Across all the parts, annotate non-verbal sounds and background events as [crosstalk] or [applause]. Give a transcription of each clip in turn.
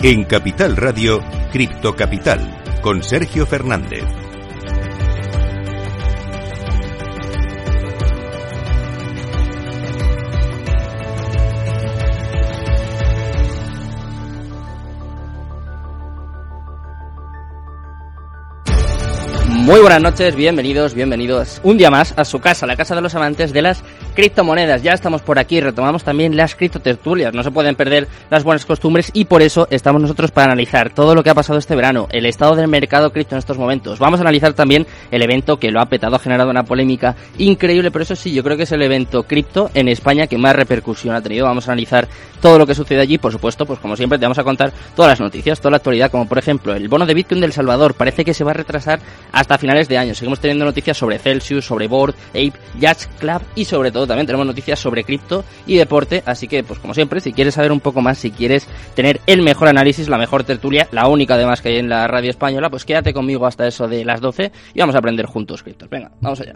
En Capital Radio, Cripto Capital, con Sergio Fernández. Muy buenas noches, bienvenidos, bienvenidos un día más a su casa, la casa de los amantes de las criptomonedas. Ya estamos por aquí, retomamos también las criptotertulias. No se pueden perder las buenas costumbres y por eso estamos nosotros para analizar todo lo que ha pasado este verano, el estado del mercado cripto en estos momentos. Vamos a analizar también el evento que lo ha petado, ha generado una polémica increíble, pero eso sí, yo creo que es el evento cripto en España que más repercusión ha tenido. Vamos a analizar todo lo que sucede allí, por supuesto, pues como siempre te vamos a contar todas las noticias, toda la actualidad, como por ejemplo el bono de Bitcoin del Salvador parece que se va a retrasar hasta finales de año. Seguimos teniendo noticias sobre Celsius, sobre Board, Ape, Yacht Club y sobre todo también tenemos noticias sobre cripto y deporte. Así que, pues como siempre, si quieres saber un poco más, si quieres tener el mejor análisis, la mejor tertulia, la única además que hay en la radio española, pues quédate conmigo hasta eso de las 12 y vamos a aprender juntos criptos. Venga, vamos allá.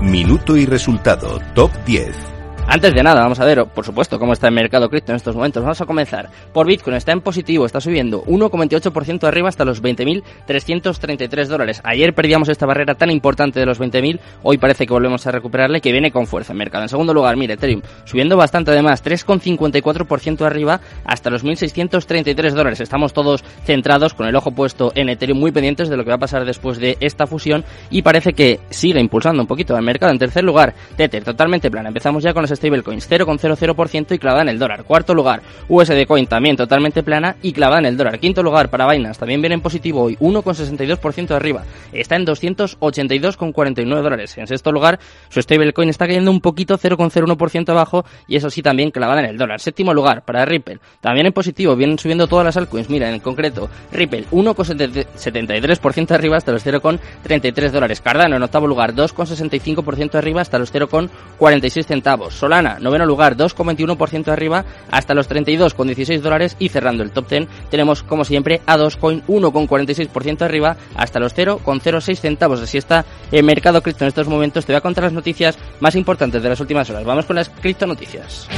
Minuto y resultado, top 10. Antes de nada, vamos a ver, por supuesto, cómo está el mercado cripto en estos momentos. Vamos a comenzar por Bitcoin. Está en positivo, está subiendo 1,28% arriba hasta los 20.333 dólares. Ayer perdíamos esta barrera tan importante de los 20.000. Hoy parece que volvemos a recuperarla y que viene con fuerza el mercado. En segundo lugar, mire, Ethereum subiendo bastante además, 3,54% arriba hasta los 1.633 dólares. Estamos todos centrados con el ojo puesto en Ethereum, muy pendientes de lo que va a pasar después de esta fusión y parece que sigue impulsando un poquito el mercado. En tercer lugar, Tether, totalmente plana. Empezamos ya con las stablecoins 0,00% y clavada en el dólar. Cuarto lugar, USD Coin también totalmente plana y clavada en el dólar. Quinto lugar para Binance, también viene en positivo hoy, 1,62% de arriba. Está en 282,49 dólares. En sexto lugar, su stablecoin está cayendo un poquito, 0,01% abajo y eso sí también clavada en el dólar. Séptimo lugar para Ripple, también en positivo, vienen subiendo todas las altcoins. Mira, en concreto, Ripple 1,73% arriba hasta los 0,33 dólares. Cardano en octavo lugar, 2,65% arriba hasta los 0,46 centavos. Solana, noveno lugar, 2,21% arriba hasta los 32,16 dólares y cerrando el top 10 tenemos como siempre a Dogecoin 1,46% arriba hasta los 0,06 centavos. Así está el mercado cripto en estos momentos. Te voy a contar las noticias más importantes de las últimas horas. Vamos con las cripto noticias.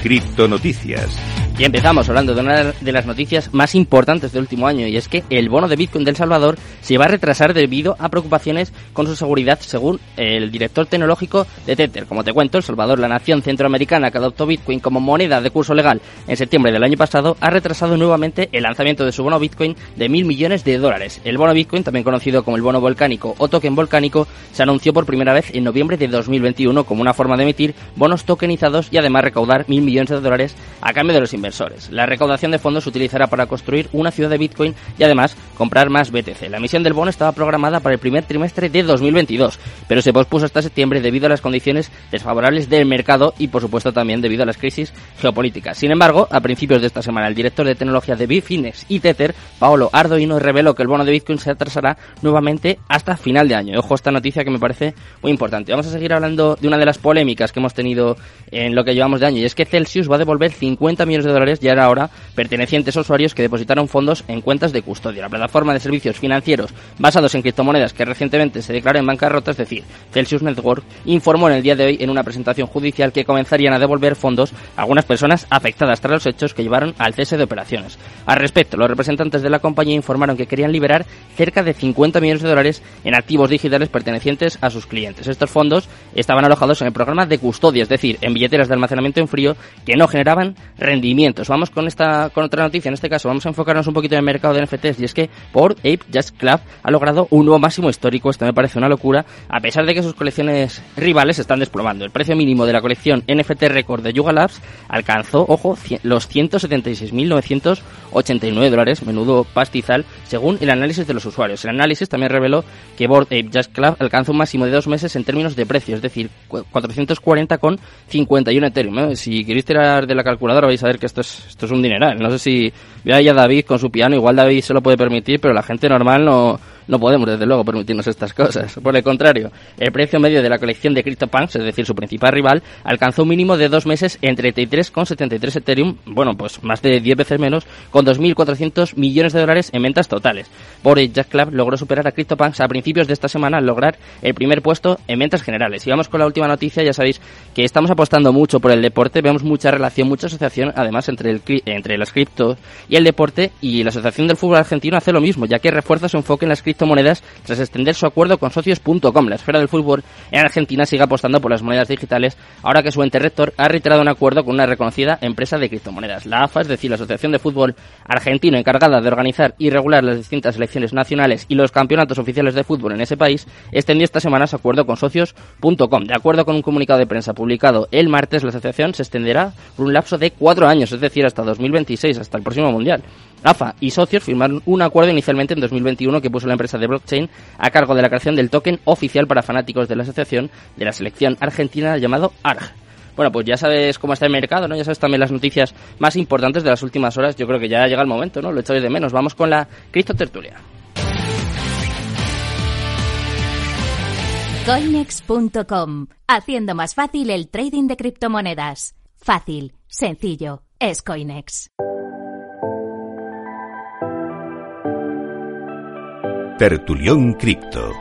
Cripto noticias. Y empezamos hablando de una de las noticias más importantes del último año y es que el bono de Bitcoin del Salvador se va a retrasar debido a preocupaciones con su seguridad según el director tecnológico de Tether. Como te cuento, El Salvador, la nación centroamericana que adoptó Bitcoin como moneda de curso legal en septiembre del año pasado, ha retrasado nuevamente el lanzamiento de su bono Bitcoin de mil millones de dólares. El bono Bitcoin, también conocido como el bono volcánico o token volcánico, se anunció por primera vez en noviembre de 2021 como una forma de emitir bonos tokenizados y además recaudar mil millones de dólares a cambio de los inversores la recaudación de fondos se utilizará para construir una ciudad de Bitcoin y además comprar más BTC. La emisión del bono estaba programada para el primer trimestre de 2022, pero se pospuso hasta septiembre debido a las condiciones desfavorables del mercado y por supuesto también debido a las crisis geopolíticas. Sin embargo, a principios de esta semana, el director de tecnología de Bitfinex y Tether, Paolo Ardoino, reveló que el bono de Bitcoin se atrasará nuevamente hasta final de año. Ojo esta noticia que me parece muy importante. Vamos a seguir hablando de una de las polémicas que hemos tenido en lo que llevamos de año y es que Celsius va a devolver 50 millones de dólares ya era hora pertenecientes a usuarios que depositaron fondos en cuentas de custodia. La plataforma de servicios financieros basados en criptomonedas que recientemente se declaró en bancarrota, es decir, Celsius Network, informó en el día de hoy en una presentación judicial que comenzarían a devolver fondos a algunas personas afectadas tras los hechos que llevaron al cese de operaciones. Al respecto, los representantes de la compañía informaron que querían liberar cerca de 50 millones de dólares en activos digitales pertenecientes a sus clientes. Estos fondos estaban alojados en el programa de custodia, es decir, en billeteras de almacenamiento en frío que no generaban Vamos con esta con otra noticia, en este caso vamos a enfocarnos un poquito en el mercado de NFTs y es que por Ape Jazz Club ha logrado un nuevo máximo histórico, esto me parece una locura, a pesar de que sus colecciones rivales están desplomando. El precio mínimo de la colección NFT Record de Yuga Labs alcanzó, ojo, los 176.989 dólares, menudo pastizal, según el análisis de los usuarios. El análisis también reveló que Board Ape Jazz Club alcanzó un máximo de dos meses en términos de precio, es decir, 440,51 Ethereum. ¿eh? Si queréis tirar de la calculadora vais a ver que esto es, esto es un dineral. No sé si ve ahí a David con su piano, igual David se lo puede permitir, pero la gente normal no, no podemos desde luego permitirnos estas cosas. Por el contrario, el precio medio de la colección de CryptoPunks, es decir, su principal rival, alcanzó un mínimo de dos meses en 33,73 Ethereum, bueno, pues más de 10 veces menos, con 2.400 millones de dólares en ventas totales. Por Jack Club logró superar a CryptoPunks a principios de esta semana al lograr el primer puesto en ventas generales. Y vamos con la última noticia, ya sabéis que estamos apostando mucho por el deporte, vemos mucha relación, mucha asociación, además, entre, el, entre las criptos y el deporte, y la Asociación del Fútbol Argentino hace lo mismo, ya que refuerza su enfoque en las criptomonedas tras extender su acuerdo con socios.com. La esfera del fútbol en Argentina sigue apostando por las monedas digitales, ahora que su ente rector ha reiterado un acuerdo con una reconocida empresa de criptomonedas. La AFA, es decir, la Asociación de Fútbol Argentino, encargada de organizar y regular las distintas selecciones nacionales y los campeonatos oficiales de fútbol en ese país, extendió esta semana su acuerdo con socios.com. De acuerdo con un comunicado de prensa publicado el martes, la asociación se extenderá por un lapso de cuatro años, es decir, hasta 2026, hasta el próximo Mundial. AFA y socios firmaron un acuerdo inicialmente en 2021 que puso la empresa de blockchain a cargo de la creación del token oficial para fanáticos de la asociación de la selección argentina llamado ARG. Bueno, pues ya sabes cómo está el mercado, ¿no? Ya sabes también las noticias más importantes de las últimas horas. Yo creo que ya llega el momento, ¿no? Lo echáis de menos. Vamos con la Cristo Tertulia. Coinex.com, haciendo más fácil el trading de criptomonedas. Fácil, sencillo, es Coinex. Tertulión Cripto.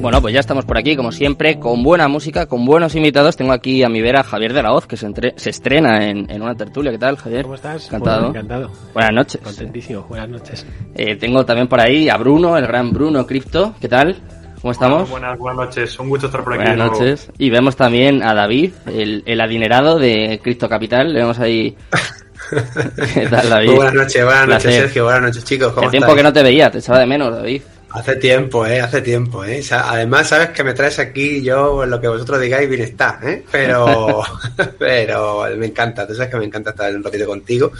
Bueno, pues ya estamos por aquí, como siempre, con buena música, con buenos invitados. Tengo aquí a mi vera Javier de la Hoz, que se, se estrena en, en, una tertulia. ¿Qué tal, Javier? ¿Cómo estás? Encantado. Bueno, encantado. Buenas noches. Contentísimo. Buenas noches. Eh, tengo también por ahí a Bruno, el gran Bruno Cripto. ¿Qué tal? ¿Cómo estamos? Buenas, buenas noches. Un gusto estar por aquí. Buenas noches. Y vemos también a David, el, el adinerado de Cripto Capital. Le vemos ahí [laughs] ¿Qué tal, David? Muy buenas noches, buenas noches, Sergio. Buenas noches, chicos. ¿Cómo Hace tiempo que no te veía, te echaba de menos, David. Hace tiempo, eh, hace tiempo, eh. Además, sabes que me traes aquí yo lo que vosotros digáis bien está, eh. Pero, [laughs] [laughs] pero me encanta, tú sabes que me encanta estar un ratito contigo.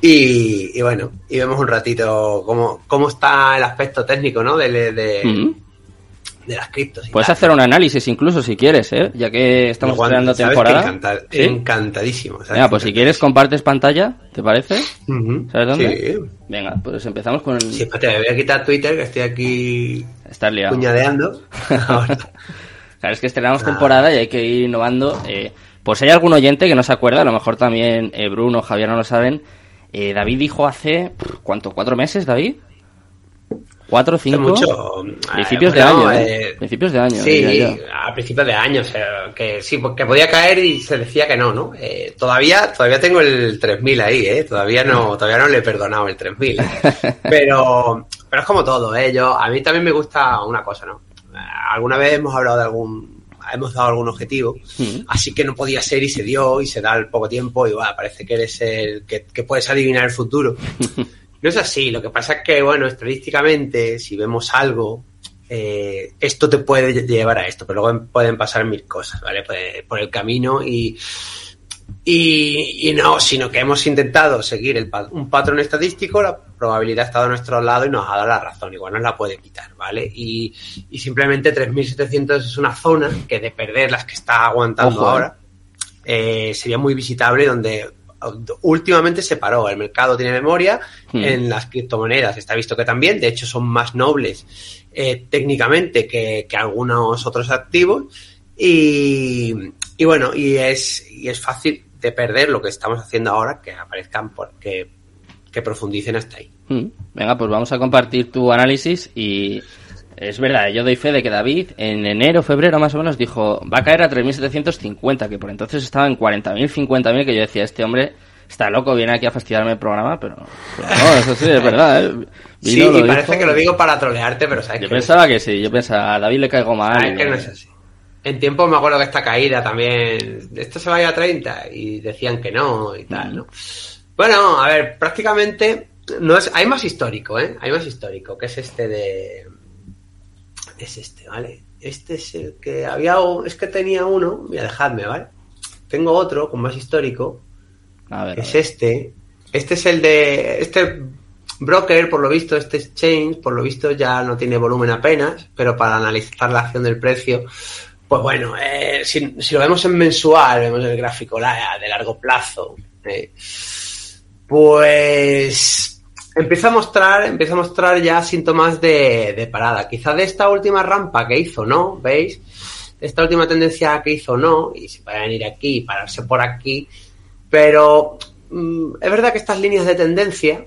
Y, y bueno, y vemos un ratito cómo, cómo está el aspecto técnico, ¿no? De, de, mm de las criptos. Puedes hacer un análisis incluso si quieres, ¿eh? Ya que estamos creando temporada. Encanta, Encantadísimo. Venga, pues si quieres compartes pantalla, ¿te parece? ¿Sabes dónde? Sí. Venga, pues empezamos con... Sí, espérate, me voy a quitar Twitter, que estoy aquí Estás liado. puñadeando. [laughs] claro, es que estrenamos temporada y hay que ir innovando. Eh, pues hay algún oyente que no se acuerda, a lo mejor también eh, Bruno, Javier no lo saben. Eh, David dijo hace, ¿cuánto? ¿Cuatro meses, David? ¿Cuatro, cinco? Mucho, principios de año, ¿eh? Principios de año. Sí, a principios de año, o sea, que sí, porque podía caer y se decía que no, ¿no? Eh, todavía, todavía tengo el 3000 ahí, ¿eh? Todavía no, [laughs] todavía no le he perdonado el 3000. [laughs] Pero, pero es como todo, ¿eh? Yo, a mí también me gusta una cosa, ¿no? Alguna vez hemos hablado de algún, hemos dado algún objetivo, así que no podía ser y se dio y se da al poco tiempo y va, parece que eres el que, que puedes adivinar el futuro. [laughs] No es así, lo que pasa es que, bueno, estadísticamente, si vemos algo, eh, esto te puede llevar a esto, pero luego pueden pasar mil cosas, ¿vale? Pues, por el camino y, y, no, sino que hemos intentado seguir el, un patrón estadístico, la probabilidad ha estado a nuestro lado y nos ha dado la razón, igual nos la puede quitar, ¿vale? Y, y simplemente 3.700 es una zona que de perder las que está aguantando ahora, eh, sería muy visitable donde últimamente se paró. El mercado tiene memoria hmm. en las criptomonedas. Está visto que también, de hecho, son más nobles eh, técnicamente que, algunos otros activos. Y, bueno, y es, y es fácil de perder lo que estamos haciendo ahora, que aparezcan porque que profundicen hasta ahí. Hmm. Venga, pues vamos a compartir tu análisis y es verdad, yo doy fe de que David en enero, febrero más o menos dijo va a caer a 3.750, que por entonces estaba en 40.000, 50.000, que yo decía, este hombre está loco, viene aquí a fastidiarme el programa, pero, no, eso sí, es verdad. ¿eh? sí, y parece que lo digo para trolearte, pero sabes Yo pensaba que sí, yo pensaba, a David le caigo mal. Sabes que no es así. En tiempo me acuerdo que esta caída también, esto se vaya a 30 y decían que no y tal, ¿no? Bueno, a ver, prácticamente no es, hay más histórico, ¿eh? Hay más histórico, que es este de es este, ¿vale? Este es el que había, es que tenía uno, voy a dejarme, ¿vale? Tengo otro con más histórico, a ver, es este. Este es el de, este broker, por lo visto, este exchange, por lo visto ya no tiene volumen apenas, pero para analizar la acción del precio, pues bueno, eh, si, lo vemos en mensual, vemos el gráfico de largo plazo, eh, pues empieza a mostrar, empieza a mostrar ya síntomas de, parada. Quizás de esta última rampa que hizo, ¿no? ¿Veis? Esta última tendencia que hizo, ¿no? Y se puede venir aquí y pararse por aquí. Pero mm, es verdad que estas líneas de tendencia,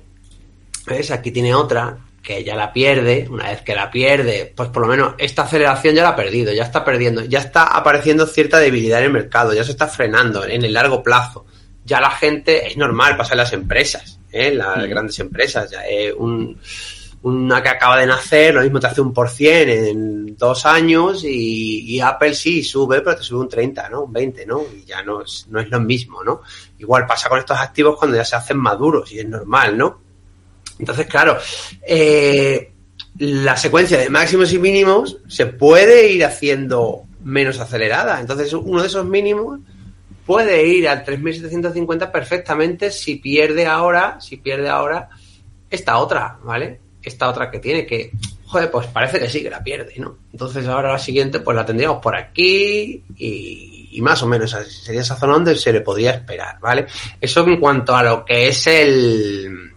¿ves? Aquí tiene otra, que ya la pierde, una vez que la pierde, pues por lo menos esta aceleración ya la ha perdido, ya está perdiendo, ya está apareciendo cierta debilidad en el mercado, ya se está frenando en el largo plazo. Ya la gente, es normal, pasa en las empresas, ¿eh? en las grandes empresas, ya es un, una que acaba de nacer, lo mismo te hace un por cien en dos años y, y, Apple sí sube, pero te sube un 30, ¿no? Un 20, ¿no? Y ya no es, no es lo mismo, ¿no? Igual pasa con estos activos cuando ya se hacen maduros y es normal, ¿no? Entonces, claro, eh, la secuencia de máximos y mínimos se puede ir haciendo menos acelerada. Entonces, uno de esos mínimos puede ir al 3750 perfectamente si pierde ahora, si pierde ahora esta otra, ¿vale? Esta otra que tiene que, joder, pues parece que sí que la pierde, ¿no? Entonces ahora la siguiente pues la tendríamos por aquí y, y más o menos sería esa zona donde se le podría esperar, ¿vale? Eso en cuanto a lo que es el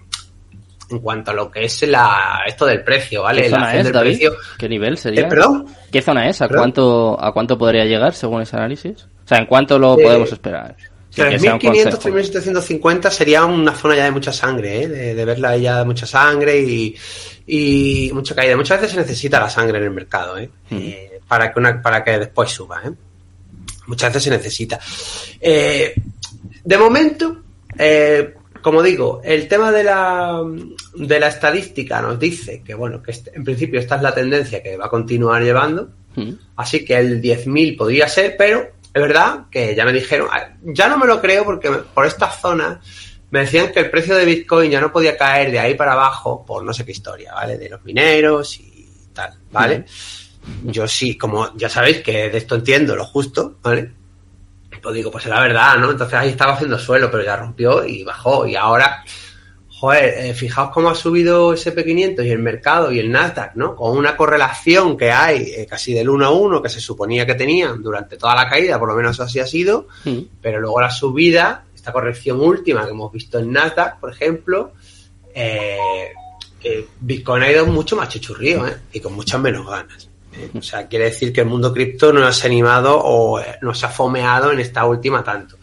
en cuanto a lo que es la esto del precio, ¿vale? ¿Qué zona La es, del David? precio. ¿Qué nivel sería? Eh, ¿Perdón? ¿Qué zona es? ¿A ¿Perdón? cuánto, ¿A cuánto podría llegar según ese análisis? O sea, ¿en cuánto lo Eh, podemos esperar? Sin que sea un 3.500, consejo. 3.750 sería una zona ya de mucha sangre, ¿eh? de, de verla ya de mucha sangre y, y mucha caída. Muchas veces se necesita la sangre en el mercado ¿eh? Mm. Eh, para, que una, para que después suba. ¿eh? Muchas veces se necesita. De momento, como digo, el tema de la, de la estadística nos dice que, bueno, que este- en principio esta es la tendencia que va a continuar llevando. Mm. Así que el 10.000 podría ser, pero es verdad que ya me dijeron, ah, ya no me lo creo porque por esta zona me decían que el precio de Bitcoin ya no podía caer de ahí para abajo por no sé qué historia, ¿vale? De los mineros y tal, ¿vale? Yo sí, como ya sabéis que de esto entiendo lo justo, ¿vale? Pues digo, pues era verdad, ¿no? Entonces ahí estaba haciendo suelo, pero ya rompió y bajó. Y ahora, joder, eh, fijaos cómo ha subido ese P500 y el mercado y el Nasdaq, ¿no? Con una correlación que hay eh, casi del 1 a 1 que se suponía que tenían durante toda la caída, por lo menos así ha sido, Mm. pero luego la subida, esta corrección última que hemos visto en Nasdaq, por ejemplo, eh, Bitcoin ha ido mucho más chuchurrío, ¿eh? Y con muchas menos ganas. O sea, quiere decir que el mundo cripto no se ha animado o no se ha fomeado en esta última tanto.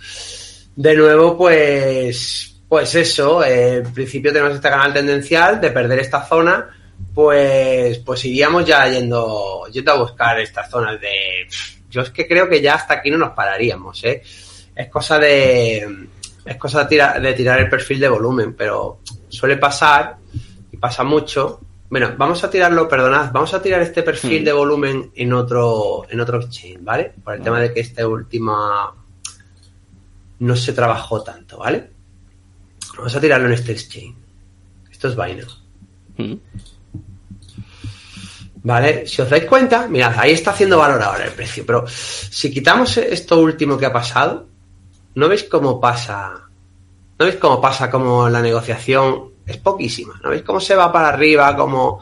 De nuevo, pues, pues eso, eh, en principio tenemos este canal tendencial de perder esta zona, pues, pues iríamos ya yendo, yendo a buscar estas zonas de, yo es que creo que ya hasta aquí no nos pararíamos, ¿eh? Es cosa de, es cosa de tirar, de tirar el perfil de volumen, pero suele pasar, y pasa mucho. Bueno, vamos a tirarlo, perdonad, vamos a tirar este perfil Mm. de volumen en otro, en otro exchange, ¿vale? Por el tema de que esta última no se trabajó tanto, ¿vale? Vamos a tirarlo en este exchange. Esto es Binance. Mm. ¿Vale? Si os dais cuenta, mirad, ahí está haciendo valor ahora el precio, pero si quitamos esto último que ha pasado, ¿no veis cómo pasa? ¿No veis cómo pasa como la negociación es poquísima? ¿No veis cómo se va para arriba? Como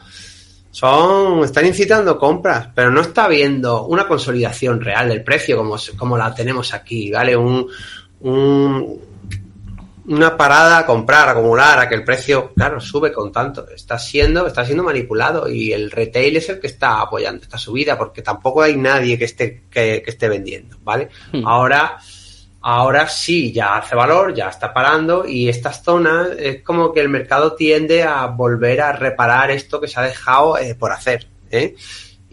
son, están incitando compras, pero no está habiendo una consolidación real del precio como, como la tenemos aquí, ¿vale? Un, un- una parada a comprar, a acumular, a que el precio, claro, sube con tanto. Está siendo, está siendo manipulado y el retail es el que está apoyando esta subida porque tampoco hay nadie que esté, que, que esté vendiendo, ¿vale? Hmm. Ahora, ahora sí, ya hace valor, ya está parando y estas zonas es como que el mercado tiende a volver a reparar esto que se ha dejado eh, por hacer, ¿eh?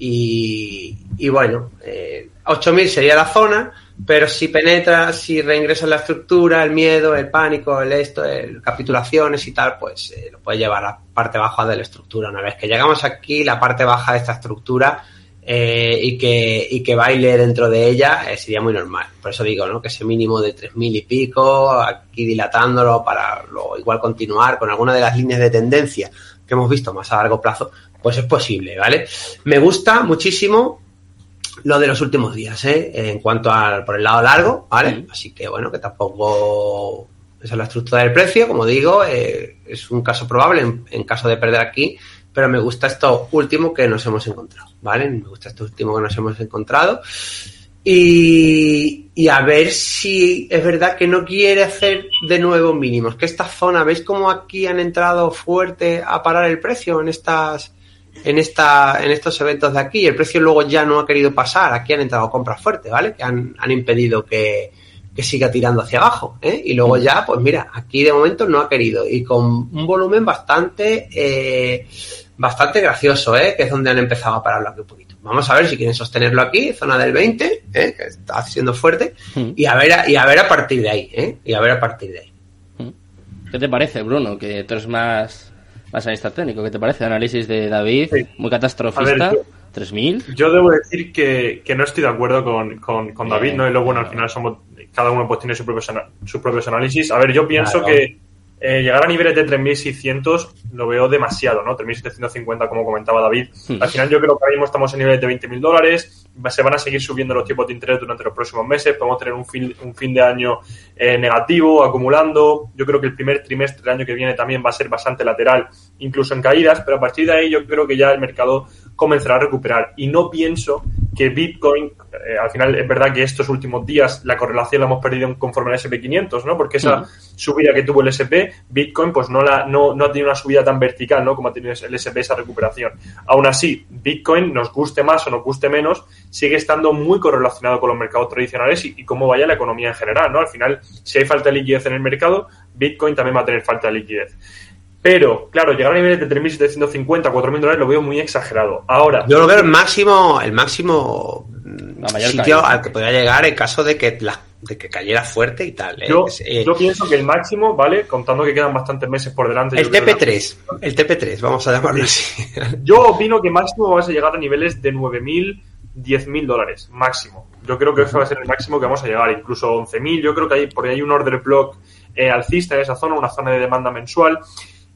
Y, y bueno, eh, 8000 sería la zona, pero si penetra, si reingresa en la estructura, el miedo, el pánico, el esto, el capitulaciones y tal, pues eh, lo puede llevar a la parte baja de la estructura. Una vez que llegamos aquí, la parte baja de esta estructura eh, y, que, y que baile dentro de ella eh, sería muy normal. Por eso digo, ¿no? Que ese mínimo de 3.000 y pico, aquí dilatándolo para luego igual continuar con alguna de las líneas de tendencia que hemos visto más a largo plazo, pues es posible, ¿vale? Me gusta muchísimo lo de los últimos días, ¿eh? En cuanto al por el lado largo, ¿vale? Mm. Así que bueno, que tampoco esa es la estructura del precio, como digo, eh, es un caso probable en, en caso de perder aquí, pero me gusta esto último que nos hemos encontrado, ¿vale? Me gusta esto último que nos hemos encontrado. Y, y a ver si es verdad que no quiere hacer de nuevo mínimos. Que esta zona, ¿veis cómo aquí han entrado fuerte a parar el precio en estas en esta en estos eventos de aquí? El precio luego ya no ha querido pasar. Aquí han entrado compras fuertes, ¿vale? Que han, han impedido que, que siga tirando hacia abajo. ¿eh? Y luego ya, pues mira, aquí de momento no ha querido. Y con un volumen bastante eh, bastante gracioso, ¿eh? Que es donde han empezado a pararlo aquí un poquito. Vamos a ver si quieren sostenerlo aquí, zona del 20, ¿eh? que está siendo fuerte, y a ver a, y a ver a partir de ahí, ¿eh? Y a ver a partir de ahí. ¿Qué te parece, Bruno? Que tú eres más, más analista técnico. ¿Qué te parece? Análisis de David, Sí. muy catastrofista. A ver, yo- 3000. Yo debo decir que, que no estoy de acuerdo con, con, con David, Bien. ¿no? Y luego, bueno, al final somos, cada uno pues tiene su propio, sus propios análisis. A ver, yo pienso Claro. que eh, llegar a niveles de 3.600 lo veo demasiado, ¿no? 3.750, como comentaba David. Hmm. Al final yo creo que ahora mismo estamos en niveles de 20.000 dólares, se van a seguir subiendo los tipos de interés durante los próximos meses, podemos tener un fin, un fin de año eh, negativo, acumulando. Yo creo que el primer trimestre del año que viene también va a ser bastante lateral, incluso en caídas, pero a partir de ahí yo creo que ya el mercado comenzará a recuperar. Y no pienso que Bitcoin, eh, al final es verdad que estos últimos días la correlación la hemos perdido conforme al SP500, ¿no? Porque esa subida que tuvo el SP, Bitcoin pues no, la, no, no ha tenido una subida tan vertical, ¿no? Como ha tenido el SP esa recuperación. Aún así, Bitcoin, nos guste más o nos guste menos, sigue estando muy correlacionado con los mercados tradicionales y, y cómo vaya la economía en general, ¿no? Al final, si hay falta de liquidez en el mercado, Bitcoin también va a tener falta de liquidez. Pero, claro, llegar a niveles de 3.750, 4.000 dólares lo veo muy exagerado. Ahora, Yo lo veo el máximo, el máximo La mayor sitio caída. al que podría llegar en caso de que la, de que cayera fuerte y tal. ¿eh? yo, eh, yo pienso que el máximo, ¿vale? Contando que quedan bastantes meses por delante. el yo creo que- TP3, el TP3, vamos a llamarlo así. [laughs] Yo opino que máximo vas a llegar a niveles de 9.000, 10.000 dólares, máximo. Yo creo que eso va a ser el máximo que vamos a llegar, incluso 11.000. Yo creo que hay, por ahí hay un order block eh, alcista en esa zona, una zona de demanda mensual.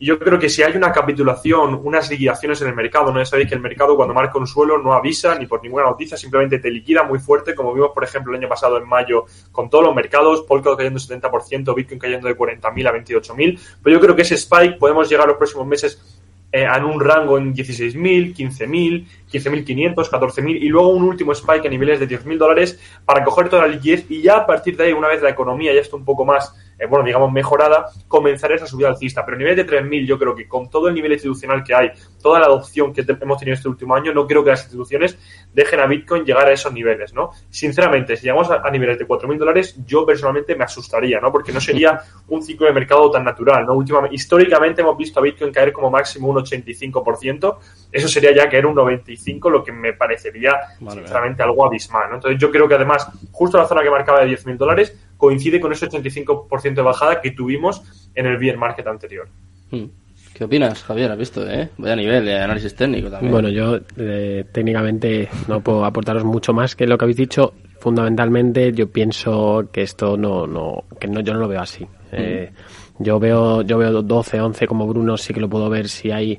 Y yo creo que si hay una capitulación, unas liquidaciones en el mercado, no ya sabéis que el mercado cuando marca un suelo no avisa ni por ninguna noticia, simplemente te liquida muy fuerte, como vimos, por ejemplo, el año pasado en mayo con todos los mercados, Polkadot cayendo un 70%, Bitcoin cayendo de 40.000 a 28.000. Pero yo creo que ese spike podemos llegar los próximos meses eh, en un rango en 16.000, 15.000, 15.500, 14.000 y luego un último spike a niveles de 10.000 dólares para coger toda la liquidez y ya a partir de ahí, una vez la economía ya está un poco más, eh, bueno, digamos, mejorada, comenzar esa subida alcista. Pero a nivel de 3.000 yo creo que con todo el nivel institucional que hay, toda la adopción que te- hemos tenido este último año, no creo que las instituciones dejen a Bitcoin llegar a esos niveles, ¿no? Sinceramente, si llegamos a, a niveles de 4.000 dólares, yo personalmente me asustaría, ¿no? Porque no sería un ciclo de mercado tan natural, ¿no? Últimamente, históricamente hemos visto a Bitcoin caer como máximo un 85%, eso sería ya caer un 95%, lo que me parecería, Vale, sinceramente, algo abismal, ¿no? Entonces yo creo que además, justo la zona que marcaba de 10.000 dólares coincide con ese 85% de bajada que tuvimos en el bear market anterior. Hmm. ¿Qué opinas, Javier? ¿Has visto, eh? Vaya nivel de análisis técnico también. Bueno, yo eh, técnicamente no puedo aportaros mucho más que lo que habéis dicho. Fundamentalmente, yo pienso que esto no, no, que no, yo no lo veo así. Eh, yo veo, yo veo 12, 11 como Bruno, sí que lo puedo ver si hay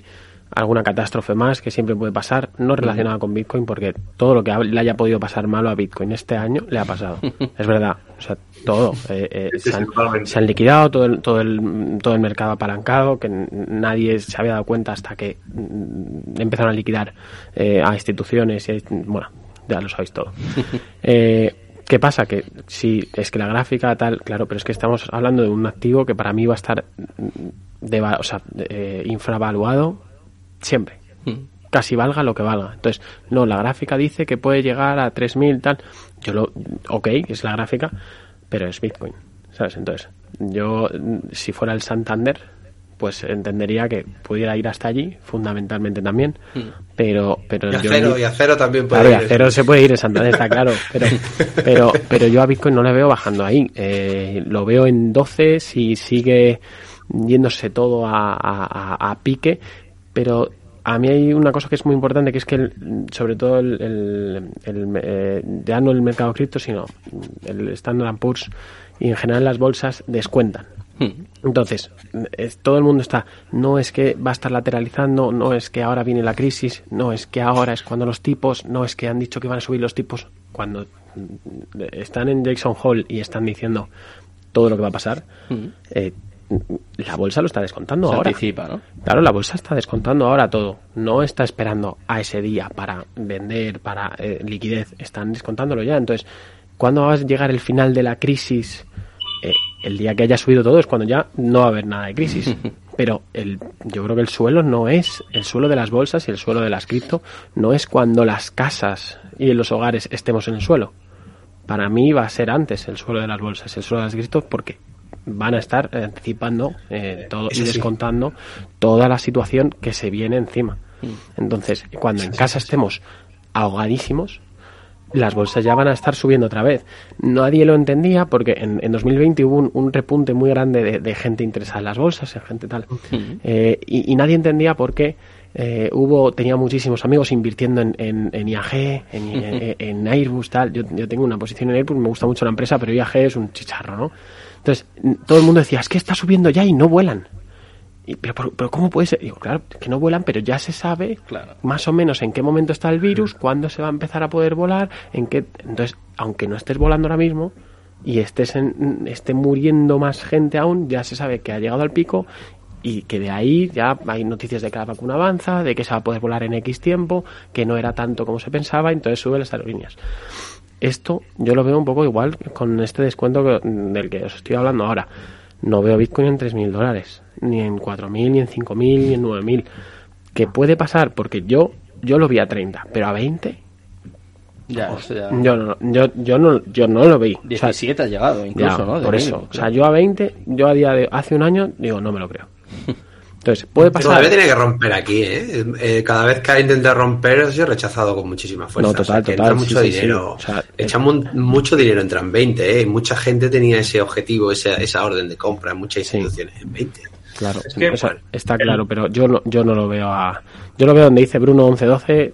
alguna catástrofe más que siempre puede pasar, no relacionada con Bitcoin, porque todo lo que le haya podido pasar malo a Bitcoin este año le ha pasado. [laughs] es verdad, o sea, todo. Eh, eh, Sí, se, han, totalmente. se han liquidado todo el, todo el, todo el mercado apalancado, que nadie se había dado cuenta hasta que mm, empezaron a liquidar eh, a instituciones y bueno, ya lo sabéis todo. [laughs] Eh, ¿Qué pasa? Que si es que la gráfica tal, claro, pero es que estamos hablando de un activo que para mí va a estar mm, o sea, eh, infravaluado siempre. Hmm. Casi valga lo que valga. Entonces, no, la gráfica dice que puede llegar a 3.000 tal. Yo lo, ok, es la gráfica, pero es Bitcoin, ¿sabes? Entonces, yo, mm, si fuera el Santander, pues entendería que pudiera ir hasta allí, fundamentalmente también, pero, pero Y a yo cero, ni- y a cero también puede Claro, y ir. a cero se puede ir en Santander, está claro. [laughs] Pero, pero, pero yo a Bitcoin no le veo bajando ahí. Eh, lo veo en 12 si sigue yéndose todo a, a- a- a pique. Pero a mí hay una cosa que es muy importante, que es que el- sobre todo el, el- el, eh, ya no el mercado cripto, sino el Standard Poor's y en general las bolsas descuentan. Hmm. Entonces, es- todo el mundo está, no es que va a estar lateralizando, no es que ahora viene la crisis, no es que ahora es cuando los tipos, no es que han dicho que van a subir los tipos, cuando están en Jackson Hole y están diciendo todo lo que va a pasar, Hmm. eh, la bolsa lo está descontando Se ahora. anticipa, ¿no? Claro, la bolsa está descontando ahora todo. No está esperando a ese día para vender, para eh, liquidez. Están descontándolo ya. Entonces, ¿cuándo va a llegar el final de la crisis? Eh, el día que haya subido todo es cuando ya no va a haber nada de crisis. [laughs] Pero el, yo creo que el suelo no es, el suelo de las bolsas y el suelo de las cripto no es cuando las casas y los hogares estemos en el suelo. Para mí va a ser antes el suelo de las bolsas, el suelo de las cripto, porque van a estar anticipando eh, todo y sí. descontando toda la situación que se viene encima. Entonces, cuando en casa estemos ahogadísimos, las bolsas ya van a estar subiendo otra vez. Nadie lo entendía porque en, en 2020 hubo un, un repunte muy grande de, de gente interesada en las bolsas, en gente tal. Eh, y, y nadie entendía por qué eh, hubo, tenía muchísimos amigos invirtiendo en, en, en IAG, en, en, [laughs] en Airbus, tal. Yo, yo tengo una posición en Airbus, me gusta mucho la empresa, pero IAG es un chicharro, ¿no? Entonces, todo el mundo decía, es que está subiendo ya y no vuelan. Y, pero, pero, pero ¿cómo puede ser? Digo, claro, que no vuelan, pero ya se sabe Claro. más o menos en qué momento está el virus, cuándo se va a empezar a poder volar, en qué... Entonces, aunque no estés volando ahora mismo y estés en, esté muriendo más gente aún, ya se sabe que ha llegado al pico y que de ahí ya hay noticias de que la vacuna avanza, de que se va a poder volar en X tiempo, que no era tanto como se pensaba, entonces suben las aerolíneas. Esto yo lo veo un poco igual con este descuento que- del que os estoy hablando ahora. No veo Bitcoin en 3.000 dólares, ni en 4.000, ni en 5.000, ni en 9.000. ¿Qué puede pasar? Porque yo, yo lo vi a 30, pero a 20 Ya, eso ya- yo no, yo, yo no, yo no lo vi. O sea, 17 ha llegado incluso, ya, ¿no? De por mil, eso. O sea, claro. yo a 20, yo a día de hace un año, digo, no me lo creo. Entonces, puede pasar. Todavía tiene que romper aquí, ¿eh? Eh, Cada vez que ha intentado romper, ha sido rechazado con muchísima fuerza. No, total, O sea, que total, Entra sí, mucho sí, sí. dinero. O sea, Echamos mucho dinero, entran 20, ¿eh? Mucha gente tenía ese objetivo, esa, esa orden de compra, muchas Sí. instituciones en 20. Claro, Es que, o sea, bueno, está claro, pero yo no, yo no lo veo a, yo lo veo donde dice Bruno 11-12,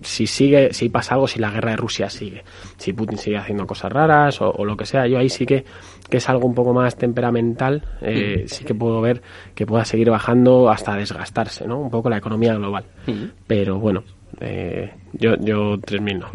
si sigue, si pasa algo, si la guerra de Rusia sigue, si Putin sigue haciendo cosas raras o, o lo que sea, yo ahí sí que, que es algo un poco más temperamental, eh, sí que puedo ver que pueda seguir bajando hasta desgastarse, ¿no? Un poco la economía global. Pero bueno, eh, yo, yo 3.000 no.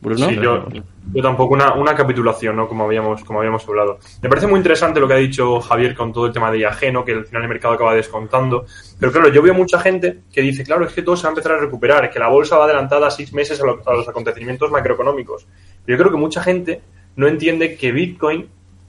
Bruno. Sí, yo, yo tampoco una, una capitulación, ¿no? Como habíamos, como habíamos hablado. Me parece muy interesante lo que ha dicho Javier con todo el tema de IAG, ¿no? Que al final el mercado acaba descontando. Pero claro, yo veo mucha gente que dice, claro, es que todo se va a empezar a recuperar, que la bolsa va adelantada seis meses a, lo- a los acontecimientos macroeconómicos. Yo creo que mucha gente no entiende que Bitcoin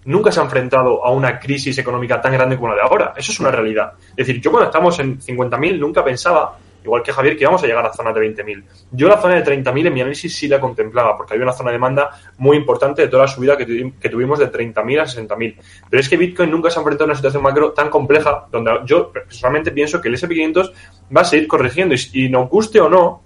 nunca se ha enfrentado a una crisis económica tan grande como la de ahora. Eso es una realidad. Es decir, yo cuando estamos en 50.000 nunca pensaba, igual que Javier, que íbamos a llegar a zona de 20.000. Yo la zona de 30.000 en mi análisis sí la contemplaba, porque había una zona de demanda muy importante de toda la subida que, tuvi- que tuvimos de 30.000 a 60.000. Pero es que Bitcoin nunca se ha enfrentado a una situación macro tan compleja, donde yo personalmente pienso que el SP500 va a seguir corrigiendo. Y, y nos guste o no,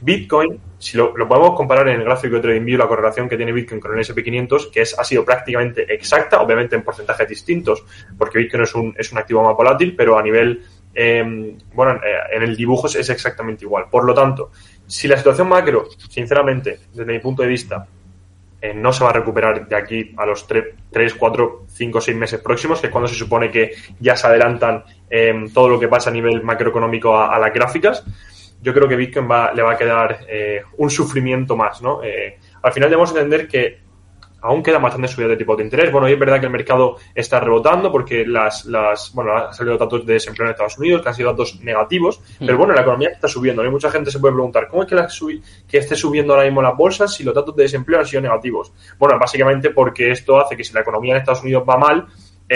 Bitcoin, si lo, podemos comparar en el gráfico de TradingView, la correlación que tiene Bitcoin con el SP500, que es, ha sido prácticamente exacta, obviamente en porcentajes distintos, porque Bitcoin es un, es un activo más volátil, pero a nivel, eh, bueno, eh, en el dibujo es, exactamente igual. Por lo tanto, si la situación macro, sinceramente, desde mi punto de vista, eh, no se va a recuperar de aquí a los 3, 4, 5, 6 meses próximos, que es cuando se supone que ya se adelantan eh, todo lo que pasa a nivel macroeconómico a las gráficas. Yo creo que Bitcoin va, le va a quedar eh, un sufrimiento más, ¿no? Eh, al final debemos entender que aún quedan bastantes subidas de tipo de interés. Bueno, y es verdad que el mercado está rebotando porque las, las bueno, han salido datos de desempleo en Estados Unidos, que han sido datos negativos, pero bueno, la economía está subiendo. ¿no? Y mucha gente se puede preguntar, ¿cómo es que, la subi- que esté subiendo ahora mismo las bolsas si los datos de desempleo han sido negativos? Bueno, básicamente porque esto hace que si la economía en Estados Unidos va mal,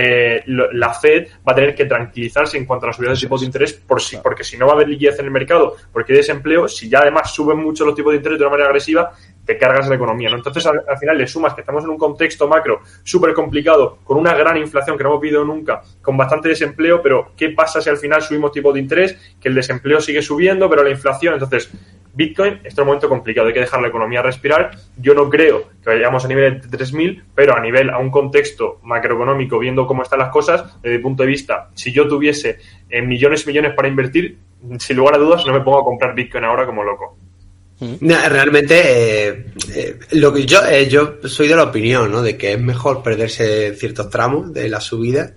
eh, lo- la Fed va a tener que tranquilizarse en cuanto a las subidas de tipos de interés por si, porque si no va a haber liquidez en el mercado, porque hay desempleo, si ya además suben mucho los tipos de interés de una manera agresiva, te cargas la economía. ¿no? Entonces, al, al final le sumas que estamos en un contexto macro súper complicado, con una gran inflación que no hemos vivido nunca, con bastante desempleo, pero ¿qué pasa si al final subimos tipos de interés? Que el desempleo sigue subiendo, pero la inflación, entonces Bitcoin está en un momento complicado, hay que dejar la economía respirar. Yo no creo que vayamos a nivel de 3.000, pero a nivel, a un contexto macroeconómico, viendo cómo están las cosas, desde mi punto de vista, si yo tuviese eh, millones y millones para invertir, sin lugar a dudas no me pongo a comprar Bitcoin ahora como loco. No, realmente, eh, eh, lo que yo, eh, yo soy de la opinión, ¿no? De que es mejor perderse ciertos tramos de la subida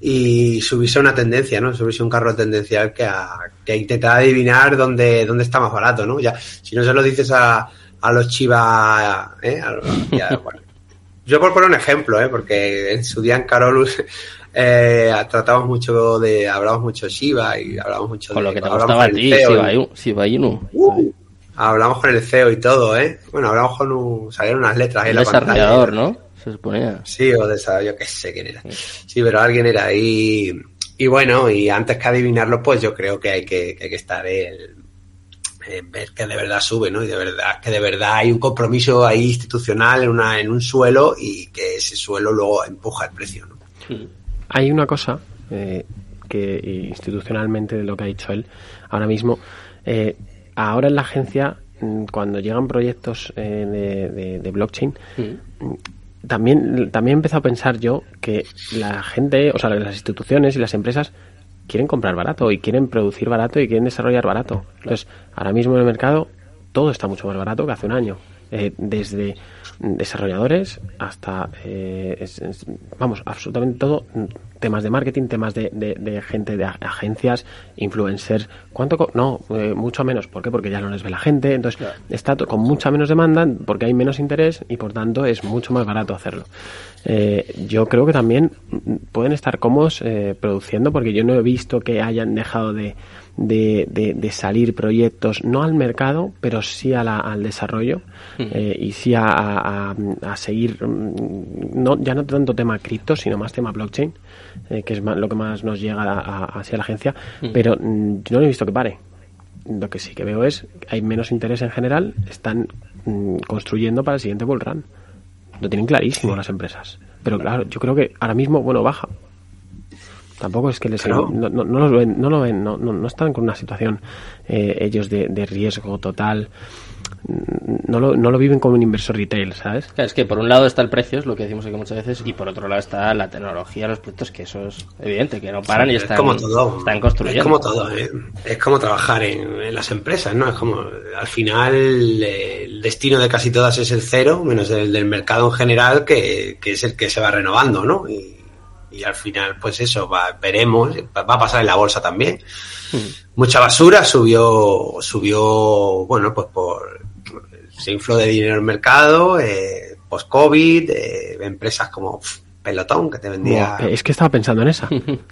y subirse a una tendencia, ¿no? Subirse a un carro tendencial que a, que a intentar adivinar dónde, dónde está más barato, ¿no? Ya, si no se lo dices a, a los chivas, ¿eh? A los- ya, [laughs] bueno. Yo por poner un ejemplo, ¿eh? Porque en su día en Carolus [laughs] Eh, tratamos mucho de, hablamos mucho de Shiba y hablamos mucho Con de... lo que te gustaba a con ti, Shiba Inu. Uh, hablamos con el CEO y todo, ¿eh? Bueno, hablamos con un... salieron unas letras ahí El en la pantalla. desarrollador, ¿no? Se suponía. Sí, o de esa, yo qué sé quién era. Sí, pero alguien era ahí. Y bueno, y antes que adivinarlo, pues yo creo que hay que, que hay que estar el, en ver que de verdad sube, ¿no? Y de verdad, que de verdad hay un compromiso ahí institucional en, una, en un suelo y que ese suelo luego empuja el precio, ¿no? Hay una cosa eh, que institucionalmente de lo que ha dicho él ahora mismo. eh, ahora en la agencia, mm, cuando llegan proyectos eh, de, de- de blockchain, mm, también, también he empezado a pensar yo que la gente, o sea, las instituciones y las empresas quieren comprar barato y quieren producir barato y quieren desarrollar barato. Entonces, ahora mismo en el mercado todo está mucho más barato que hace un año. Eh, desde desarrolladores hasta, eh, es- es- vamos, absolutamente todo, temas de marketing, temas de, de- de gente de ag- agencias, influencers. ¿Cuánto? co- no, eh, mucho menos. ¿Por qué? Porque ya no les ve la gente. Entonces, está con mucha menos demanda porque hay menos interés y por tanto es mucho más barato hacerlo. Eh, yo creo que también mm, pueden estar cómodos eh, produciendo porque yo no he visto que hayan dejado de, de, de- de salir proyectos, no al mercado, pero sí a la- al desarrollo eh, y sí a, a- seguir, mm, no, ya no tanto tema cripto, sino más tema blockchain, eh, que es más- lo que más nos llega a- a- hacia la agencia, pero mm, yo no he visto que pare. Lo que sí que veo es que hay menos interés en general, están mm, construyendo para el siguiente bull run. Lo tienen clarísimo las empresas. Pero claro, yo creo que ahora mismo, bueno, baja. Tampoco es que les Claro. no, no, no los ven, no lo ven, no, no, no están con una situación eh, ellos de, de riesgo total. No lo, no lo viven como un inversor retail, ¿sabes? Claro, es que por un lado está el precio, es lo que decimos aquí muchas veces, y por otro lado está la tecnología, los proyectos, que eso es evidente, que no paran y es están, como todo. están construyendo. Es como todo, ¿eh? Es como trabajar en, en las empresas, ¿no? Es como, al final, eh, el destino de casi todas es el cero, menos el del mercado en general, que, que es el que se va renovando, ¿no? Y, y al final, pues eso, va, veremos, va a pasar en la bolsa también. Mucha basura subió, subió, bueno, pues por, se infló de dinero el mercado, eh, post-COVID, eh, empresas como Pelotón, que te vendía... Es que estaba pensando en esa.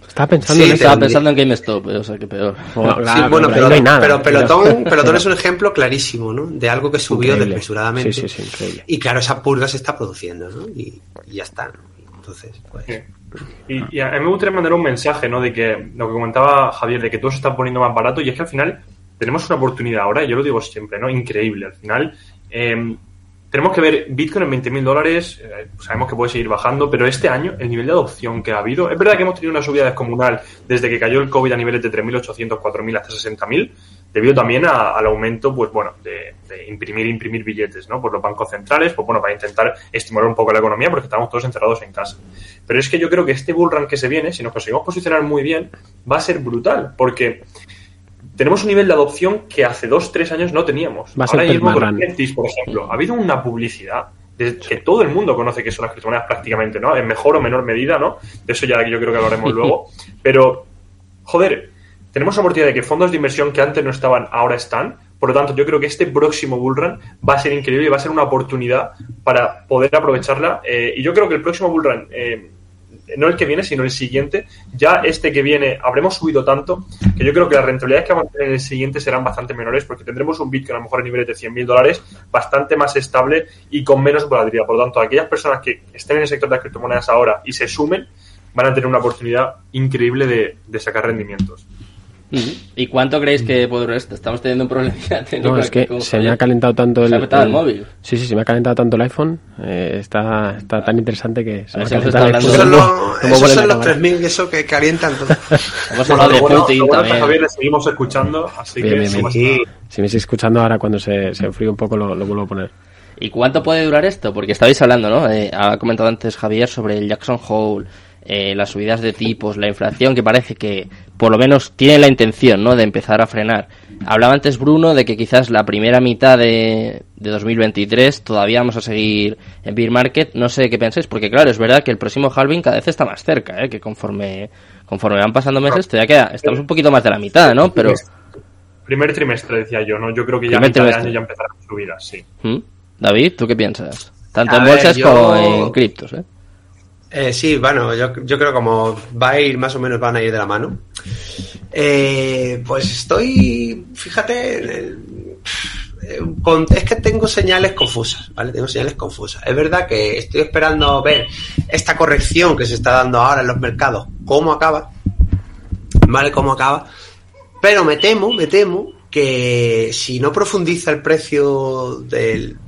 Estaba pensando Sí, en esa. Estaba pensando en GameStop, eh, o sea, que peor. Claro, bueno, pero pero, ahí no hay nada, pero Pelotón, Pelotón es un ejemplo clarísimo, ¿no? De algo que subió Increíble. desmesuradamente. Sí, sí, sí, increíble. Y claro, esa purga se está produciendo, ¿no? Y, y ya está, ¿no? Entonces, pues... Y, y a mí me gustaría mandar un mensaje, ¿no? De que lo que comentaba Javier, de que todo se está poniendo más barato y es que al final tenemos una oportunidad ahora, y yo lo digo siempre, ¿no? Increíble. Al final eh, tenemos que ver Bitcoin en 20.000 dólares, eh, sabemos que puede seguir bajando, pero este año el nivel de adopción que ha habido, es verdad que hemos tenido una subida descomunal desde que cayó el COVID a niveles de 3.800, 4.000 hasta 60.000, debido también a- al aumento, pues bueno, de, de imprimir imprimir billetes, ¿no? Por los bancos centrales, pues bueno, para intentar estimular un poco la economía porque estamos todos encerrados en casa. Pero es que yo creo que este bull run que se viene, si nos conseguimos posicionar muy bien, va a ser brutal, porque tenemos un nivel de adopción que hace dos, tres años no teníamos. Va Ahora mismo con por ejemplo, ha habido una publicidad de que todo el mundo conoce que son las criptomonedas prácticamente, ¿no? En mejor o menor medida, ¿no? De eso ya yo creo que hablaremos [laughs] luego. Pero, joder, tenemos la oportunidad de que fondos de inversión que antes no estaban, ahora están. Por lo tanto, yo creo que este próximo bull run va a ser increíble y va a ser una oportunidad para poder aprovecharla. Eh, y yo creo que el próximo bull run, eh, no el que viene, sino el siguiente, ya este que viene habremos subido tanto que yo creo que las rentabilidades que vamos a tener en el siguiente serán bastante menores porque tendremos un Bitcoin a lo mejor a niveles de 100.000 dólares bastante más estable y con menos volatilidad. Por lo tanto, aquellas personas que estén en el sector de las criptomonedas ahora y se sumen van a tener una oportunidad increíble de, de sacar rendimientos. ¿Y cuánto creéis que puede durar esto? Estamos teniendo un problema [laughs] técnico No, es aquí que con se me ha calentado tanto el, Se ha petado el móvil. Sí, sí, se me ha calentado tanto el iPhone. eh, está, está tan interesante que se me ha calentado el iPhone. Esos No, esos son los cámara. 3.000 eso que calientan todo. [laughs] Hemos hablado de bueno- Putin bueno también. Javier, le seguimos escuchando, así Bien, que bien, bien. Sí. Si me estáis escuchando ahora cuando se, se enfríe un poco lo, lo vuelvo a poner. ¿Y cuánto puede durar esto? Porque estabais hablando, ¿no? Eh, ha comentado antes Javier sobre el Jackson Hole, eh, las subidas de tipos, la inflación, que parece que por lo menos tiene la intención, ¿no? De empezar a frenar. Hablaba antes Bruno de que quizás la primera mitad de, de 2023 todavía vamos a seguir en bear market. No sé qué pensáis, porque claro, es verdad que el próximo halving cada vez está más cerca, ¿eh? Que conforme, conforme van pasando meses, todavía queda, estamos un poquito más de la mitad, ¿no? Pero, Primer trimestre, decía yo, ¿no? Yo creo que ya a Primer mitad de trimestre. año ya empezarán subir, sí. ¿Mm? David, ¿tú qué piensas? Tanto A en ver, bolsas yo- como en criptos, ¿eh? Eh, sí, bueno, yo, yo creo como va a ir más o menos, van a ir de la mano. Eh, pues estoy, fíjate, es que tengo señales confusas, ¿vale? Tengo señales confusas. Es verdad que estoy esperando ver esta corrección que se está dando ahora en los mercados, cómo acaba, ¿vale? Cómo acaba. Pero me temo, me temo que si no profundiza el precio del,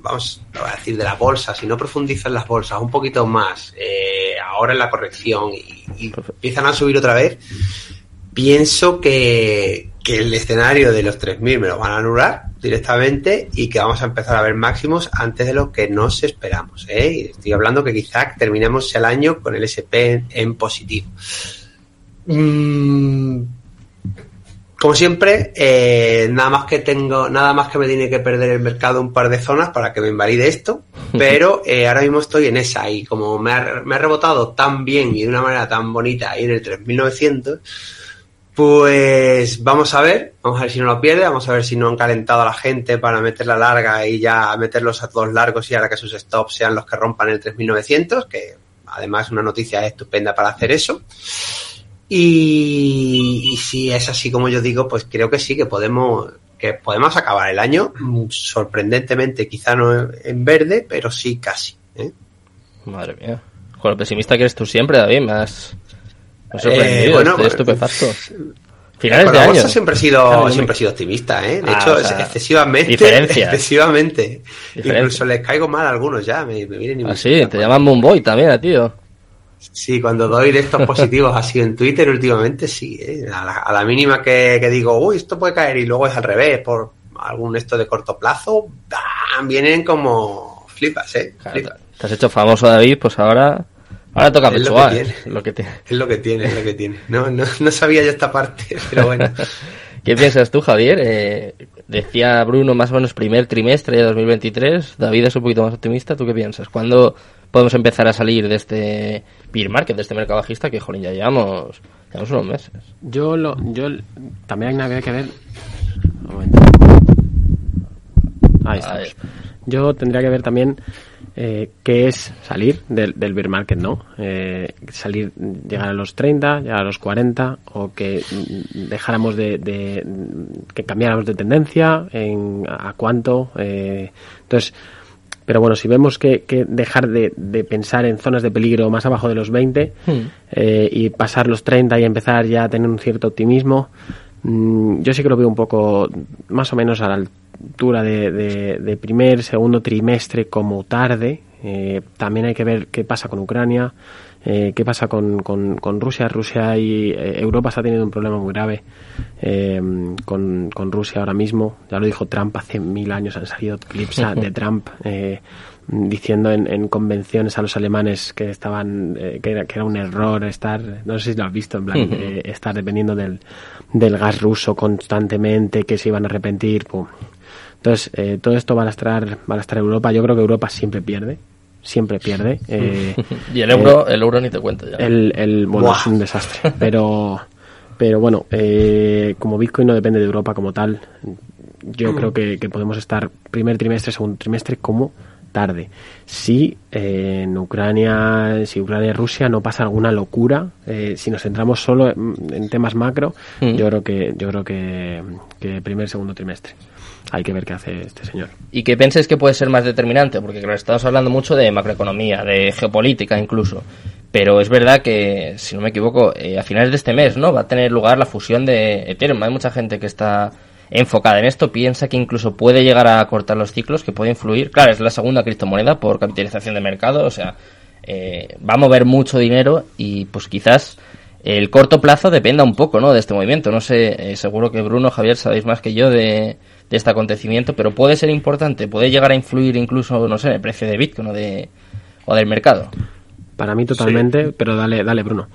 vamos a decir, de la bolsa, si no profundizan las bolsas un poquito más, eh, ahora en la corrección y, empiezan a subir otra vez, pienso que, que el escenario de los 3.000 me lo van a anular directamente y que vamos a empezar a ver máximos antes de lo que nos esperamos. ¿eh? Estoy hablando que quizá terminemos el año con el SP en, positivo. Mm, como siempre, eh, nada más que tengo, nada más que me tiene que perder el mercado un par de zonas para que me invalide esto, [laughs] pero eh, ahora mismo estoy en esa y como me ha, me ha, rebotado tan bien y de una manera tan bonita ahí en el 3900, pues vamos a ver, vamos a ver si no lo pierde, vamos a ver si no han calentado a la gente para meterla larga y ya meterlos a todos largos y ahora que sus stops sean los que rompan el 3900, que además es una noticia estupenda para hacer eso. Y, si es así como yo digo, pues creo que sí, que podemos, que podemos acabar el año sorprendentemente, quizá no en verde, pero sí casi. ¿eh? Madre mía. Con lo pesimista que eres tú siempre, David, me has, sorprendido, eh, bueno, estoy pues, estupefacto. Finales de año. siempre he sido, siempre he sido optimista, ¿eh? De ah, hecho, excesivamente. [laughs] Excesivamente. Incluso les caigo mal a algunos ya, me, me vienen y Ah, sí, te llaman Moonboy también, tío. Sí, cuando doy de estos positivos así en Twitter últimamente, sí. ¿eh? A, la, mínima que, digo, uy, esto puede caer y luego es al revés, por algún esto de corto plazo, vienen como flipas, ¿eh? Te has hecho famoso, David, pues ahora, ahora toca es lo que, lo que tiene. Es lo que tiene, es lo que tiene. No, no, no sabía yo esta parte, [laughs] pero bueno. [laughs] ¿Qué piensas tú, Javier? Eh, decía Bruno más o menos primer trimestre de 2023. David es un poquito más optimista. ¿Tú qué piensas? ¿Cuándo podemos empezar a salir de este beer market, de este mercado bajista que, jolín, ya llevamos, llevamos unos meses. Yo, lo, yo también había que ver... Ahí está. Yo tendría que ver también eh, qué es salir del, del beer market, ¿no? Eh, salir, llegar a los 30, llegar a los 40, o que dejáramos de, de que cambiáramos de tendencia, en a cuánto. Eh, entonces, pero bueno, si vemos que, dejar de, pensar en zonas de peligro más abajo de los 20 hmm. eh, y pasar los 30 y empezar ya a tener un cierto optimismo, mm, yo sí que lo veo un poco más o menos a la altura de, primer, segundo trimestre como tarde. Eh, también hay que ver qué pasa con Ucrania. Eh, qué pasa con, con, Rusia. Rusia y eh, Europa está teniendo un problema muy grave eh, con, con, Rusia ahora mismo. Ya lo dijo Trump hace mil años, han salido clips de [laughs] Trump diciendo en, convenciones a los alemanes que estaban que era, que, era, un error estar, no sé si lo has visto, en plan, estar dependiendo del, del gas ruso constantemente, que se iban a arrepentir. Entonces, todo esto va a lastrar, va a lastrar Europa. Yo creo que Europa siempre pierde siempre pierde. [laughs] Eh, y el euro, el euro ni te cuento ya. El, el bueno, es un desastre. Pero, pero bueno, eh, como Bitcoin no depende de Europa como tal, yo creo que, podemos estar primer trimestre, segundo trimestre como tarde. Si eh, en Ucrania, si Ucrania y Rusia no pasa alguna locura, si nos centramos solo en, temas macro, yo creo que yo creo que, que primer segundo trimestre hay que ver qué hace este señor. ¿Y qué pensáis que puede ser más determinante? Porque claro, estamos hablando mucho de macroeconomía, de geopolítica incluso. Pero es verdad que, si no me equivoco, eh, a finales de este mes, ¿no? Va a tener lugar la fusión de Ethereum. Hay mucha gente que está enfocada en esto, piensa que incluso puede llegar a cortar los ciclos, que puede influir. Claro, es la segunda criptomoneda por capitalización de mercado, o sea, eh, va a mover mucho dinero y pues quizás el corto plazo dependa un poco, ¿no? De este movimiento. No sé, eh, seguro que Bruno, Javier, sabéis más que yo de, de este acontecimiento, pero puede ser importante, puede llegar a influir incluso, no sé, en el precio de Bitcoin o, de, o del mercado. Para mí totalmente, pero dale, dale, Bruno.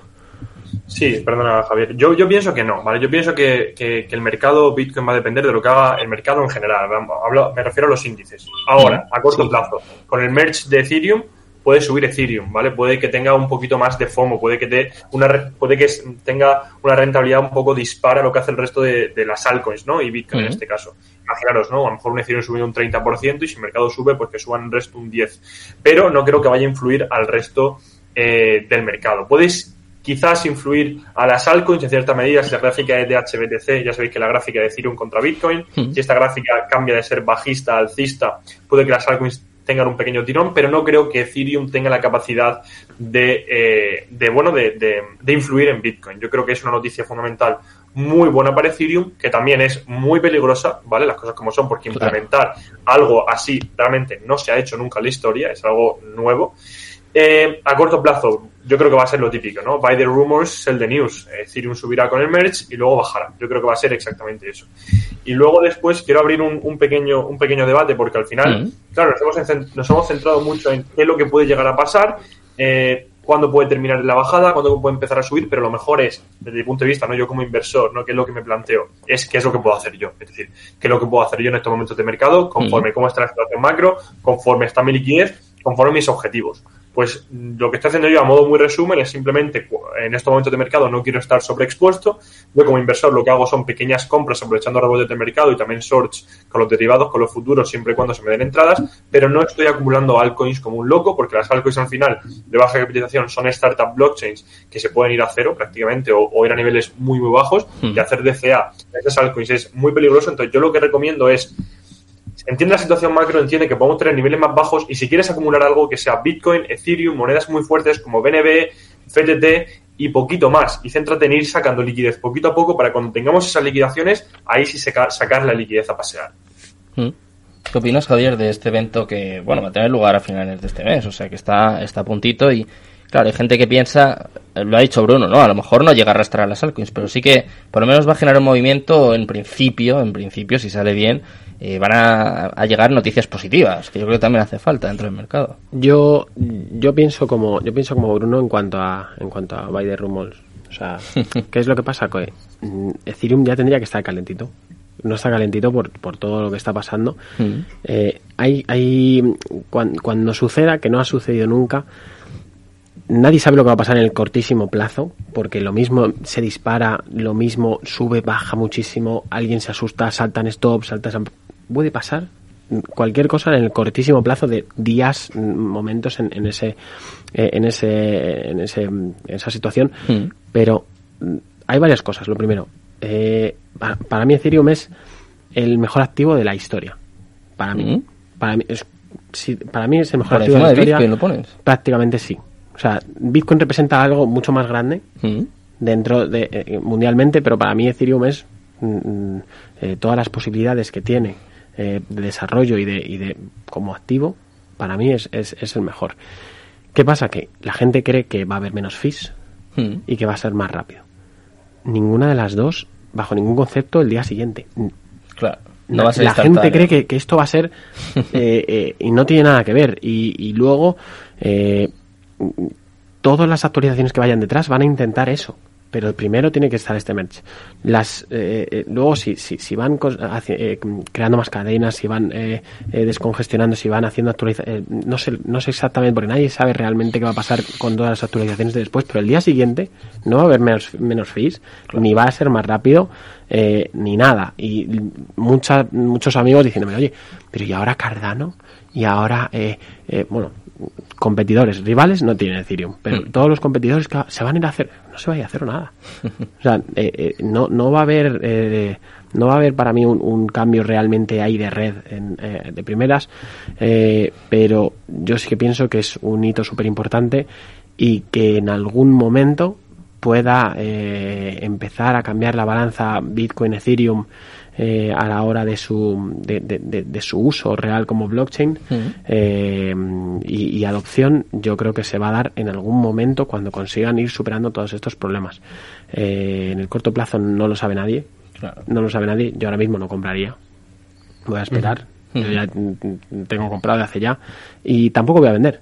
Sí, perdona, Javier. Yo, yo pienso que no, ¿vale? Yo pienso que, que, el mercado Bitcoin va a depender de lo que haga el mercado en general. Hablo, me refiero a los índices. Ahora, a corto plazo, con el merge de Ethereum, puede subir Ethereum, ¿vale? Puede que tenga un poquito más de FOMO, puede que, te, una, puede que tenga una rentabilidad un poco dispara a lo que hace el resto de, las altcoins, ¿no? Y Bitcoin en este caso. Imaginaros, ¿no? A lo mejor un Ethereum sube un 30% y si el mercado sube, pues que suban el resto un 10%. Pero no creo que vaya a influir al resto eh, del mercado. Puedes quizás influir a las altcoins en cierta medida si la gráfica es de HBTC, ya sabéis que la gráfica de Ethereum contra Bitcoin, Hmm. si esta gráfica cambia de ser bajista a alcista, puede que las altcoins tengan un pequeño tirón, pero no creo que Ethereum tenga la capacidad de, eh, de bueno, de, de- de influir en Bitcoin. Yo creo que es una noticia fundamental muy buena para Ethereum, que también es muy peligrosa, ¿vale? Las cosas como son, porque Claro. implementar algo así realmente no se ha hecho nunca en la historia, es algo nuevo. Eh, a corto plazo, yo creo que va a ser lo típico, ¿no? By the rumors, sell the news. Ethereum subirá con el merge y luego bajará. Yo creo que va a ser exactamente eso. Y luego después quiero abrir un, un pequeño, un pequeño debate porque al final, Mm. claro, nos hemos, nos hemos centrado mucho en qué es lo que puede llegar a pasar, eh, cuándo puede terminar la bajada, cuándo puede empezar a subir, pero lo mejor es, desde mi punto de vista, no yo como inversor, no qué es lo que me planteo, es qué es lo que puedo hacer yo. Es decir, qué es lo que puedo hacer yo en estos momentos de mercado, conforme cómo está la situación macro, conforme está mi liquidez, conforme mis objetivos. Pues lo que estoy haciendo yo a modo muy resumen es simplemente en estos momentos de mercado no quiero estar sobreexpuesto. Yo como inversor lo que hago son pequeñas compras aprovechando rebotes de mercado y también shorts con los derivados, con los futuros, siempre y cuando se me den entradas, pero no estoy acumulando altcoins como un loco porque las altcoins al final de baja capitalización son startup blockchains que se pueden ir a cero prácticamente o, o ir a niveles muy muy bajos Hmm. y hacer DCA esas altcoins es muy peligroso. Entonces yo lo que recomiendo es entiende la situación macro, entiende que podemos tener niveles más bajos y si quieres acumular algo que sea Bitcoin, Ethereum, monedas muy fuertes como BNB, FTT y poquito más y céntrate en ir sacando liquidez poquito a poco para cuando tengamos esas liquidaciones, ahí sí sacar la liquidez a pasear. Mm. ¿Qué opinas, Javier, de este evento que, bueno, va a tener lugar a finales de este mes? O sea, que está, está a puntito y, claro, hay gente que piensa, lo ha dicho Bruno, ¿no? A lo mejor no llega a arrastrar a las altcoins, pero sí que por lo menos va a generar un movimiento en principio, en principio, si sale bien, eh, van a, a llegar noticias positivas, que yo creo que también hace falta dentro del mercado. Yo, yo pienso como, yo pienso como Bruno en cuanto a, en cuanto a buy the rumors. O sea, [laughs] ¿qué es lo que pasa? Que mm, Ethereum ya tendría que estar calentito. No está calentito por, por todo lo que está pasando. Mm. Eh, hay, hay, cuan- cuando, suceda, que no ha sucedido nunca, nadie sabe lo que va a pasar en el cortísimo plazo, porque lo mismo se dispara, lo mismo sube, baja muchísimo, alguien se asusta, saltan stop, saltan... Puede pasar cualquier cosa en el cortísimo plazo de días, mm, momentos en, en ese, eh, en ese, en ese, en esa situación, Mm. pero mm, hay varias cosas. Lo primero, eh, para, para mí Ethereum es el mejor activo de la historia. Para mí, Mm. para mí es, sí, para mí es el mejor activo de la de historia. Bitcoin lo pones. Prácticamente sí. O sea, Bitcoin representa algo mucho más grande Mm. dentro de eh, mundialmente, pero para mí Ethereum es mm, mm, eh, todas las posibilidades que tiene eh, de desarrollo y de, y de como activo, para mí es, es, es el mejor. ¿Qué pasa? Que la gente cree que va a haber menos fees Mm. y que va a ser más rápido. Ninguna de las dos, bajo ningún concepto, el día siguiente. Claro. No va a ser la gente cree que, que esto va a ser [laughs] eh, eh, y no tiene nada que ver. Y, y luego eh, todas las actualizaciones que vayan detrás van a intentar eso. Pero primero tiene que estar este merge. Las, eh, eh, luego, si, si, si van eh, creando más cadenas, si van eh, eh, descongestionando, si van haciendo actualizaciones, no, sé, no sé exactamente, porque nadie sabe realmente qué va a pasar con todas las actualizaciones de después, pero el día siguiente no va a haber menos, menos fees, ni va a ser más rápido, eh, ni nada. Y mucha, muchos amigos diciéndome, oye, pero ¿y ahora Cardano? Y ahora, eh, eh, bueno, competidores, rivales no tienen Ethereum, pero Mm. todos los competidores que se van a ir a hacer, no se va a ir a hacer nada. O sea, eh, eh, no, no va a haber, eh, no va a haber para mí un, un cambio realmente ahí de red en, eh, de primeras, eh, pero yo sí que pienso que es un hito súper importante y que en algún momento pueda eh, empezar a cambiar la balanza Bitcoin-Ethereum eh, a la hora de su, de, de- de- de su uso real como blockchain eh, y, y adopción, yo creo que se va a dar en algún momento cuando consigan ir superando todos estos problemas. Eh, en el corto plazo no lo sabe nadie, Claro. no lo sabe nadie, yo ahora mismo no compraría, voy a esperar, yo ya tengo comprado de hace ya y tampoco voy a vender.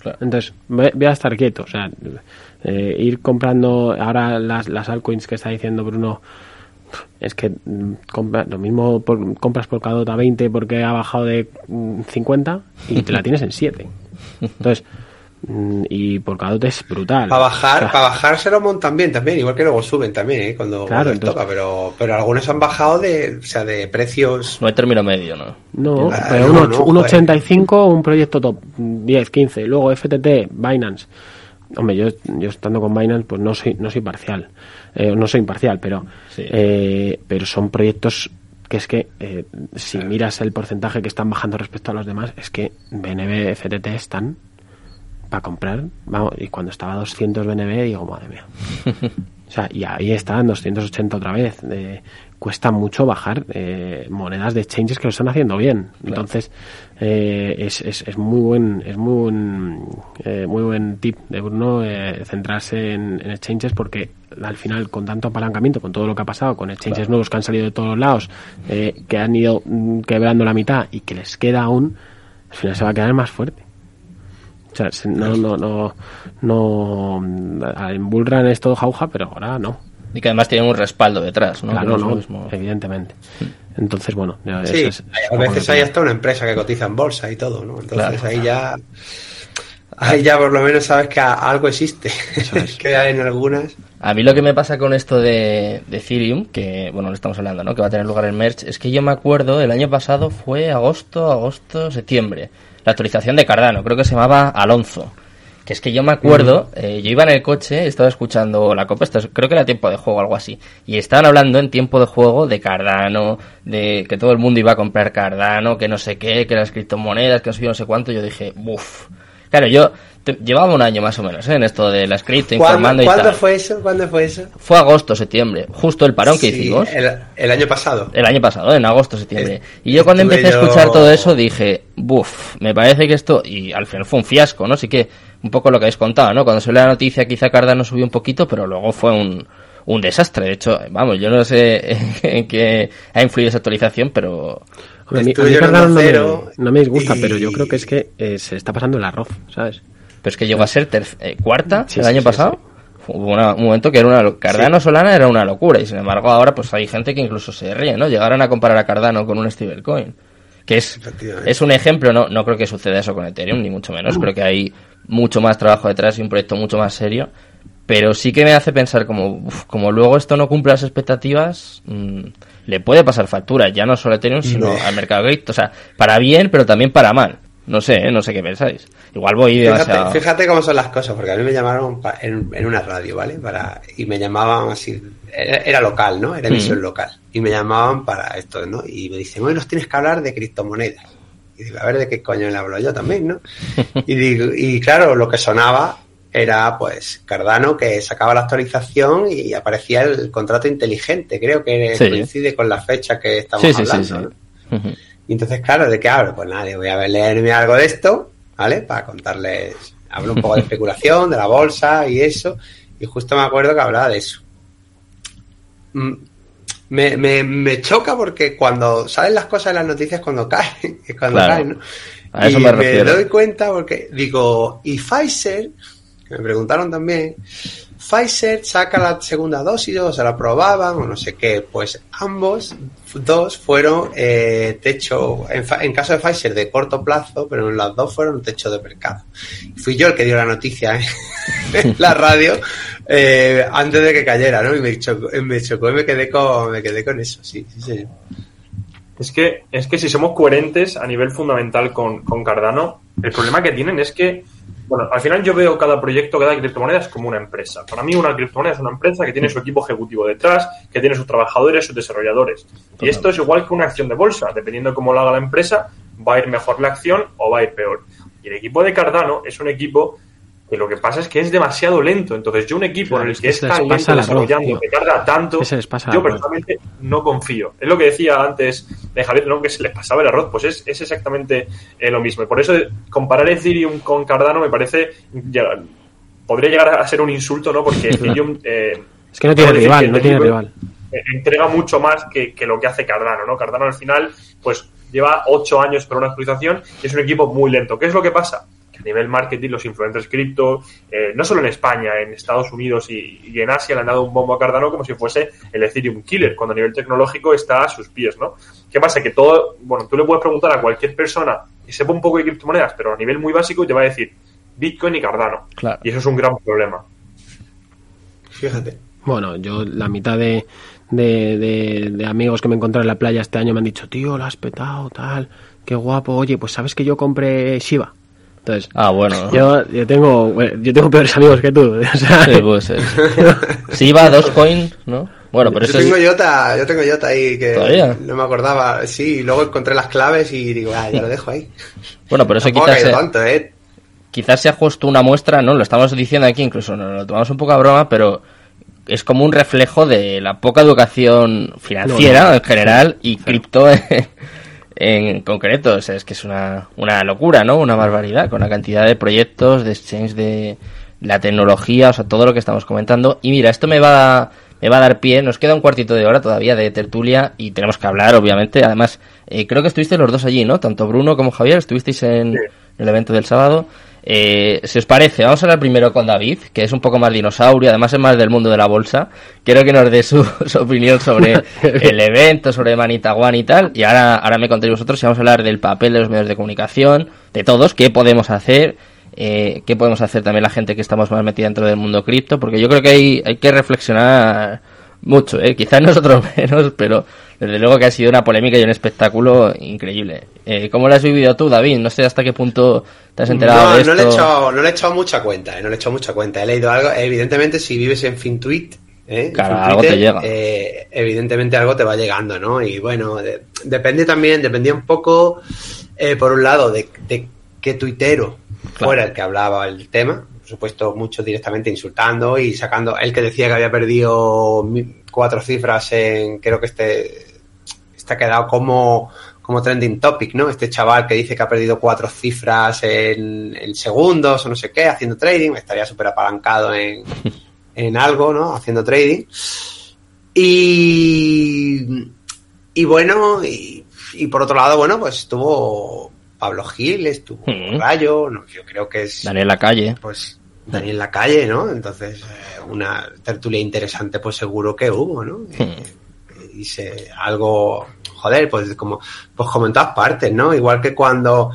Claro. Entonces, voy voy a estar quieto. O sea, eh, ir comprando ahora las, las altcoins que está diciendo Bruno, es que mm, compra- lo mismo por- compras por cada a 20 porque ha bajado de mm, 50 y te la tienes en 7. Entonces, mm, y por cada es brutal. Para bajar, O sea, para bajar se lo montan bien también, igual que luego suben también, ¿eh? cuando, Claro, cuando les entonces- toca, pero, pero algunos han bajado de, o sea, de precios. No hay término medio, ¿no? No, Ah, pero no, un, no, un joder. 85, un proyecto top 10, 15. Luego FTT, Binance, hombre, yo, yo estando con Binance, pues no soy, no soy parcial, eh, no soy imparcial, pero, Sí. eh, pero son proyectos que es que eh, si miras el porcentaje que están bajando respecto a los demás, es que BNB, FTT están para comprar, vamos, y cuando estaba a 200 BNB digo, madre mía. [laughs] O sea, y ahí están 280 otra vez. Cuesta mucho bajar eh, monedas de exchanges que lo están haciendo bien. Entonces, eh, es, es, es muy buen, es muy buen, eh, muy buen tip de Bruno eh, centrarse en, en exchanges porque al final con tanto apalancamiento, con todo lo que ha pasado, con exchanges nuevos que han salido de todos lados, eh, que han ido mm, quebrando la mitad y que les queda aún, al final se va a quedar más fuerte. O sea, se- no, no, no, no, en Bullrun es todo jauja, pero ahora no. Y que además tienen un respaldo detrás, ¿no? Claro, no, mismo. evidentemente. Entonces, bueno, ya Sí, es- a veces hay hasta una empresa que cotiza en bolsa y todo, ¿no? Entonces Claro. ahí ya ahí ya por lo menos sabes que algo existe. [laughs] que hay en algunas. A mí lo que me pasa con esto de, de Ethereum, que bueno, lo estamos hablando, ¿no? Que va a tener lugar el merge, es que yo me acuerdo, el año pasado fue agosto, agosto, septiembre, la actualización de Cardano, creo que se llamaba Alonso. Que es que yo me acuerdo, eh, yo iba en el coche, estaba escuchando la copa, esto es- creo que era tiempo de juego o algo así, y estaban hablando en tiempo de juego de Cardano, de que todo el mundo iba a comprar Cardano, que no sé qué, que las criptomonedas, que no sé no sé cuánto, yo dije, uff. Claro, yo te- llevaba un año más o menos ¿eh? en esto de las cripto, informando ¿Cuándo, y ¿cuándo tal. fue eso? ¿Cuándo fue eso? Fue agosto, septiembre, justo el parón que hicimos. El, el año pasado. El año pasado, en agosto, septiembre. Y yo cuando empecé a escuchar todo eso dije, buf, me parece que esto, y al final fue un fiasco, ¿no? Así que un poco lo que habéis contado, ¿no? Cuando salió la noticia quizá Cardano subió un poquito, pero luego fue un, un desastre. De hecho, vamos, yo no sé [laughs] en qué ha influido esa actualización, pero Hombre, a mí, a Cardano no me, cero no me disgusta, y- pero yo creo que es que eh, se está pasando el arroz, ¿sabes? pero es que llegó a ser eh, cuarta Sí, el sí, año sí, pasado. Hubo una- un momento que era una Cardano Solana era una locura y sin embargo ahora pues hay gente que incluso se ríe, ¿no? Llegaron a comparar a Cardano con un stablecoin. Que es, es un ejemplo, no, no creo que suceda eso con Ethereum, ni mucho menos. Creo que hay mucho más trabajo detrás y un proyecto mucho más serio. Pero sí que me hace pensar como, uf, como luego esto no cumple las expectativas, mm, le puede pasar factura, ya no solo a Ethereum, sino al mercado cripto. O sea, para bien, pero también para mal. No sé, ¿eh? no sé qué pensáis. Igual voy demasiado... Fíjate, fíjate cómo son las cosas, porque a mí me llamaron pa- en, en una radio, ¿vale? Para, y me llamaban así, era, era local, ¿no? Era emisión Mm. local. Y me llamaban para esto, ¿no? Y me dicen, hoy nos tienes que hablar de criptomonedas. Y digo, a ver de qué coño le hablo yo también, ¿no? Y digo, y claro, lo que sonaba era pues Cardano que sacaba la actualización y aparecía el contrato inteligente, creo que Sí. coincide con la fecha que estamos Sí, hablando. sí. ¿no? Ujú. Y entonces, claro, ¿de qué hablo? Pues nada, voy a leerme algo de esto, ¿vale? Para contarles, hablo un poco de especulación, de la bolsa y eso, y justo me acuerdo que hablaba de eso. Me, me, me choca porque cuando salen las cosas en las noticias cuando caen, [laughs] es cuando Claro. caen, ¿no? A eso y me doy cuenta porque digo, y Pfizer, que me preguntaron también, Pfizer saca la segunda dosis o se la probaban o no sé qué, pues ambos dos fueron eh, techo, en, en caso de Pfizer de corto plazo, pero en las dos fueron techo de mercado. Fui yo el que dio la noticia ¿eh? [laughs] en la radio eh, antes de que cayera, ¿no? Y me chocó, me chocó y me quedé con, me quedé con eso, sí, sí, señor. Es que, es que si somos coherentes a nivel fundamental con, con Cardano, el problema que tienen es que, bueno, al final yo veo cada proyecto, cada criptomoneda es como una empresa. Para mí una criptomoneda es una empresa que tiene su equipo ejecutivo detrás, que tiene sus trabajadores, sus desarrolladores. Y esto es igual que una acción de bolsa. Dependiendo de cómo lo haga la empresa, va a ir mejor la acción o va a ir peor. Y el equipo de Cardano es un equipo que lo que pasa es que es demasiado lento. Entonces yo un equipo Claro, en el que es tan lento desarrollando, que tarda tanto, yo personalmente no confío. Es lo que decía antes de Javier, ¿no? que se les pasaba el arroz, pues es, es exactamente eh, lo mismo. Y por eso comparar Ethereum con Cardano me parece, ya, podría llegar a ser un insulto, ¿no? Porque [laughs] Ethereum... eh, Es que no tiene rival, no tiene rival. eh, entrega mucho más que, que lo que hace Cardano, ¿no? Cardano al final, pues lleva ocho años para una actualización y es un equipo muy lento. ¿Qué es lo que pasa? A nivel marketing, los influencers cripto, eh, no solo en España, en Estados Unidos y, y en Asia le han dado un bombo a Cardano como si fuese el Ethereum Killer, cuando a nivel tecnológico está a sus pies, ¿no? ¿Qué pasa? Que todo, bueno, tú le puedes preguntar a cualquier persona que sepa un poco de criptomonedas, pero a nivel muy básico, te va a decir Bitcoin y Cardano. Claro. Y eso es un gran problema. Fíjate. Bueno, yo la mitad de, de, de- de amigos que me encontré en la playa este año me han dicho, tío, lo has petado, tal, qué guapo. Oye, pues sabes que yo compré Shiba. Entonces, Ah, bueno. yo, yo tengo yo tengo peores amigos que tú. [laughs] O sea, Sí, puede ser. [laughs] Si iba a dos coin, ¿no? Bueno, pero yo eso tengo es... Jota, yo tengo ahí que ¿Todavía? no me acordaba. Sí, y luego encontré las claves y digo, ah, ya lo dejo ahí. Bueno, pero eso Tampoco quizás sea, tanto, ¿eh? quizás sea justo una muestra, ¿no? Lo estamos diciendo aquí, incluso nos lo tomamos un poco a broma, pero es como un reflejo de la poca educación financiera No, no. en general y cripto en, en concreto. O sea, es que es una, una locura, ¿no? Una barbaridad con la cantidad de proyectos, de exchange, de la tecnología, o sea, todo lo que estamos comentando. Y mira, esto me va a, me va a dar pie. Nos queda un cuartito de hora todavía de tertulia y tenemos que hablar, obviamente. Además, eh, creo que estuvisteis los dos allí, ¿no? Tanto Bruno como Javier estuvisteis en Sí. el evento del sábado. Eh, si os parece, vamos a hablar primero con David, que es un poco más dinosaurio, además es más del mundo de la bolsa. Quiero que nos dé su, [laughs] su opinión sobre [laughs] el evento, sobre Manita One y tal. Y ahora, ahora me contéis vosotros si vamos a hablar del papel de los medios de comunicación, de todos, qué podemos hacer, eh, qué podemos hacer también la gente que estamos más metida dentro del mundo cripto, porque yo creo que hay, hay que reflexionar mucho, ¿eh? quizás [laughs] nosotros menos, pero desde luego que ha sido una polémica y un espectáculo increíble. Eh, ¿Cómo lo has vivido tú, David? No sé hasta qué punto te has enterado No, de esto. no le, he echado, no le he echado mucha cuenta, eh, no le he echado mucha cuenta. He leído algo, evidentemente si vives en FinTweet, eh, Claro, algo te llega. eh, evidentemente algo te va llegando, ¿no? Y bueno, de- depende también, dependía un poco, eh, por un lado, de, de qué tuitero fuera el que hablaba el tema. Por supuesto, muchos directamente insultando y sacando, el que decía que había perdido cuatro cifras en, creo que este, está quedado como, como trending topic, ¿no? Este chaval que dice que ha perdido cuatro cifras en, en segundos o no sé qué, haciendo trading, estaría súper apalancado en, [laughs] en algo, ¿no? Haciendo trading. Y, y bueno, y, y por otro lado, bueno, pues estuvo Pablo Gil, estuvo Mm. Rayo, no, yo creo que es Daniel Lacalle. pues Daniel Lacalle, ¿no? Entonces, eh, una tertulia interesante, pues seguro que hubo, ¿no? Eh, y se, algo, joder, pues como, pues como en todas partes, ¿no? Igual que cuando,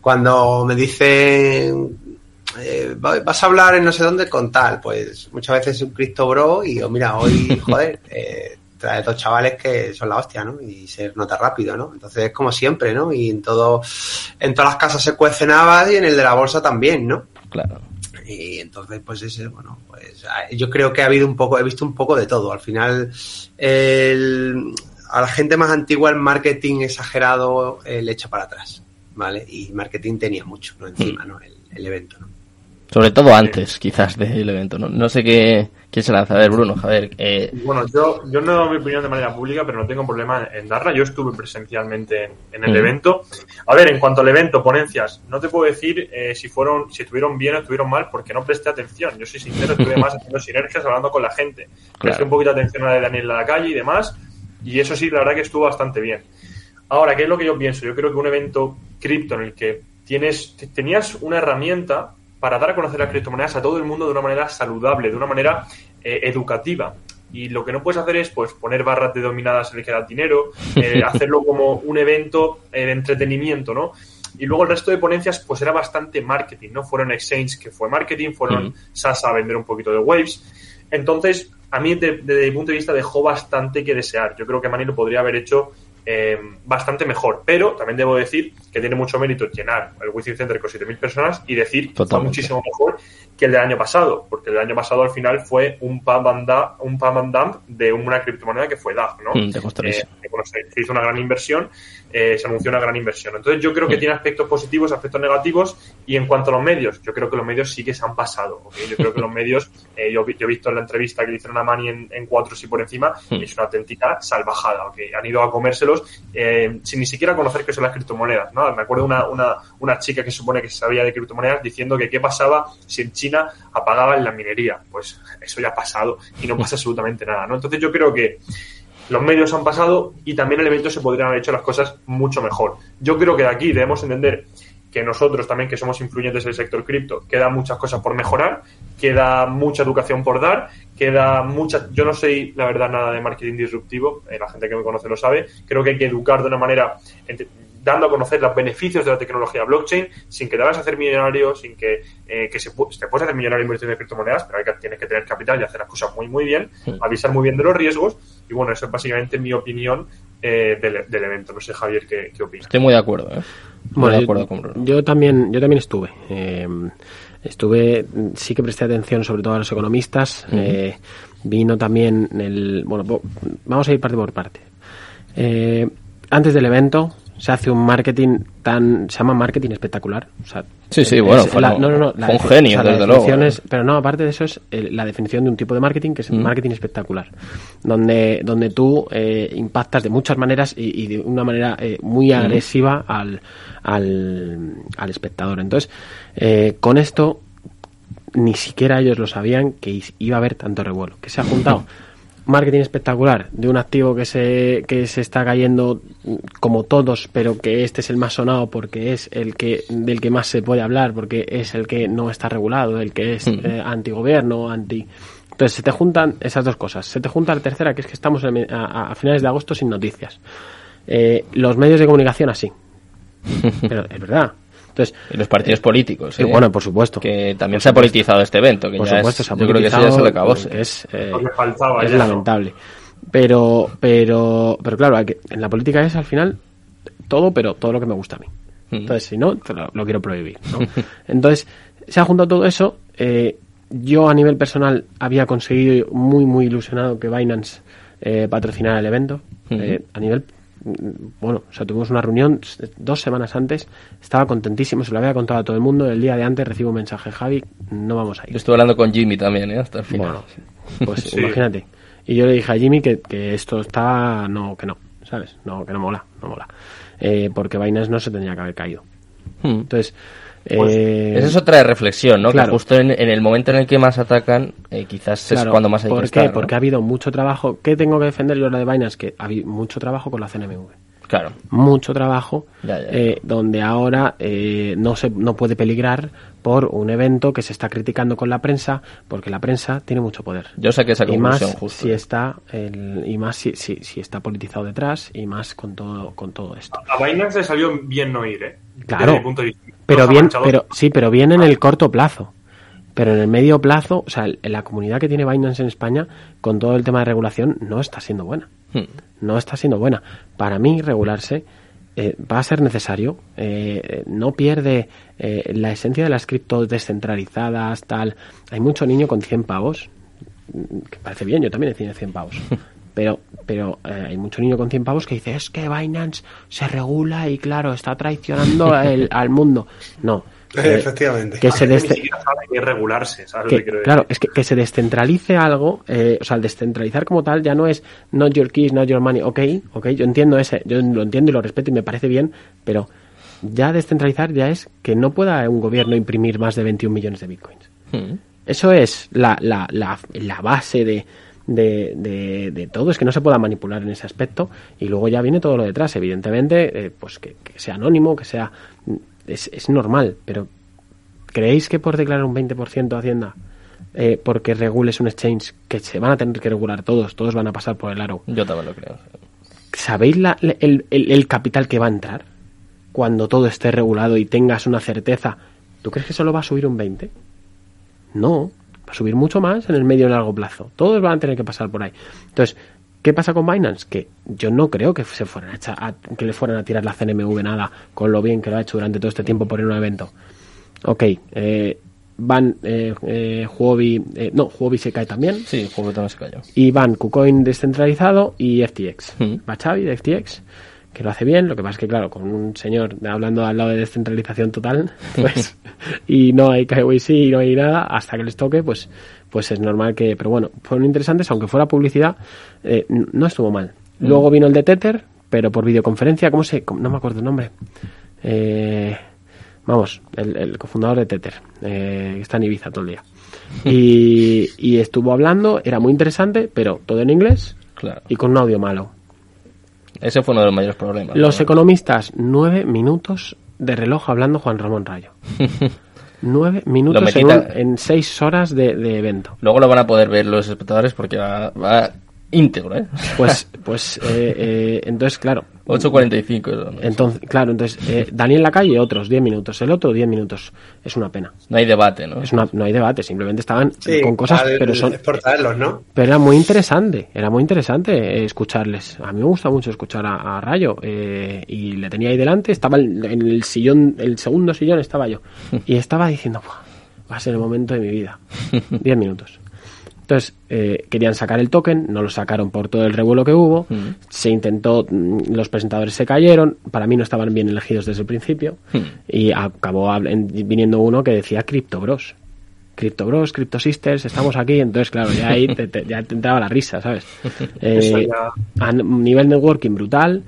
cuando me dicen, eh, va- vas a hablar en no sé dónde con tal, pues muchas veces es un Cristo Bro y digo, mira, hoy, [laughs] joder, eh, trae dos chavales que son la hostia, ¿no? Y se nota rápido, ¿no? Entonces es como siempre, ¿no? Y en todo, en todas las casas se cuecen habas y en el de la bolsa también, ¿no? Claro. Y entonces, pues ese, bueno, pues ah, yo creo que ha habido un poco, he visto un poco de todo. Al final, el- a la gente más antigua el marketing exagerado eh, le echa para atrás, ¿vale? Y marketing tenía mucho, ¿no? Encima, ¿no? El, el evento, ¿no? Sobre todo antes, quizás, del evento. No, no sé qué, quién se lanza. A ver, Bruno, Javier. Eh, Bueno, yo, yo no he dado mi opinión de manera pública, pero no tengo problema en darla. Yo estuve presencialmente en, en el Ujú. evento. A ver, en cuanto al evento, ponencias, no te puedo decir eh, si fueron, si estuvieron bien o estuvieron mal, porque no presté atención. Yo soy sincero, estuve [laughs] más haciendo sinergias, hablando con la gente. Presté Claro. un poquito de atención a la de Daniel a la calle y demás, y eso sí, la verdad que estuvo bastante bien. Ahora, ¿qué es lo que yo pienso? Yo creo que un evento cripto en el que tienes, te- tenías una herramienta para dar a conocer las criptomonedas a todo el mundo de una manera saludable, de una manera eh, educativa. Y lo que no puedes hacer es pues poner barras de dominadas en el que da dinero, eh, [laughs] hacerlo como un evento eh, de entretenimiento, ¿no? Y luego el resto de ponencias pues era bastante marketing, ¿no? Fueron exchange que fue marketing, fueron Ujú. SAS a vender un poquito de waves. Entonces, a mí de- desde mi punto de vista dejó bastante que desear. Yo creo que Mani lo podría haber hecho eh, bastante mejor, pero también debo decir que tiene mucho mérito llenar el Within Center con 7.000 personas y decir que fue muchísimo mejor que el del año pasado, porque el del año pasado al final fue un pump and dump, un pump and dump de una criptomoneda que fue DAG, ¿no? Mm. Eh, que, bueno, se, se hizo una gran inversión, eh, se anunció una gran inversión. Entonces yo creo que tiene aspectos positivos, aspectos negativos, y en cuanto a los medios, yo creo que los medios sí que se han pasado. Yo creo que los [laughs] medios, eh, yo, yo he visto en la entrevista que le hicieron a Mani en, en cuatro y por encima, es una auténtica salvajada, ¿ok? Han ido a comérselos eh, sin ni siquiera conocer qué son las criptomonedas, ¿no? Me acuerdo una, una, una chica que supone que sabía de criptomonedas diciendo que qué pasaba si en China apagaban la minería. Pues eso ya ha pasado y no pasa [laughs] absolutamente nada, ¿no? Entonces yo creo que los medios han pasado y también el evento se podrían haber hecho las cosas mucho mejor. Yo creo que de aquí debemos entender que nosotros también, que somos influyentes del sector cripto, queda muchas cosas por mejorar, queda mucha educación por dar, queda mucha... Yo no sé, la verdad, nada de marketing disruptivo, eh, la gente que me conoce lo sabe, creo que hay que educar de una manera... dando a conocer los beneficios de la tecnología blockchain sin que te vayas a hacer millonario, sin que, eh, que se, te puedes hacer millonario invirtiendo en criptomonedas, pero hay que, tienes que tener capital y hacer las cosas muy, muy bien, avisar muy bien de los riesgos. Y bueno, eso es básicamente mi opinión eh, del, del evento. No sé, Javier, ¿qué, qué opinas? Estoy muy de acuerdo. ¿eh? Bueno, de yo- acuerdo con Bruno. Yo también, yo también estuve. Eh, estuve, sí que presté atención sobre todo a los economistas. Eh, vino también el, bueno, vamos a ir parte por parte. Eh, antes del evento se hace un marketing tan, se llama marketing espectacular. O sea, Sí, sí, es- bueno, fue la- no, no, fue la un genio, desde luego. es- pero no, aparte de eso es eh, la definición de un tipo de marketing que es el Mm. marketing espectacular, donde, donde tú eh, impactas de muchas maneras y, y de una manera eh, muy Mm. agresiva al, al, al espectador. Entonces, eh, con esto ni siquiera ellos lo sabían que iba a haber tanto revuelo, que se ha juntado [laughs] marketing espectacular de un activo que se, que se está cayendo como todos, pero que este es el más sonado porque es el que del que más se puede hablar, porque es el que no está regulado, el que es Mm. eh, antigobierno, anti... Entonces se te juntan esas dos cosas. Se te junta la tercera, que es que estamos en a, a finales de agosto sin noticias. Eh, los medios de comunicación así. [laughs] Pero es verdad. Entonces, Y los partidos políticos. sí, ¿eh? bueno, por supuesto. Que también se ha politizado este evento. Que por ya supuesto, es- se ha yo creo que eso ya se le acabó. es, eh, faltaba es ya, ¿no? lamentable. Pero, pero, pero claro, hay que- en la política es al final todo, pero todo lo que me gusta a mí. Mm. Entonces, si no, te lo, lo quiero prohibir. ¿no? [laughs] Entonces, se ha juntado todo eso. eh, yo a nivel personal había conseguido muy, muy ilusionado que Binance eh, patrocinara el evento. Eh, a nivel, bueno, o sea, tuvimos una reunión dos semanas antes. Estaba contentísimo, se lo había contado a todo el mundo. El día de antes recibo un mensaje, Javi, no vamos a ir. Yo estuve hablando con Jimmy también, ¿eh? Hasta el final. Bueno, pues [laughs] Sí. imagínate. Y yo le dije a Jimmy que, que esto está. No, que no, ¿sabes? No, que no mola, no mola. Eh, porque Binance no se tendría que haber caído. Hmm. Entonces. Pues, eh, Esa es otra reflexión, ¿no? claro. Que justo en, en el momento en el que más atacan, eh, quizás es cuando más hay ¿Por que qué? estar, ¿no? Porque ha habido mucho trabajo. ¿Qué tengo que defender yo la de Binance? Que ha habido mucho trabajo con la CNMV. Claro. Mucho trabajo Ya, ya, ya. eh, donde ahora eh, no se no puede peligrar por un evento que se está criticando con la prensa porque la prensa tiene mucho poder Yo saqué esa y más conclusión justo. si está el, y más si, si, si está politizado detrás y más con todo con todo esto A Binance le salió bien no ir, ¿eh? Claro. Desde mi punto de vista. Pero bien pero sí pero bien en el corto plazo pero en el medio plazo o sea la comunidad que tiene Binance en España con todo el tema de regulación no está siendo buena Hmm. no está siendo buena. Para mí, regularse eh, va a ser necesario. Eh, no pierde eh, la esencia de las criptos descentralizadas, tal. Hay mucho niño con 100 pavos, que parece bien, yo también he tenido 100 pavos. [laughs] Pero, pero eh, hay mucho niño con 100 pavos que dice, es que Binance se regula y claro, está traicionando [laughs] el- al mundo. No. eh, Efectivamente. Que se ni sabe que es regularse, ¿sabes lo que, claro, es que, que se descentralice algo, eh, o sea, el descentralizar como tal ya no es not your keys, not your money, ok, ok, yo entiendo ese, yo lo entiendo y lo respeto y me parece bien, pero ya descentralizar ya es que no pueda un gobierno imprimir más de 21 millones de bitcoins. Hmm. Eso es la, la, la, la base de, de, de, de todo, es que no se pueda manipular en ese aspecto y luego ya viene todo lo detrás, evidentemente, eh, pues que, que sea anónimo, que sea... Es, es normal, pero ¿creéis que por declarar un 20% a Hacienda, eh, porque regules un exchange, que se van a tener que regular todos, todos van a pasar por el aro, Yo también lo creo. ¿sabéis la- el, el- el capital que va a entrar cuando todo esté regulado y tengas una certeza? ¿Tú crees que solo va a subir un 20? No, a subir mucho más en el medio y largo plazo. Todos van a tener que pasar por ahí. Entonces, ¿qué pasa con Binance? Que yo no creo que se fueran a, echar- a- que le fueran a tirar la CNMV nada con lo bien que lo ha hecho durante todo este tiempo por ir a un evento. Ok, eh, van eh, eh, Huobi, eh, no, Huobi se cae también. Sí, juego también se cayó. Y van KuCoin descentralizado y FTX. Mm. Va Xavi de FTX, que lo hace bien. Lo que pasa es que, claro, con un señor hablando al lado de descentralización total, [laughs] pues, y no hay KYC y no hay nada, hasta que les toque, pues, pues es normal que. Pero bueno, fueron interesantes, aunque fuera publicidad, eh, no estuvo mal. Luego vino el de Tether, pero por videoconferencia, ¿cómo se.? no me acuerdo el nombre. Eh, vamos, el, el cofundador de Tether, eh, está en Ibiza todo el día. [laughs] Y, y estuvo hablando, era muy interesante, pero todo en inglés Claro. y con un audio malo. Ese fue uno de los mayores problemas. Los ¿no? economistas, nueve minutos de reloj hablando Juan Ramón Rayo. [laughs] Nueve minutos en, un- en seis horas de, de evento. Luego lo van a poder ver los espectadores porque va, va íntegro, ¿eh? Pues, pues eh, eh, entonces, claro. 8.45. ¿no? Entonces, claro, entonces, eh, Daniel Lacalle, otros 10 minutos, el otro 10 minutos. Es una pena. No hay debate, ¿no? Es una, no hay debate, simplemente estaban Sí, con cosas, al- pero son. ¿no? Pero era muy interesante, era muy interesante eh, escucharles. A mí me gusta mucho escuchar a, a Rayo. eh, y le tenía ahí delante, estaba en en el sillón, el segundo sillón estaba yo. [laughs] Y estaba diciendo, "Buah, va a ser el momento de mi vida. [laughs] 10 minutos. Entonces, eh, querían sacar el token, no lo sacaron por todo el revuelo que hubo. Mm. Se intentó, mm, los presentadores se cayeron. Para mí no estaban bien elegidos desde el principio. Mm. Y acabó viniendo uno que decía Crypto Bros. Crypto Bros, Crypto Sisters, estamos aquí. Entonces, claro, ya ahí te, te- ya te entraba la risa, ¿sabes? [laughs] Eh, a nivel networking brutal.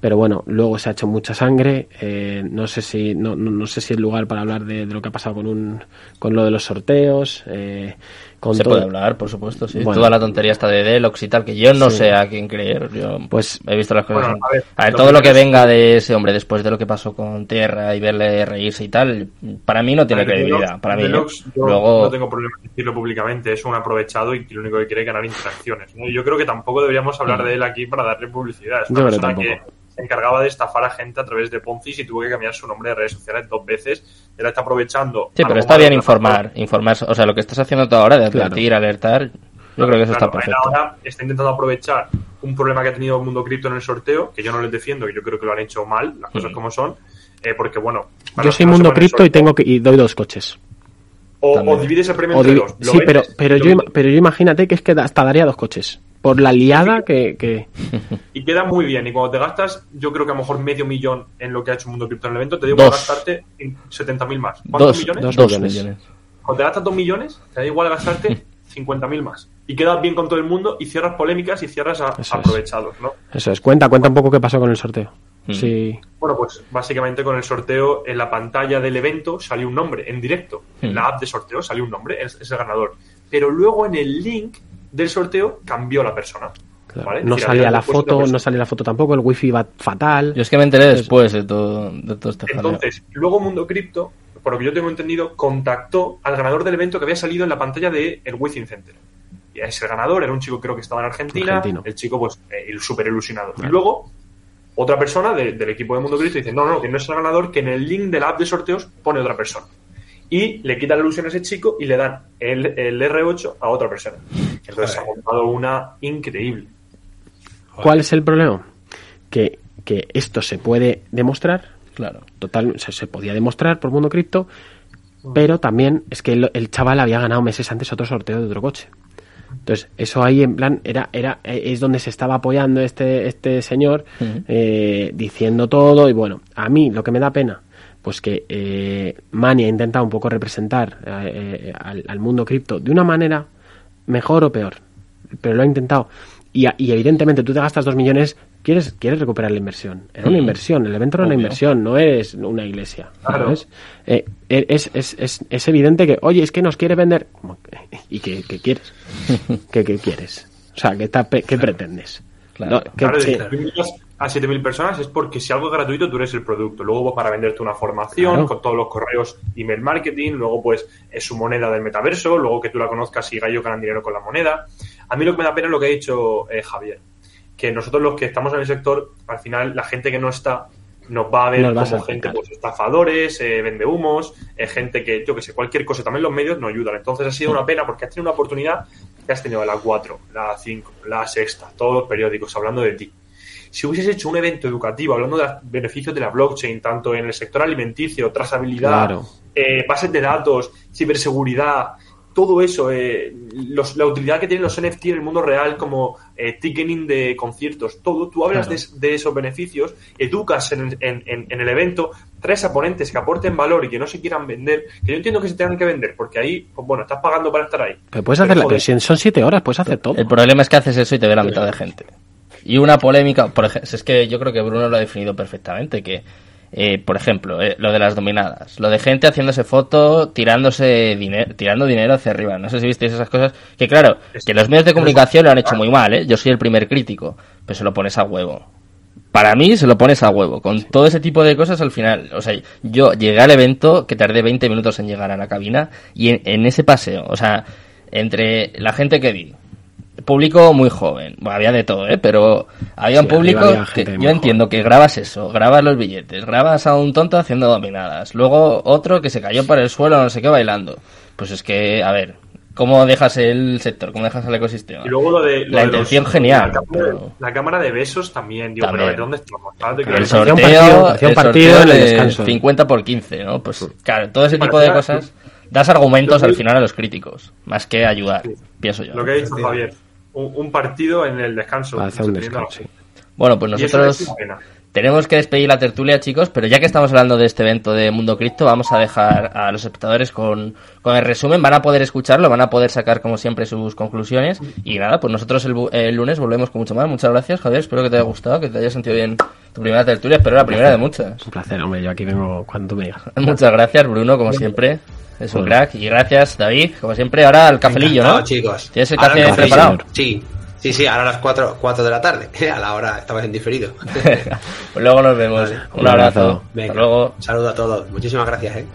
Pero bueno, luego se ha hecho mucha sangre. eh, no sé si no, no, no sé si es lugar para hablar de, de lo que ha pasado con un con lo de los sorteos. eh, con Se todo. puede hablar, por supuesto, sí. Bueno. Toda la tontería está de Delox y tal, que yo no Sí. sé a quién creer. Yo Pues- he visto las cosas. Bueno, a ver, a ver, lo todo lo que venga de ese hombre después de lo que pasó con Tierra y verle reírse y tal, para mí no tiene ver, credibilidad. Deluxe- Para mí, ¿eh? Deluxe, yo luego no tengo problema en decirlo públicamente, es un aprovechado y lo único que quiere es ganar interacciones. Yo creo que tampoco deberíamos hablar de él aquí para darle publicidad. Es una Yo persona que se encargaba de estafar a gente a través de Ponzi y tuvo que cambiar su nombre de redes sociales dos veces. Él está aprovechando. Sí, pero está bien informar, informar. O sea, lo que estás haciendo tú ahora de Claro. advertir, alertar, yo creo que eso está Claro, él perfecto. ahora está intentando aprovechar un problema que ha tenido el mundo cripto en el sorteo, que yo no les defiendo, que yo creo que lo han hecho mal, las cosas Mm. como son, eh, porque bueno. Yo soy mundo cripto y tengo que y doy dos coches. O, o divides el premio O entre dos. lo sí, pero vendes pero yo pero yo imagínate que es que hasta daría dos coches por la liada que, que [laughs] Y queda muy bien. Y cuando te gastas, yo creo que a lo mejor medio millón en lo que ha hecho Mundo Cripto en el evento, te digo Dos. gastarte en 70.000 más. ¿Cuántos Dos, millones? dos, Dos millones. millones. Cuando te gastas 2 millones, te da igual gastarte [laughs] 50.000 más. Y quedas bien con todo el mundo y cierras polémicas y cierras a, aprovechados, ¿no? eso es. Cuenta, cuenta un poco qué pasó con el sorteo. Mm. Sí. Bueno, pues básicamente con el sorteo en la pantalla del evento salió un nombre en directo. En Hmm. la app de sorteo salió un nombre, es, es el ganador. Pero luego en el link del sorteo cambió la persona. claro. ¿vale? No decir, salía la foto, persona. no salía la foto tampoco, el wifi va fatal. Yo es que me enteré después de todo, de todo este jaleo. Entonces, luego Mundo Cripto, por lo que yo tengo entendido, contactó al ganador del evento que había salido en la pantalla del el Within Center. Y ese ganador era un chico creo que estaba en Argentina, Argentino. el chico pues eh, súper ilusionado. Y luego otra persona de- del equipo de Mundo Cripto dice, no, no, que no es el ganador, que en el link de la app de sorteos pone otra persona. Y le quitan la ilusión a ese chico y le dan el, el R8 a otra persona. Entonces se ha montado una increíble. ¿Cuál es el problema? Que, que esto se puede demostrar, Claro. total, se, se podía demostrar por Mundo Cripto, pero también es que el, el chaval había ganado meses antes otro sorteo de otro coche. Entonces, eso ahí en plan era, era, eh, es donde se estaba apoyando este, este señor, eh, diciendo todo, y bueno, a mí lo que me da pena, pues que eh, Mani ha intentado un poco representar eh, eh, al, al mundo cripto de una manera mejor o peor, pero lo ha intentado. Y, evidentemente tú te gastas dos millones, quieres, quieres recuperar la inversión. Era una Mm. inversión, el evento era una inversión, no es una iglesia. Claro. Eh, es, es, es, es evidente que, oye, es que nos quiere vender. ¿Cómo que- [laughs] ¿Y qué, qué quieres? [laughs] ¿Qué, qué quieres? O sea, ¿qué, ta- qué pretendes? Claro. No, que- Claro, a 7.000 personas es porque si algo es gratuito tú eres el producto. Luego pues, para venderte una formación Claro. con todos los correos email marketing, luego pues es su moneda del metaverso, luego que tú la conozcas y Gallo ganan dinero con la moneda. A mí lo que me da pena es lo que ha dicho eh, Javier, que nosotros los que estamos en el sector, al final la gente que no está nos va a ver Nos va a como gente pues estafadores, eh, vende humos, gente que yo que sé, cualquier cosa, también los medios nos ayudan. Entonces ha sido una pena porque has tenido una oportunidad que has tenido la 4, la 5, la sexta, todos los periódicos hablando de ti si hubieses hecho un evento educativo hablando de los beneficios de la blockchain, tanto en el sector alimenticio, trazabilidad, Claro. eh, bases de datos, ciberseguridad, todo eso, eh, los- la utilidad que tienen los NFT en el mundo real como eh, ticketing de conciertos, todo, tú hablas Claro. de, de esos beneficios, educas en, en- en- en el evento, traes a ponentes que aporten valor y que no se quieran vender, que yo entiendo que se tengan que vender, porque ahí, pues bueno, estás pagando para estar ahí. pero puedes Pero, hacer la joder, pero si son siete horas, puedes hacer todo. El problema es que haces eso y te ve la mitad de gente. Y una polémica, por ejemplo, es que yo creo que Bruno lo ha definido perfectamente, que, eh, por ejemplo, eh, lo de las dominadas, lo de gente haciéndose foto, tirándose dinero, tirando dinero hacia arriba. No sé si visteis esas cosas, que claro, que los medios de comunicación lo han hecho muy mal, ¿eh? Yo soy el primer crítico, pero se lo pones a huevo. Para mí se lo pones a huevo. Con todo ese tipo de cosas al final. O sea, yo llegué al evento que tardé 20 minutos en llegar a la cabina y en, en ese paseo, o sea, entre la gente que vi, público muy joven. Bueno, había de todo, ¿eh? Pero había Sí, un público había que yo entiendo que grabas eso, grabas los billetes, grabas a un tonto haciendo dominadas, luego otro que se cayó por el suelo, no sé qué, bailando. Pues es que, a ver, ¿cómo dejas el sector? ¿Cómo dejas el ecosistema? Y luego lo de. lo La de intención los- genial, La cámara, pero- la cámara de besos también, digo, También. pero ver, ¿dónde estamos? El sorteo, partido- el partido el de descanso. 50 por 15, ¿no? Pues claro, todo ese tipo de cosas das argumentos al final a los críticos, más que ayudar, Sí. pienso yo. Lo que ha dicho Javier. Un, un partido en el descanso. Hacer un. Bueno, pues nosotros... Tenemos que despedir la tertulia, chicos, pero ya que estamos hablando de este evento de Mundo Cripto, vamos a dejar a los espectadores con, con el resumen. Van a poder escucharlo, van a poder sacar, como siempre, sus conclusiones. Y nada, pues nosotros el, bu- el lunes volvemos con mucho más. Muchas gracias, Javier. Espero que te haya gustado, que te haya sentido bien tu primera tertulia. Espero la primera de muchas. Un placer, hombre. Yo aquí vengo cuando tú me digas. [laughs] Muchas gracias, Bruno, como siempre. Es un crack. Y gracias, David, como siempre. Ahora el cafelillo, ¿no? chicos. ¿Tienes el café preparado? Sí, sí, sí, ahora a las 4, 4 de la tarde. [laughs] A la hora, estamos en diferido. [laughs] luego nos vemos. Vale. Un abrazo. Venga, Hasta luego. un saludo a todos. Muchísimas gracias, ¿eh?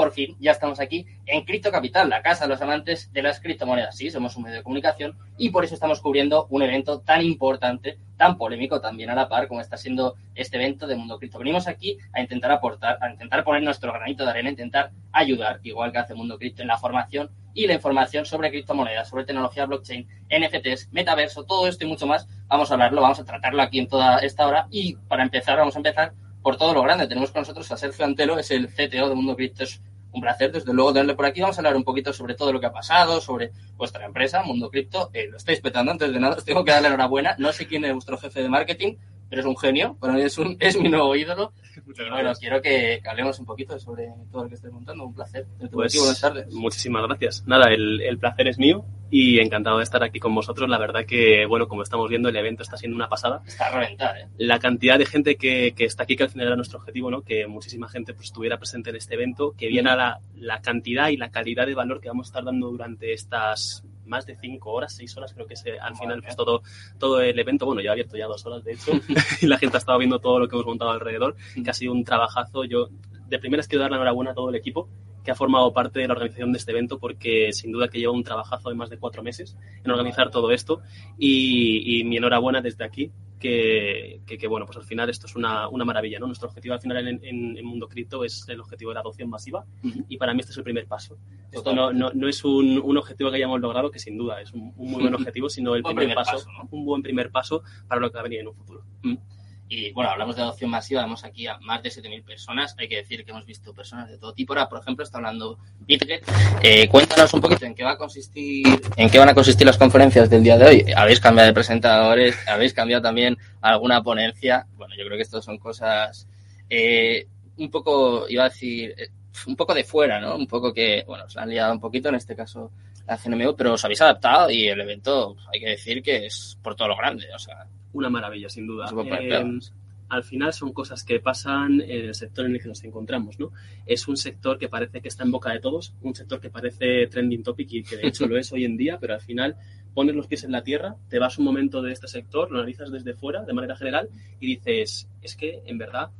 Por fin ya estamos aquí en Cripto Capital, la casa de los amantes de las criptomonedas. Sí, somos un medio de comunicación y por eso estamos cubriendo un evento tan importante, tan polémico también a la par como está siendo este evento de Mundo Cripto. Venimos aquí a intentar aportar, a intentar poner nuestro granito de arena, a intentar ayudar, igual que hace Mundo Cripto, en la formación y la información sobre criptomonedas, sobre tecnología blockchain, NFTs, metaverso, todo esto y mucho más. Vamos a hablarlo, vamos a tratarlo aquí en toda esta hora y para empezar vamos a empezar por todo lo grande. Tenemos con nosotros a Sergio Antelo, es el CTO de Mundo Cripto. Un placer, desde luego, tenerle por aquí. Vamos a hablar un poquito sobre todo lo que ha pasado, sobre vuestra empresa, Mundo Cripto. Eh, lo estáis petando antes de nada, os tengo que darle enhorabuena. No sé quién es vuestro jefe de marketing, pero es un genio. Para mí es, un, es mi nuevo ídolo. [laughs] Bueno, quiero que, que hablemos un poquito sobre todo lo que estáis montando. Un placer. Pues. Buenas tardes. Muchísimas gracias. Nada, el, el placer es mío y encantado de estar aquí con vosotros. La verdad que, bueno, como estamos viendo, el evento está siendo una pasada. Está a reventar, ¿eh? La cantidad de gente que, que está aquí, que al final era nuestro objetivo, ¿no? Que muchísima gente pues, estuviera presente en este evento, que viera la, la cantidad y la calidad de valor que vamos a estar dando durante estas más de cinco horas, seis horas, creo que es eh, al final pues, todo, todo el evento. Bueno, ya ha abierto ya dos horas, de hecho, [laughs] y la gente ha estado viendo todo lo que hemos montado alrededor, que ha sido un trabajazo. Yo, de primeras, quiero dar la enhorabuena a todo el equipo que ha formado parte de la organización de este evento porque sin duda que lleva un trabajazo de más de cuatro meses en organizar todo esto y, y mi enhorabuena desde aquí que, que, que, bueno, pues al final esto es una, una maravilla, ¿no? Nuestro objetivo al final en, en, en Mundo Cripto es el objetivo de la adopción masiva uh -huh. y para mí este es el primer paso. Esto no, no, no es un, un, objetivo que hayamos logrado, que sin duda es un, un muy buen [laughs] objetivo, sino el primer, primer, paso, paso ¿no? un buen primer paso para lo que va a venir en un futuro. Uh -huh. Y bueno, hablamos de adopción masiva, vemos aquí a más de 7.000 personas. Hay que decir que hemos visto personas de todo tipo. Ahora, por ejemplo, está hablando Bitget. Eh, cuéntanos un poquito en qué va a consistir, en qué van a consistir las conferencias del día de hoy. Habéis cambiado de presentadores, habéis cambiado también alguna ponencia. Bueno, yo creo que esto son cosas eh, un poco, iba a decir, eh, un poco de fuera, ¿no? Un poco que, bueno, se han liado un poquito en este caso pero os habéis adaptado y el evento, hay que decir que es por todo lo grande, o sea, una maravilla, sin duda. Eh, al final son cosas que pasan en el sector en el que nos encontramos, ¿no? Es un sector que parece que está en boca de todos, un sector que parece trending topic y que de hecho lo es hoy en día, pero al final pones los pies en la tierra, te vas un momento de este sector, lo analizas desde fuera, de manera general, y dices, es que en verdad,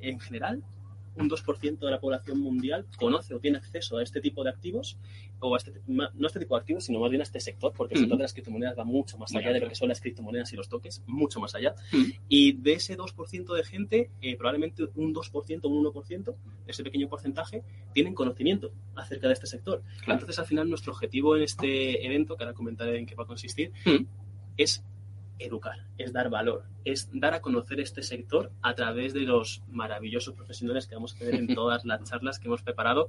en general, un 2% de la población mundial conoce o tiene acceso a este tipo de activos, o a este, no a este tipo de activos, sino más bien a este sector, porque el sector de las criptomonedas va mucho más allá de lo que son las criptomonedas y los toques, mucho más allá. Y de ese 2% de gente, eh, probablemente un 2%, un 1%, ese pequeño porcentaje, tienen conocimiento acerca de este sector. Claro. Entonces, al final, nuestro objetivo en este evento, que ahora comentaré en qué va a consistir, es educar, es dar valor, es dar a conocer este sector a través de los maravillosos profesionales que vamos a tener en [laughs] todas las charlas que hemos preparado,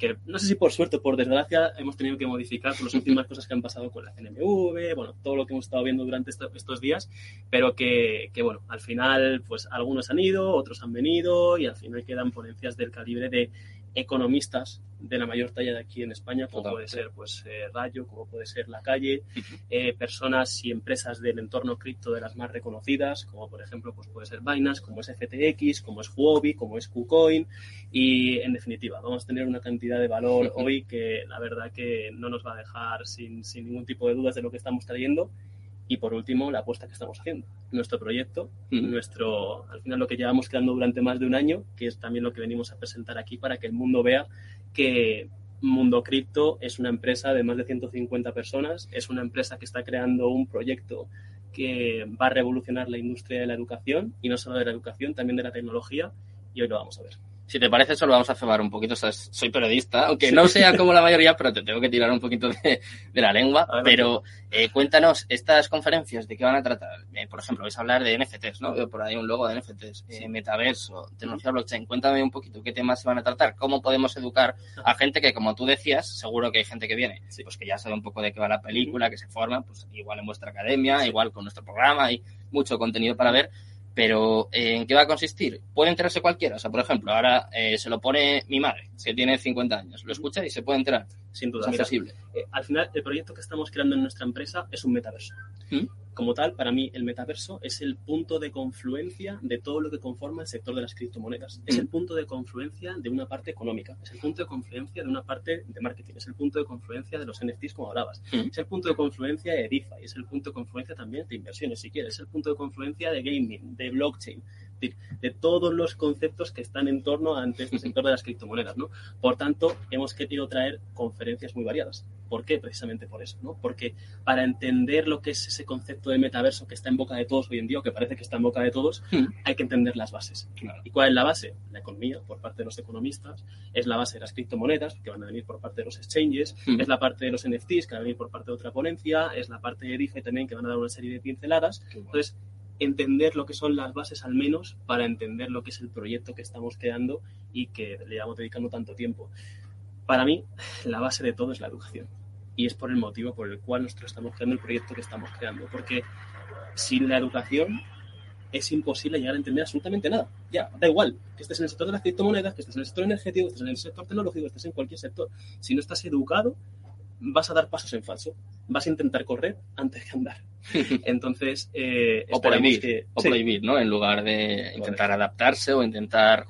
que no sé si por suerte o por desgracia hemos tenido que modificar por las últimas cosas que han pasado con la CNMV, bueno, todo lo que hemos estado viendo durante esto, estos días, pero que, que, bueno, al final, pues algunos han ido, otros han venido y al final quedan ponencias del calibre de economistas de la mayor talla de aquí en España, como puede ser pues eh, Rayo, como puede ser La Calle, eh, personas y empresas del entorno cripto de las más reconocidas, como por ejemplo pues puede ser Binance, como es FTX, como es Huobi, como es KuCoin y en definitiva vamos a tener una cantidad de valor hoy que la verdad que no nos va a dejar sin, sin ningún tipo de dudas de lo que estamos trayendo y por último, la apuesta que estamos haciendo. Nuestro proyecto, nuestro, al final lo que llevamos creando durante más de un año, que es también lo que venimos a presentar aquí para que el mundo vea que Mundo Cripto es una empresa de más de 150 personas, es una empresa que está creando un proyecto que va a revolucionar la industria de la educación y no solo de la educación, también de la tecnología y hoy lo vamos a ver. Si te parece, eso lo vamos a cebar un poquito. soy periodista, aunque no sea como la mayoría, pero te tengo que tirar un poquito de, la lengua. Pero eh, cuéntanos, estas conferencias, ¿de qué van a tratar? Eh, por ejemplo, vais a hablar de NFTs, ¿no? Veo por ahí un logo de NFTs, eh, metaverso, tecnología blockchain. Cuéntame un poquito qué temas se van a tratar, cómo podemos educar a gente que, como tú decías, seguro que hay gente que viene, pues que ya sabe un poco de qué va la película, que se forma, pues igual en vuestra academia, igual con nuestro programa, hay mucho contenido para ver pero, eh, ¿en qué va a consistir? Puede enterarse cualquiera. O sea, por ejemplo, ahora eh, se lo pone mi madre, que tiene 50 años. Lo escucha y se puede enterar. Sin duda. Es accesible. Eh, al final, el proyecto que estamos creando en nuestra empresa es un metaverso. ¿Mm? Como tal, para mí el metaverso es el punto de confluencia de todo lo que conforma el sector de las criptomonedas. Es el punto de confluencia de una parte económica, es el punto de confluencia de una parte de marketing, es el punto de confluencia de los NFTs como hablabas, es el punto de confluencia de DeFi, es el punto de confluencia también de inversiones, si quieres, es el punto de confluencia de gaming, de blockchain, de todos los conceptos que están en torno ante este sector de las criptomonedas, ¿no? Por tanto, hemos querido traer conferencias muy variadas. ¿Por qué? Precisamente por eso, ¿no? Porque para entender lo que es ese concepto de metaverso que está en boca de todos hoy en día, o que parece que está en boca de todos, hmm. hay que entender las bases. ¿Y cuál es la base? La economía, por parte de los economistas, es la base de las criptomonedas, que van a venir por parte de los exchanges, hmm. es la parte de los NFTs, que van a venir por parte de otra ponencia, es la parte de DeFi también, que van a dar una serie de pinceladas. Entonces, entender lo que son las bases al menos para entender lo que es el proyecto que estamos creando y que le llevamos dedicando tanto tiempo. Para mí, la base de todo es la educación. Y es por el motivo por el cual nosotros estamos creando el proyecto que estamos creando. Porque sin la educación es imposible llegar a entender absolutamente nada. Ya, da igual, que estés en el sector de las criptomonedas, que estés en el sector energético, que estés en el sector tecnológico, que estés en cualquier sector. Si no estás educado, vas a dar pasos en falso. Vas a intentar correr antes que andar. [laughs] Entonces, eh, o prohibir, o prohibir, ¿no? En lugar de intentar adaptarse o intentar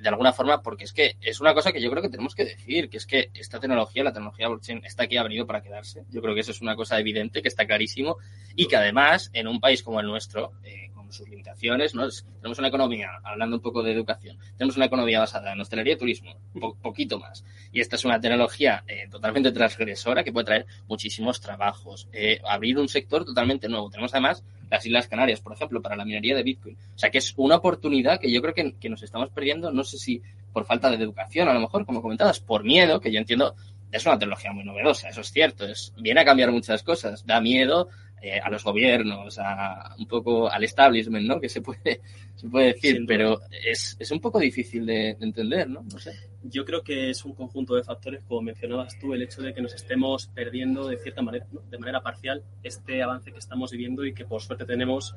de alguna forma, porque es que es una cosa que yo creo que tenemos que decir, que es que esta tecnología, la tecnología blockchain, está aquí, ha venido para quedarse. Yo creo que eso es una cosa evidente, que está clarísimo y que además, en un país como el nuestro, eh, sus limitaciones, ¿no? Tenemos una economía, hablando un poco de educación, tenemos una economía basada en hostelería y turismo, un poquito más. Y esta es una tecnología eh, totalmente transgresora que puede traer muchísimos trabajos, eh, abrir un sector totalmente nuevo. Tenemos además las Islas Canarias, por ejemplo, para la minería de Bitcoin. O sea que es una oportunidad que yo creo que, que nos estamos perdiendo, no sé si por falta de educación, a lo mejor, como comentabas, por miedo, que yo entiendo es una tecnología muy novedosa, eso es cierto, es, viene a cambiar muchas cosas, da miedo eh, a los gobiernos, a un poco al establishment, ¿no? Que se puede, [laughs] se puede decir, pero es, es, un poco difícil de, entender, ¿no? No sé. Yo creo que es un conjunto de factores, como mencionabas tú, el hecho de que nos estemos perdiendo de cierta manera, de manera parcial, este avance que estamos viviendo y que por suerte tenemos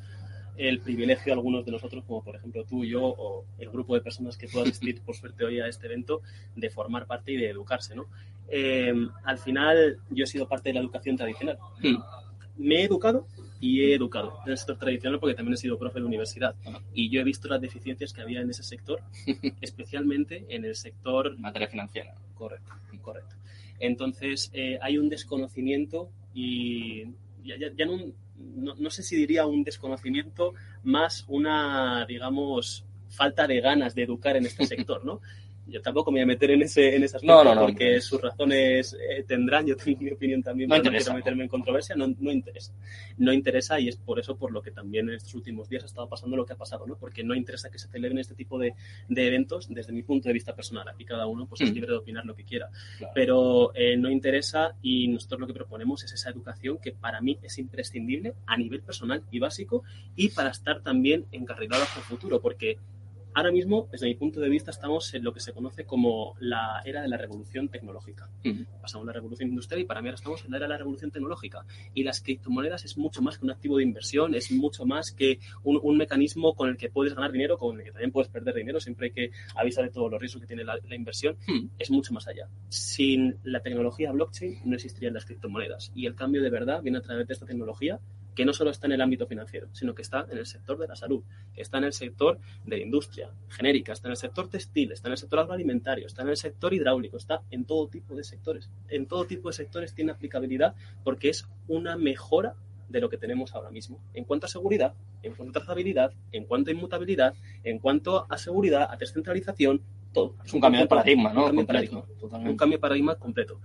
el privilegio algunos de nosotros, como por ejemplo tú, yo o el grupo de personas que pueda asistir por suerte hoy a este evento, de formar parte y de educarse, ¿no? Eh, al final yo he sido parte de la educación tradicional. Hmm me he educado y he educado en el sector tradicional porque también he sido profe de universidad. Y yo he visto las deficiencias que había en ese sector, [laughs] especialmente en el sector... Materia financiera. Correcto, correcto. Entonces, eh, hay un desconocimiento y ya, ya, no, no, no, sé si diría un desconocimiento, más una, digamos, falta de ganas de educar en este [laughs] sector, ¿no? Yo tampoco me voy a meter en ese, en ese aspecto porque sus razones eh, tendrán, yo tengo mi opinión también, no pero no quiero meterme en controversia, no, no interesa. No interesa y es por eso por lo que también en estos últimos días ha estado pasando lo que ha pasado, ¿no? Porque no interesa que se celebren este tipo de, de eventos desde mi punto de vista personal. Aquí cada uno pues, es mm. libre de opinar lo que quiera. Pero eh, no interesa y nosotros lo que proponemos es esa educación que para mí es imprescindible a nivel personal y básico y para estar también encarrilados hacia el futuro, porque Ahora mismo, desde mi punto de vista, estamos en lo que se conoce como la era de la revolución tecnológica. Pasamos la revolución industrial y para mí ahora estamos en la era de la revolución tecnológica. Y las criptomonedas es mucho más que un activo de inversión, es mucho más que un, mecanismo con el que puedes ganar dinero, con el que también puedes perder dinero, siempre hay que avisar de todos los riesgos que tiene la, inversión. Es mucho más allá. Sin la tecnología blockchain no existirían las criptomonedas. Y el cambio de verdad viene a través de esta tecnología que no solo está en el ámbito financiero, sino que está en el sector de la salud, está en el sector de la industria genérica, está en el sector textil, está en el sector agroalimentario, está en el sector hidráulico, está en todo tipo de sectores. En todo tipo de sectores tiene aplicabilidad porque es una mejora de lo que tenemos ahora mismo. En cuanto a seguridad, en cuanto a trazabilidad, en cuanto a inmutabilidad, en cuanto a seguridad, a descentralización, todo. Es un, cambio de paradigma, ¿no? Un cambio, un cambio de paradigma completo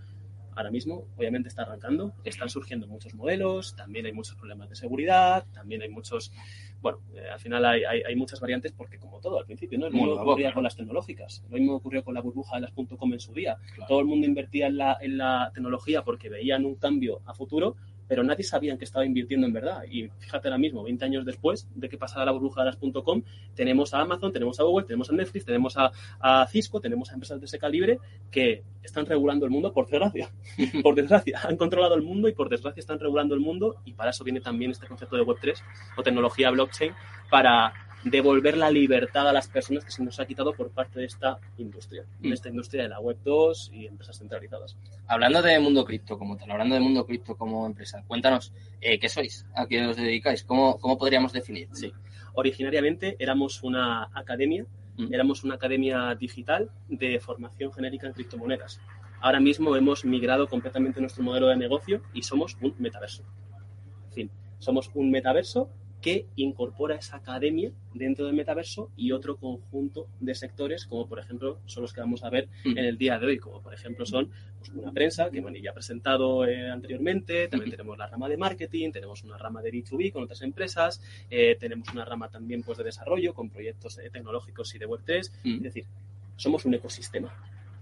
ahora mismo obviamente está arrancando, están surgiendo muchos modelos, también hay muchos problemas de seguridad, también hay muchos, bueno, eh, al final hay, hay, muchas variantes porque como todo al principio, ¿no? Lo mismo ocurría con las tecnológicas, lo mismo ocurrió con la burbuja de las .com en su día. Todo el mundo invertía en la, en la tecnología porque veían un cambio a futuro, pero nadie sabía en qué estaba invirtiendo en verdad. Y fíjate ahora mismo, 20 años después de que pasara la burbuja de las .com, tenemos a Amazon, tenemos a Google, tenemos a Netflix, tenemos a, Cisco, tenemos a empresas de ese calibre que están regulando el mundo por desgracia. [laughs] por desgracia, han controlado el mundo y por desgracia están regulando el mundo y para eso viene también este concepto de Web3 o tecnología blockchain para devolver la libertad a las personas que se nos ha quitado por parte de esta industria, de mm. esta industria de la web 2 y empresas centralizadas. Hablando de mundo cripto como tal, hablando de mundo cripto como empresa, cuéntanos, eh, ¿qué sois? ¿A qué os dedicáis? ¿Cómo, cómo podríamos definir? Sí, originariamente éramos una academia, mm. éramos una academia digital de formación genérica en criptomonedas. Ahora mismo hemos migrado completamente nuestro modelo de negocio y somos un metaverso. En fin, somos un metaverso que incorpora esa academia dentro del metaverso y otro conjunto de sectores, como por ejemplo son los que vamos a ver en el día de hoy, como por ejemplo son pues, una prensa, que bueno, ya ha presentado eh, anteriormente, también tenemos la rama de marketing, tenemos una rama de B2B con otras empresas, eh, tenemos una rama también pues, de desarrollo con proyectos eh, tecnológicos y de Web3, es decir, somos un ecosistema,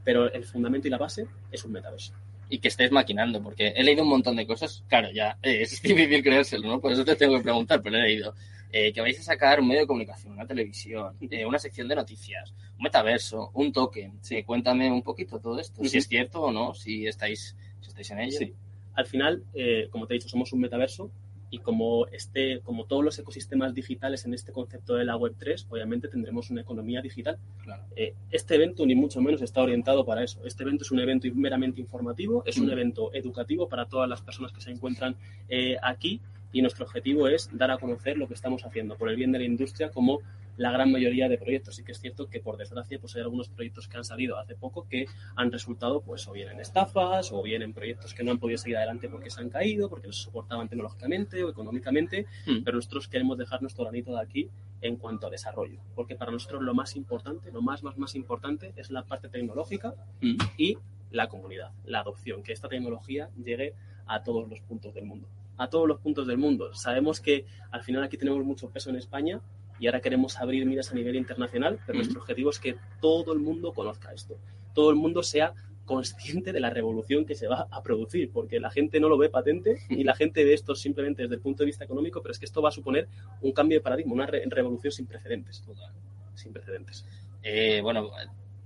pero el fundamento y la base es un metaverso y que estés maquinando, porque he leído un montón de cosas, claro, ya eh, es [laughs] difícil creérselo, ¿no? Por eso te tengo que preguntar, pero he leído. Eh, que vais a sacar un medio de comunicación, una televisión, eh, una sección de noticias, un metaverso, un token. Sí, cuéntame un poquito todo esto, si es cierto o no, si estáis, si estáis en ello. Sí. Al final, como te he dicho, somos un metaverso y como, este, como todos los ecosistemas digitales en este concepto de la Web3, obviamente tendremos una economía digital. Eh, este evento ni mucho menos está orientado para eso. Este evento es un evento meramente informativo, es un mm. evento educativo para todas las personas que se encuentran eh, aquí y nuestro objetivo es dar a conocer lo que estamos haciendo por el bien de la industria como la gran mayoría de proyectos. Sí que es cierto que, por desgracia, pues hay algunos proyectos que han salido hace poco que han resultado, pues, o bien en estafas, o bien en proyectos que no han podido seguir adelante porque se han caído, porque no se soportaban tecnológicamente o económicamente, hmm. pero nosotros queremos dejar nuestro granito de aquí en cuanto a desarrollo, porque para nosotros lo más importante, lo más, más, más importante es la parte tecnológica hmm. y la comunidad, la adopción, que esta tecnología llegue a todos los puntos del mundo. A todos los puntos del mundo. Sabemos que al final aquí tenemos mucho peso en España, y ahora queremos abrir miras a nivel internacional, pero nuestro objetivo es que todo el mundo conozca esto, todo el mundo sea consciente de la revolución que se va a producir, porque la gente no lo ve patente y la gente ve esto simplemente desde el punto de vista económico, pero es que esto va a suponer un cambio de paradigma, una revolución sin precedentes, sin precedentes. Eh, bueno,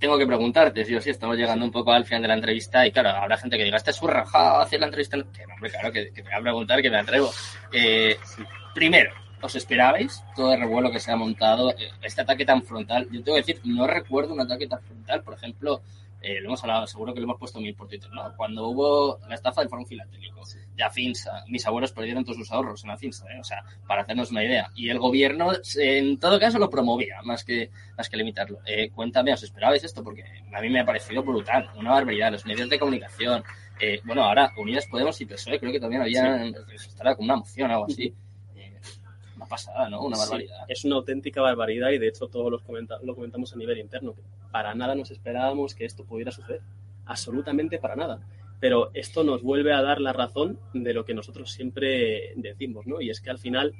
tengo que preguntarte, si o sí, estamos llegando un poco al final de la entrevista y claro, habrá gente que diga, este es rajado hacer la entrevista. Que no, hombre, claro, que, te voy a preguntar, que me atrevo. Eh, primero, ¿Os esperabais todo el revuelo que se ha montado? Eh, este ataque tan frontal. Yo tengo que decir, no recuerdo un ataque tan frontal. Por ejemplo, eh, lo hemos hablado, seguro que lo hemos puesto mil por Twitter, ¿no? Cuando hubo la estafa del Foro Filatélico, ya Finsa, mis abuelos perdieron todos sus ahorros en la Finsa, ¿eh? O sea, para hacernos una idea. Y el gobierno, en todo caso, lo promovía, más que, más que limitarlo. Eh, cuéntame, ¿os esperabais esto? Porque a mí me ha parecido brutal, una barbaridad. Los medios de comunicación, eh, bueno, ahora Unidas Podemos y PSOE, creo que también había, sí. estará con una moción o algo así [laughs] pasada, ¿no? Una barbaridad. es una auténtica barbaridad y de hecho todos los lo comentamos a nivel interno, que para nada nos esperábamos que esto pudiera suceder. Absolutamente para nada. Pero esto nos vuelve a dar la razón de lo que nosotros siempre decimos, ¿no? Y es que al final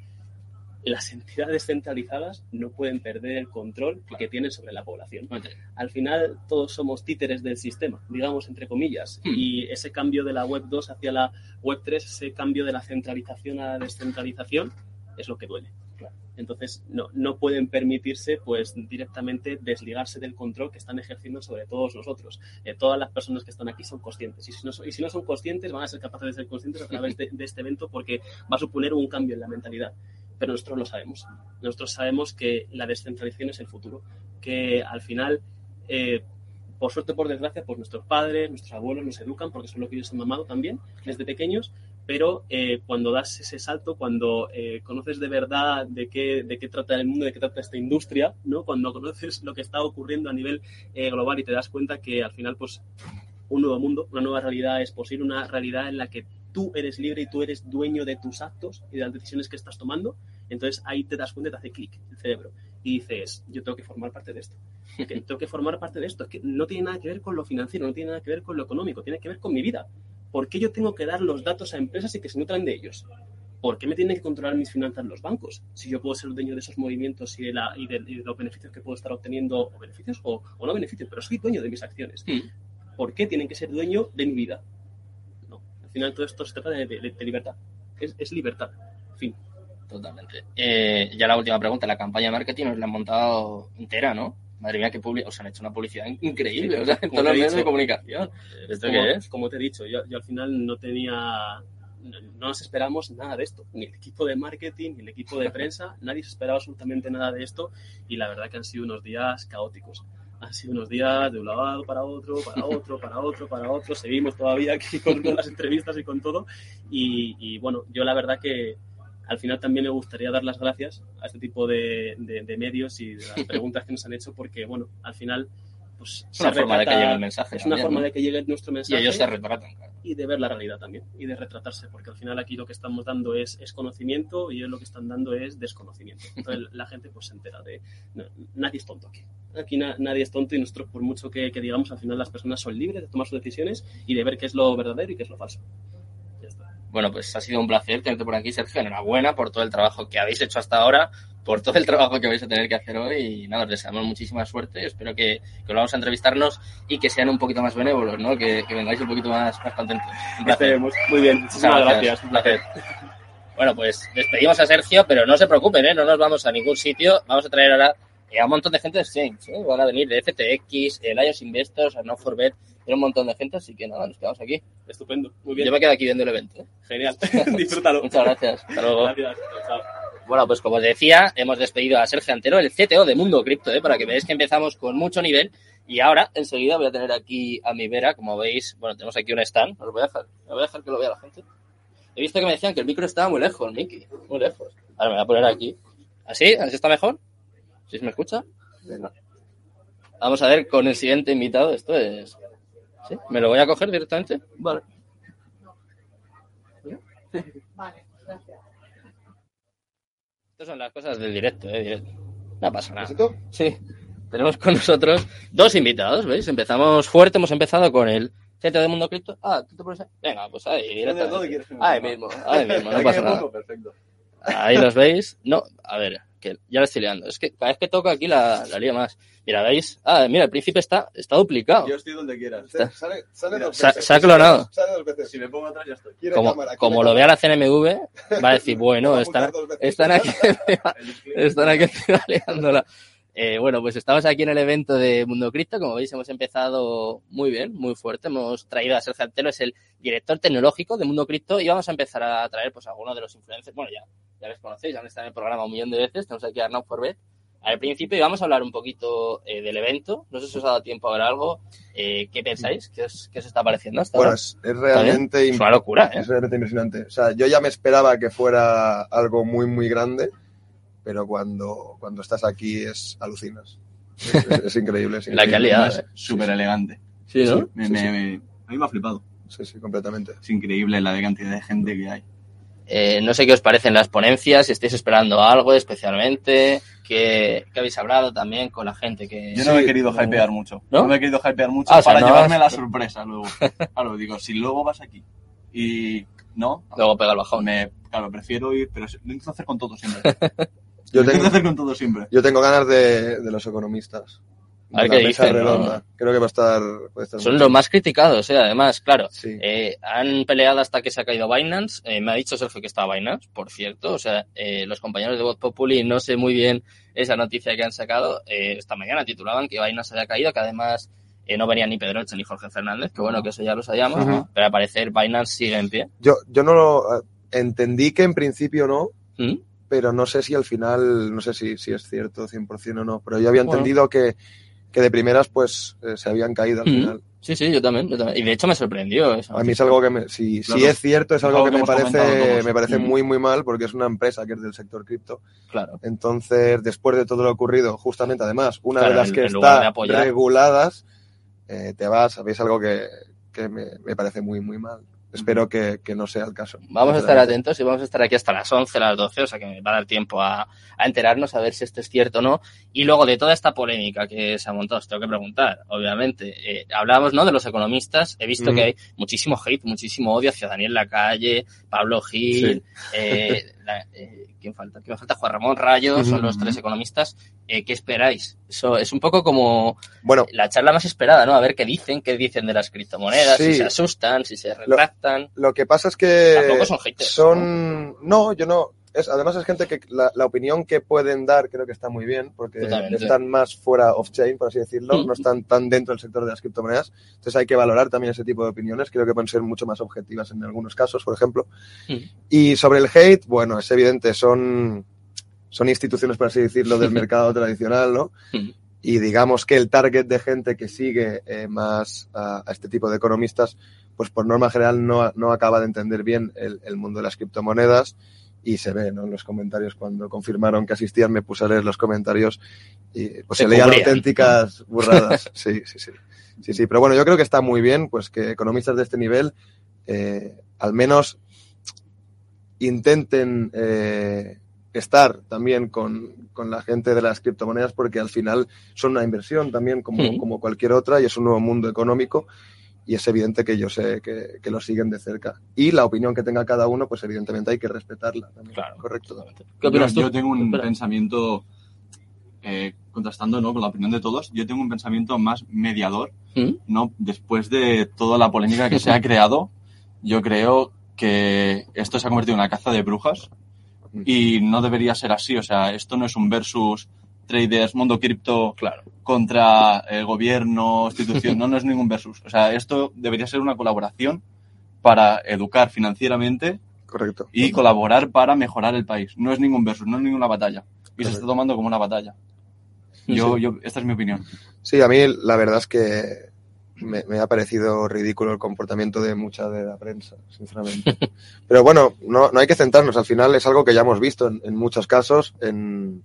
las entidades centralizadas no pueden perder el control que tienen sobre la población. Al final todos somos títeres del sistema, digamos entre comillas, hmm. y ese cambio de la web 2 hacia la web 3, ese cambio de la centralización a la descentralización, es lo que duele. Entonces, no, no pueden permitirse, pues, directamente desligarse del control que están ejerciendo sobre todos nosotros. Eh, todas las personas que están aquí son conscientes. Y si, no, y si no son conscientes, van a ser capaces de ser conscientes a través de, este evento porque va a suponer un cambio en la mentalidad. Pero nosotros lo sabemos. Nosotros sabemos que la descentralización es el futuro. Que al final, eh, por suerte, por desgracia, pues nuestros padres, nuestros abuelos nos educan porque son lo que ellos han mamado también desde pequeños pero eh, cuando das ese salto, cuando eh, conoces de verdad de qué, de qué trata el mundo, de qué trata esta industria, ¿no? cuando [laughs] conoces lo que está ocurriendo a nivel eh, global y te das cuenta que al final, pues, un nuevo mundo, una nueva realidad es posible, una realidad en la que tú eres libre y tú eres dueño de tus actos y de las decisiones que estás tomando, entonces ahí te das cuenta y te hace clic el cerebro y dices, yo tengo que formar parte de esto. [laughs] tengo que formar parte de esto. Es que no tiene nada que ver con lo financiero, no tiene nada que ver con lo económico, tiene que ver con mi vida. ¿Por qué yo tengo que dar los datos a empresas y que se nutran de ellos? ¿Por qué me tienen que controlar mis finanzas los bancos? Si yo puedo ser dueño de esos movimientos y de, la, y de, los beneficios que puedo estar obteniendo, o beneficios o, no beneficios, pero soy dueño de mis acciones. ¿Por qué tienen que ser dueño de mi vida? No. Al final todo esto se trata de, libertad. Es, libertad. Fin. Totalmente. Eh, ya la última pregunta. La campaña de marketing nos la han montado entera, ¿no? Madre mía, qué publicidad. Os han hecho una publicidad increíble. o sea, en todos los medios de comunicación. ¿Esto como, qué es? Como te he dicho, yo, al final no tenía. No nos esperamos nada de esto. Ni el equipo de marketing, ni el equipo de prensa. [laughs] nadie se esperaba absolutamente nada de esto. Y la verdad que han sido unos días caóticos han sido unos días de un lado para otro, para otro, para otro, para otro. Seguimos todavía aquí con todas las entrevistas y con todo. Y, y, bueno, yo la verdad que, al final también me gustaría dar las gracias a este tipo de, medios y de las [laughs] preguntas que nos han hecho porque, bueno, al final pues es una forma de que llegue el mensaje. Es una forma de que llegue nuestro mensaje. Y ellos se retratan. Y de ver la realidad también, y de retratarse, porque al final aquí lo que estamos dando es, es conocimiento y ellos lo que están dando es desconocimiento. Entonces [laughs] la gente pues se entera de... nadie es tonto aquí. Aquí nadie es tonto y nosotros por mucho que, que digamos, al final las personas son libres de tomar sus decisiones y de ver qué es lo verdadero y qué es lo falso. Bueno, pues ha sido un placer tenerte por aquí, Sergio. Enhorabuena por todo el trabajo que habéis hecho hasta ahora, por todo el trabajo que vais a tener que hacer hoy. Y nada, os deseamos muchísima suerte. Espero que, que vamos a entrevistarnos y que sean un poquito más benévolos, ¿no? Que, vengáis un poquito más, más contentos. Muy bien, muchísimas gracias. Un placer. Bueno, pues despedimos a Sergio, pero no se preocupen, ¿eh? No nos vamos a ningún sitio. Vamos a traer ahora a un montón de gente de Exchange. ¿eh? Van a venir de FTX, el IOS Investors, a No Forbet un montón de gente, así que nada, nos quedamos aquí. Estupendo, muy bien. Yo me quedo aquí viendo el evento. ¿eh? Genial, [laughs] disfrútalo. Muchas gracias. Hasta luego. Gracias. Bueno, pues como os decía, hemos despedido a Sergio Antero, el CTO de Mundo Cripto, ¿eh? para que veáis que empezamos con mucho nivel. Y ahora, enseguida, voy a tener aquí a mi vera, como veis, bueno, tenemos aquí un stand, os voy a dejar, voy a dejar que lo vea la gente. He visto que me decían que el micro estaba muy lejos, Miki, muy lejos. Ahora me voy a poner aquí. ¿Así? ¿Así está mejor? ¿Sí se me escucha? Vamos a ver con el siguiente invitado. Esto es ¿Me lo voy a coger directamente? Vale. Vale, gracias. Estas son las cosas del directo, ¿eh? Directo. No pasa nada. Sí. Tenemos con nosotros dos invitados, ¿veis? Empezamos fuerte, hemos empezado con el CTO de Mundo Cripto. Ah, ¿tú te pones ahí? Venga, pues ahí. Ahí mismo, ahí mismo, no [laughs] pasa nada. Ahí los veis. No, a ver, que ya lo estoy liando. Es que cada vez que toco aquí la, la lío más. Mira, ¿veis? Ah, mira, el príncipe está, está duplicado. Yo estoy donde quieras. Sale, sale dos veces. Se, ha clonado. Sale dos veces. Si me pongo atrás ya estoy. Como, como lo vea la CNMV, va a decir, [laughs] bueno, están, están aquí, [laughs] están aquí liándola. Eh, bueno, pues estamos aquí en el evento de Mundo Cripto. Como veis, hemos empezado muy bien, muy fuerte. Hemos traído a Sergio Antelo, es el director tecnológico de Mundo Cripto, y vamos a empezar a traer pues algunos de los influencers. Bueno, ya, ya les conocéis, ya han estado en el programa un millón de veces. Tenemos aquí a Arnaud Forbet al principio y vamos a hablar un poquito eh, del evento. No sé si os ha dado tiempo a ver algo. Eh, ¿Qué pensáis? ¿Qué os, qué os, está pareciendo hasta ahora? es, realmente es una locura, ¿eh? Es realmente impresionante. O sea, yo ya me esperaba que fuera algo muy, muy grande, pero cuando, cuando estás aquí es alucinas. Es, increíble, [laughs] La calidad. Es súper elegante. Sí, ¿no? me, Me, a mí me ha flipado. Sí, sí, completamente. Es increíble la cantidad de gente que hay. Eh, no sé qué os parecen las ponencias, si estáis esperando algo especialmente, que, habéis hablado también con la gente que... Yo no me he querido hypear mucho. ¿No? me he querido hypear mucho ah, para llevarme la sorpresa luego. [laughs] claro, digo, si luego vas aquí y no... Luego pega el bajón. Me, claro, prefiero ir, pero lo intento hacer con todo siempre. [laughs] yo tengo, hacer con todo siempre. Yo tengo ganas de, de los economistas. A ver qué dicen. Creo que va a estar. Son los más criticados, ¿eh? además, claro. Eh, han peleado hasta que se ha caído Binance. Eh, me ha dicho Sergio que estaba Binance, por cierto. O sea, eh, los compañeros de Voz Populi no sé muy bien esa noticia que han sacado. esta mañana titulaban que Binance había caído, que además no venía ni Pedroche ni Jorge Fernández, que bueno, que eso ya lo sabíamos, pero al parecer Binance sigue en pie. Yo, yo no lo entendí que en principio no, ¿Mm? pero no sé si al final, no sé si, si es cierto 100% o no, pero yo había entendido que, que de primeras pues eh, se habían caído al ¿Mm? final. Sí, sí, yo también, Y de hecho me sorprendió eso. A mí es algo que me, si, si es cierto, es algo, que, me parece, me parece muy, muy mal porque es una empresa que es del sector cripto. Claro. Entonces, después de todo lo ocurrido, justamente además, una de las que está reguladas, eh, te vas, sabéis algo que, que me, me, parece muy, muy mal. Espero que, no sea el caso. Vamos a estar atentos y vamos a estar aquí hasta las 11, las 12, o sea que me va a dar tiempo a, enterarnos, a ver si esto es cierto o no. Y luego de toda esta polémica que se ha montado, os tengo que preguntar, obviamente. Eh, hablábamos ¿no? de los economistas, he visto que hay muchísimo hate, muchísimo odio hacia Daniel Lacalle, Pablo Gil, eh, [laughs] eh, ¿quién falta? ¿Quién falta? Juan Ramón Rayo, son los tres economistas. Eh, ¿Qué esperáis? Eso es un poco como bueno, la charla más esperada, ¿no? A ver qué dicen, qué dicen de las criptomonedas, si se asustan, si se retractan. Lo, que pasa es que... Tampoco son haters. Son... ¿no? yo no es, además es gente que la, opinión que pueden dar creo que está muy bien, porque están más fuera off-chain, por así decirlo, no están tan dentro del sector de las criptomonedas. Entonces hay que valorar también ese tipo de opiniones, creo que pueden ser mucho más objetivas en algunos casos, por ejemplo. Y sobre el hate, bueno, es evidente, son, son instituciones, por así decirlo, del [laughs] mercado tradicional, ¿no? Y digamos que el target de gente que sigue eh, más a, este tipo de economistas, pues por norma general no, no acaba de entender bien el, el mundo de las criptomonedas y se ve ¿no? en los comentarios. Cuando confirmaron que asistían me puse a leer los comentarios y pues se, leían auténticas [laughs] burradas. Sí sí sí. Sí. Sí pero bueno yo creo que está muy bien pues que economistas de este nivel eh, al menos intenten eh, estar también con, con, la gente de las criptomonedas porque al final son una inversión también como, como cualquier otra y es un nuevo mundo económico y es evidente que yo sé que, que, lo siguen de cerca. Y la opinión que tenga cada uno, pues evidentemente hay que respetarla también. Claro. Correcto. ¿Qué opinas yo, tengo un pensamiento, eh, contrastando ¿no? con la opinión de todos, yo tengo un pensamiento más mediador. ¿Mm? ¿no? Después de toda la polémica que se ha [laughs] creado, yo creo que esto se ha convertido en una caza de brujas y no debería ser así. O sea, esto no es un versus traders, mundo cripto, claro. contra el gobierno, institución, no, no es ningún versus. O sea, esto debería ser una colaboración para educar financieramente Correcto. y colaborar para mejorar el país. No es ningún versus, no es ninguna batalla. Y se está tomando como una batalla. Yo, yo, esta es mi opinión. Sí, a mí la verdad es que me, ha parecido ridículo el comportamiento de mucha de la prensa, sinceramente. [laughs] Pero bueno, no, no hay que centrarnos. Al final es algo que ya hemos visto en, en muchos casos, en,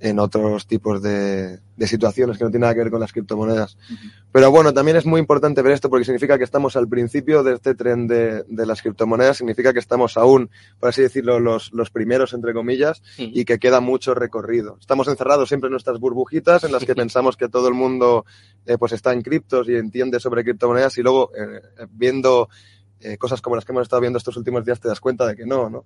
en otros tipos de, de, situaciones que no tienen nada que ver con las criptomonedas. Pero bueno, también es muy importante ver esto porque significa que estamos al principio de este tren de, de las criptomonedas, significa que estamos aún, por así decirlo, los, los primeros, entre comillas, y que queda mucho recorrido. Estamos encerrados siempre en nuestras burbujitas en las que pensamos que todo el mundo eh, pues está en criptos y entiende sobre criptomonedas y luego eh, viendo eh, cosas como las que hemos estado viendo estos últimos días te das cuenta de que no, ¿no?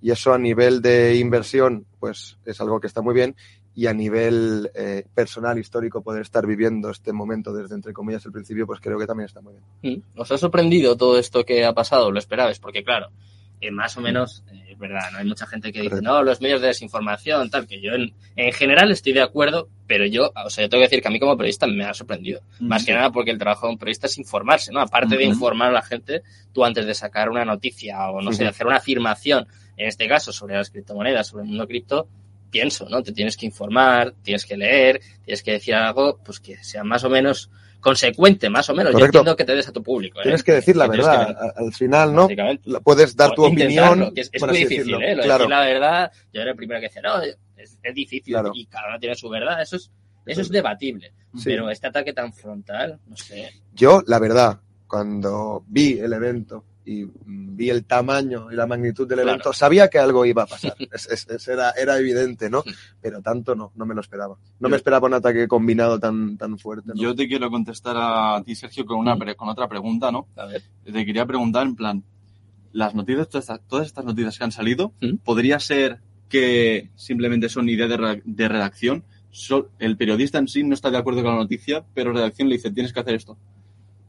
Y eso a nivel de inversión pues es algo que está muy bien y a nivel eh, personal histórico poder estar viviendo este momento desde entre comillas el principio pues creo que también está muy bien. Mm. ¿Os ha sorprendido todo esto que ha pasado? ¿Lo esperabais? Porque claro, eh, más o menos, eh, es verdad, ¿no? Hay mucha gente que dice, no, los medios de desinformación, tal, que yo en, en, general estoy de acuerdo, pero yo, o sea, yo tengo que decir que a mí como periodista me ha sorprendido. Más que nada porque el trabajo de un periodista es informarse, ¿no? Aparte de informar a la gente, tú antes de sacar una noticia o, no sé, hacer una afirmación, en este caso sobre las criptomonedas, sobre el mundo cripto, pienso, ¿no? Te tienes que informar, tienes que leer, tienes que decir algo, pues que sea más o menos consecuente, más o menos. Yo entiendo que te des a tu público. ¿eh? Tienes que decir la verdad. Al final, ¿no? Puedes dar tu opinión. es, muy difícil, ¿eh? claro. la verdad, yo era el primero que decía, no, es, difícil y cada uno tiene su verdad. Eso es, eso es debatible. Pero este ataque tan frontal, no sé. Yo, la verdad, cuando vi el evento y vi el tamaño y la magnitud del evento, sabía que algo iba a pasar. [laughs] es, era, era, evidente, ¿no? Pero tanto no, no me lo esperaba. No me esperaba un ataque combinado tan, tan fuerte. Yo te quiero contestar a ti, Sergio, con, una, con otra pregunta, ¿no? A ver. Te quería preguntar, en plan, las noticias, todas estas, noticias que han salido, ¿podría ser que simplemente son ideas de, de redacción? el periodista en sí no está de acuerdo con la noticia, pero redacción le dice, tienes que hacer esto.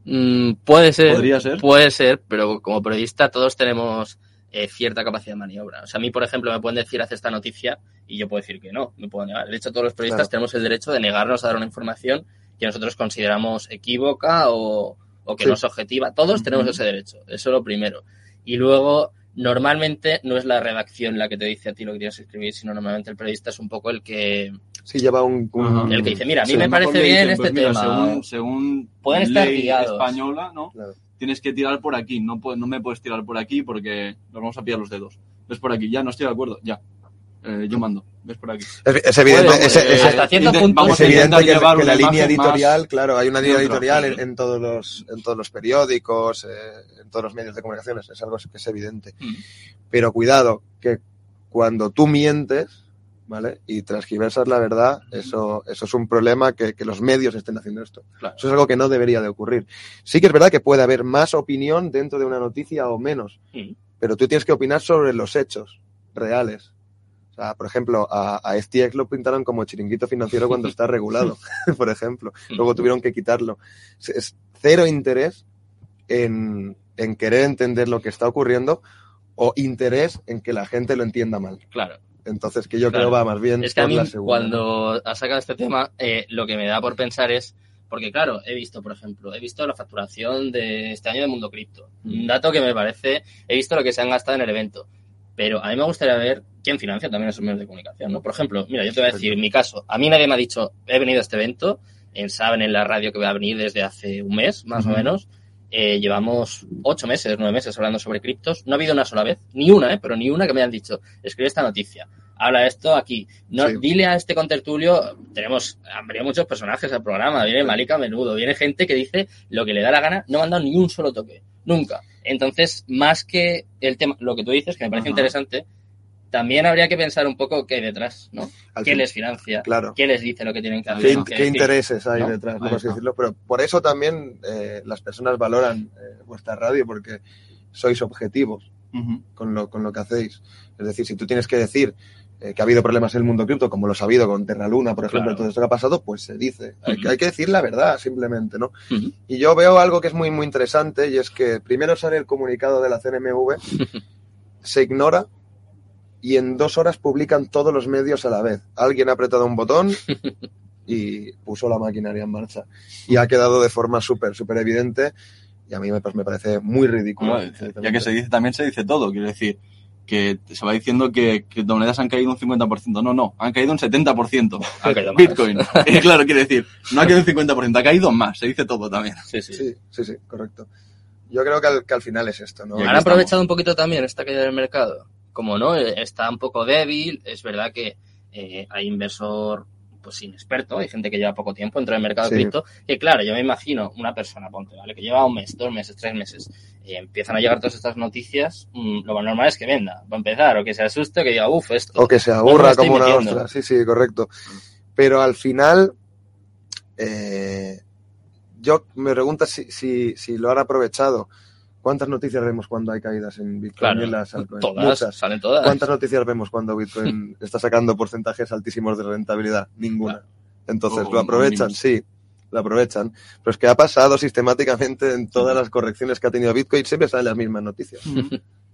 Mm, puede ser. Podría ser. Puede ser, pero como periodista todos tenemos eh, cierta capacidad de maniobra. O sea, a mí, por ejemplo, me pueden decir, haz esta noticia y yo puedo decir que no, me puedo negar. De hecho, todos los periodistas tenemos el derecho de negarnos a dar una información que nosotros consideramos equívoca o, que no es objetiva. Todos tenemos ese derecho, eso es lo primero. Y luego, normalmente no es la redacción la que te dice a ti lo que tienes que escribir, sino normalmente el periodista es un poco el que... Sí, lleva un... El que dice, mira, a mí me parece bien este pues tema. Según, Pueden estar guiados. española, ¿no? Tienes que tirar por aquí, no, no me puedes tirar por aquí porque nos vamos a pillar los dedos. Ves por aquí, ya no estoy de acuerdo, ya. Eh, yo mando, ves por aquí. Es, evidente, es, evidente que, la línea editorial, claro, hay una línea editorial en, todos los, en todos los periódicos, eh, en todos los medios de comunicación, es algo que es evidente. Mm. Pero cuidado, que cuando tú mientes, ¿vale? Y transgiversas la verdad, eso, eso es un problema que, que los medios estén haciendo esto. Eso es algo que no debería de ocurrir. Sí que es verdad que puede haber más opinión dentro de una noticia o menos, pero tú tienes que opinar sobre los hechos reales por ejemplo, a, a FTX lo pintaron como chiringuito financiero [laughs] cuando está regulado, [laughs] por ejemplo. Luego tuvieron que quitarlo. Es cero interés en, querer entender lo que está ocurriendo o interés en que la gente lo entienda mal. Claro. Entonces, que yo creo va más bien es que a mí, Cuando has sacado este tema, eh, lo que me da por pensar es, porque claro, he visto, por ejemplo, he visto la facturación de este año de Mundo Cripto. Un mm. dato que me parece, he visto lo que se han gastado en el evento. Pero a mí me gustaría ver quién financia también esos medios de comunicación, ¿no? Por ejemplo, mira, yo te voy a decir, en mi caso, a mí nadie me ha dicho, he venido a este evento, en, saben en la radio que voy a venir desde hace un mes, más o menos. Eh, llevamos ocho meses, nueve meses hablando sobre criptos. No ha habido una sola vez, ni una, ¿eh? pero ni una que me hayan dicho, escribe esta noticia, habla esto aquí. No, Dile a este contertulio, tenemos, han venido muchos personajes al programa, viene Malika a menudo, viene gente que dice lo que le da la gana, no me han dado ni un solo toque, nunca. Entonces, más que el tema, lo que tú dices, que me parece interesante, también habría que pensar un poco qué hay detrás, ¿no? ¿Qué les financia? Claro. ¿Qué les dice lo que tienen que hacer? ¿Qué, intereses hay detrás? No decirlo, pero por eso también eh, las personas valoran eh, vuestra radio, porque sois objetivos con, lo, con lo que hacéis. Es decir, si tú tienes que decir eh, que ha habido problemas en el mundo cripto, como lo ha habido con Terra Luna, por ejemplo, todo esto que ha pasado, pues se dice. hay, que, hay, que, decir la verdad, simplemente, ¿no? Y yo veo algo que es muy, muy interesante, y es que primero sale el comunicado de la CNMV, [laughs] se ignora, y en dos horas publican todos los medios a la vez. Alguien ha apretado un botón [laughs] y puso la maquinaria en marcha. Y ha quedado de forma súper, súper evidente, y a mí me, pues, me parece muy ridículo. ya que se dice, también se dice todo, quiero decir que se va diciendo que criptomonedas han caído un 50%. No, no, han caído un 70%. [laughs] Ha caído Bitcoin. [laughs] claro, quiere decir, no ha caído un 50%, ha caído más, se dice todo también. Sí, sí, sí, sí, sí correcto. Yo creo que al, que al final es esto, ¿no? Han aprovechado un poquito también esta caída del mercado. Como no, está un poco débil, es verdad que eh, hay inversor pues inexperto, hay gente que lleva poco tiempo dentro del mercado de cripto, que claro, yo me imagino una persona, ponte, ¿vale? Que lleva un mes, dos meses, tres meses, y empiezan a llegar todas estas noticias, mm, lo más normal es que venda, va a empezar, o que se asuste, o que diga, uff, esto. O que se aburra como una ostra, sí, sí, correcto. Pero al final, eh, yo me pregunto si, si, si lo han aprovechado ¿Cuántas noticias vemos cuando hay caídas en Bitcoin? en las todas, salen todas. ¿Cuántas noticias vemos cuando Bitcoin [laughs] está sacando porcentajes altísimos de rentabilidad? Ninguna. Entonces, ¿lo aprovechan? Sí, lo aprovechan. Pero es que ha pasado sistemáticamente en todas las correcciones que ha tenido Bitcoin, siempre salen las mismas noticias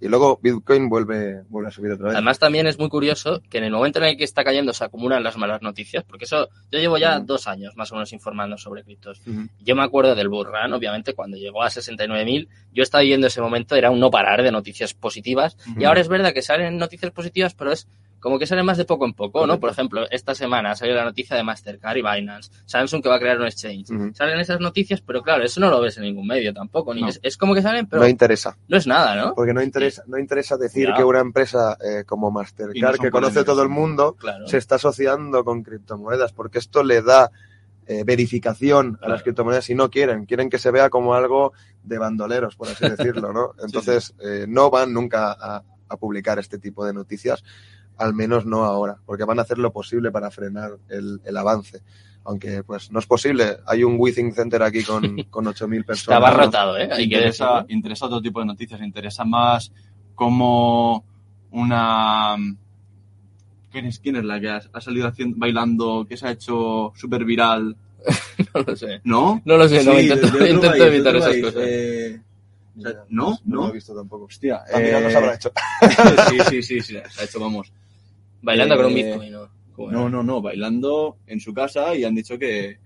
y luego Bitcoin vuelve, vuelve a subir otra vez. Además también es muy curioso que en el momento en el que está cayendo se acumulan las malas noticias, porque eso yo llevo ya dos años más o menos informando sobre criptos. Yo me acuerdo del Burran, obviamente, cuando llegó a 69.000, yo estaba viendo ese momento, era un no parar de noticias positivas, y ahora es verdad que salen noticias positivas, pero es como que sale más de poco en poco, ¿no? Por ejemplo, esta semana salió la noticia de Mastercard y Binance, Samsung que va a crear un exchange. Salen esas noticias, pero claro, eso no lo ves en ningún medio tampoco. Ni es, como que salen, pero... No interesa. No es nada, ¿no? Porque no interesa, no interesa decir que una empresa eh, como Mastercard, que conoce todo el mundo, se está asociando con criptomonedas, porque esto le da eh, verificación a las criptomonedas y no quieren, quieren que se vea como algo de bandoleros, por así [laughs] decirlo, ¿no? Entonces, eh, no van nunca a, a publicar este tipo de noticias al menos no ahora, porque van a hacer lo posible para frenar el, el avance. Aunque pues no es posible, hay un Withing Center aquí con, [laughs] con 8.000 personas. Estaba rotado, ¿eh? interesa, interesa otro tipo de noticias, interesa más como una ¿Quién es, quién es la que ha, ha salido haciendo, bailando, que se ha hecho súper viral? [laughs] no lo sé. ¿No? No lo sé, no, intento, de otro intento país, de evitar esas país, cosas. eh, o sea, ¿No? No ¿No? lo he visto tampoco. Hostia. También no eh, se habrá hecho. [laughs] sí, sí, sí, sí, se ha hecho, vamos. Bailando con un eh, Bitcoin, ¿no? No, no, no, bailando en su casa y han dicho que,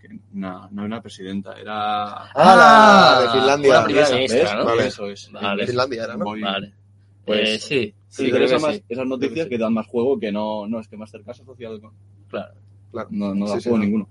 que no, no era presidenta, era... Ah, la de Finlandia. Una primera ministra, ¿ves? ¿no? Vale. Eso es. Vale. Finlandia era, ¿no? Voy- Vale. Pues, Eh, sí, sí, Sí, creo que esas, sí. esas noticias que dan más juego que no, no es que Mastercard asociado con... Claro. Claro. No, no da Sí, sí, juego no. ninguno.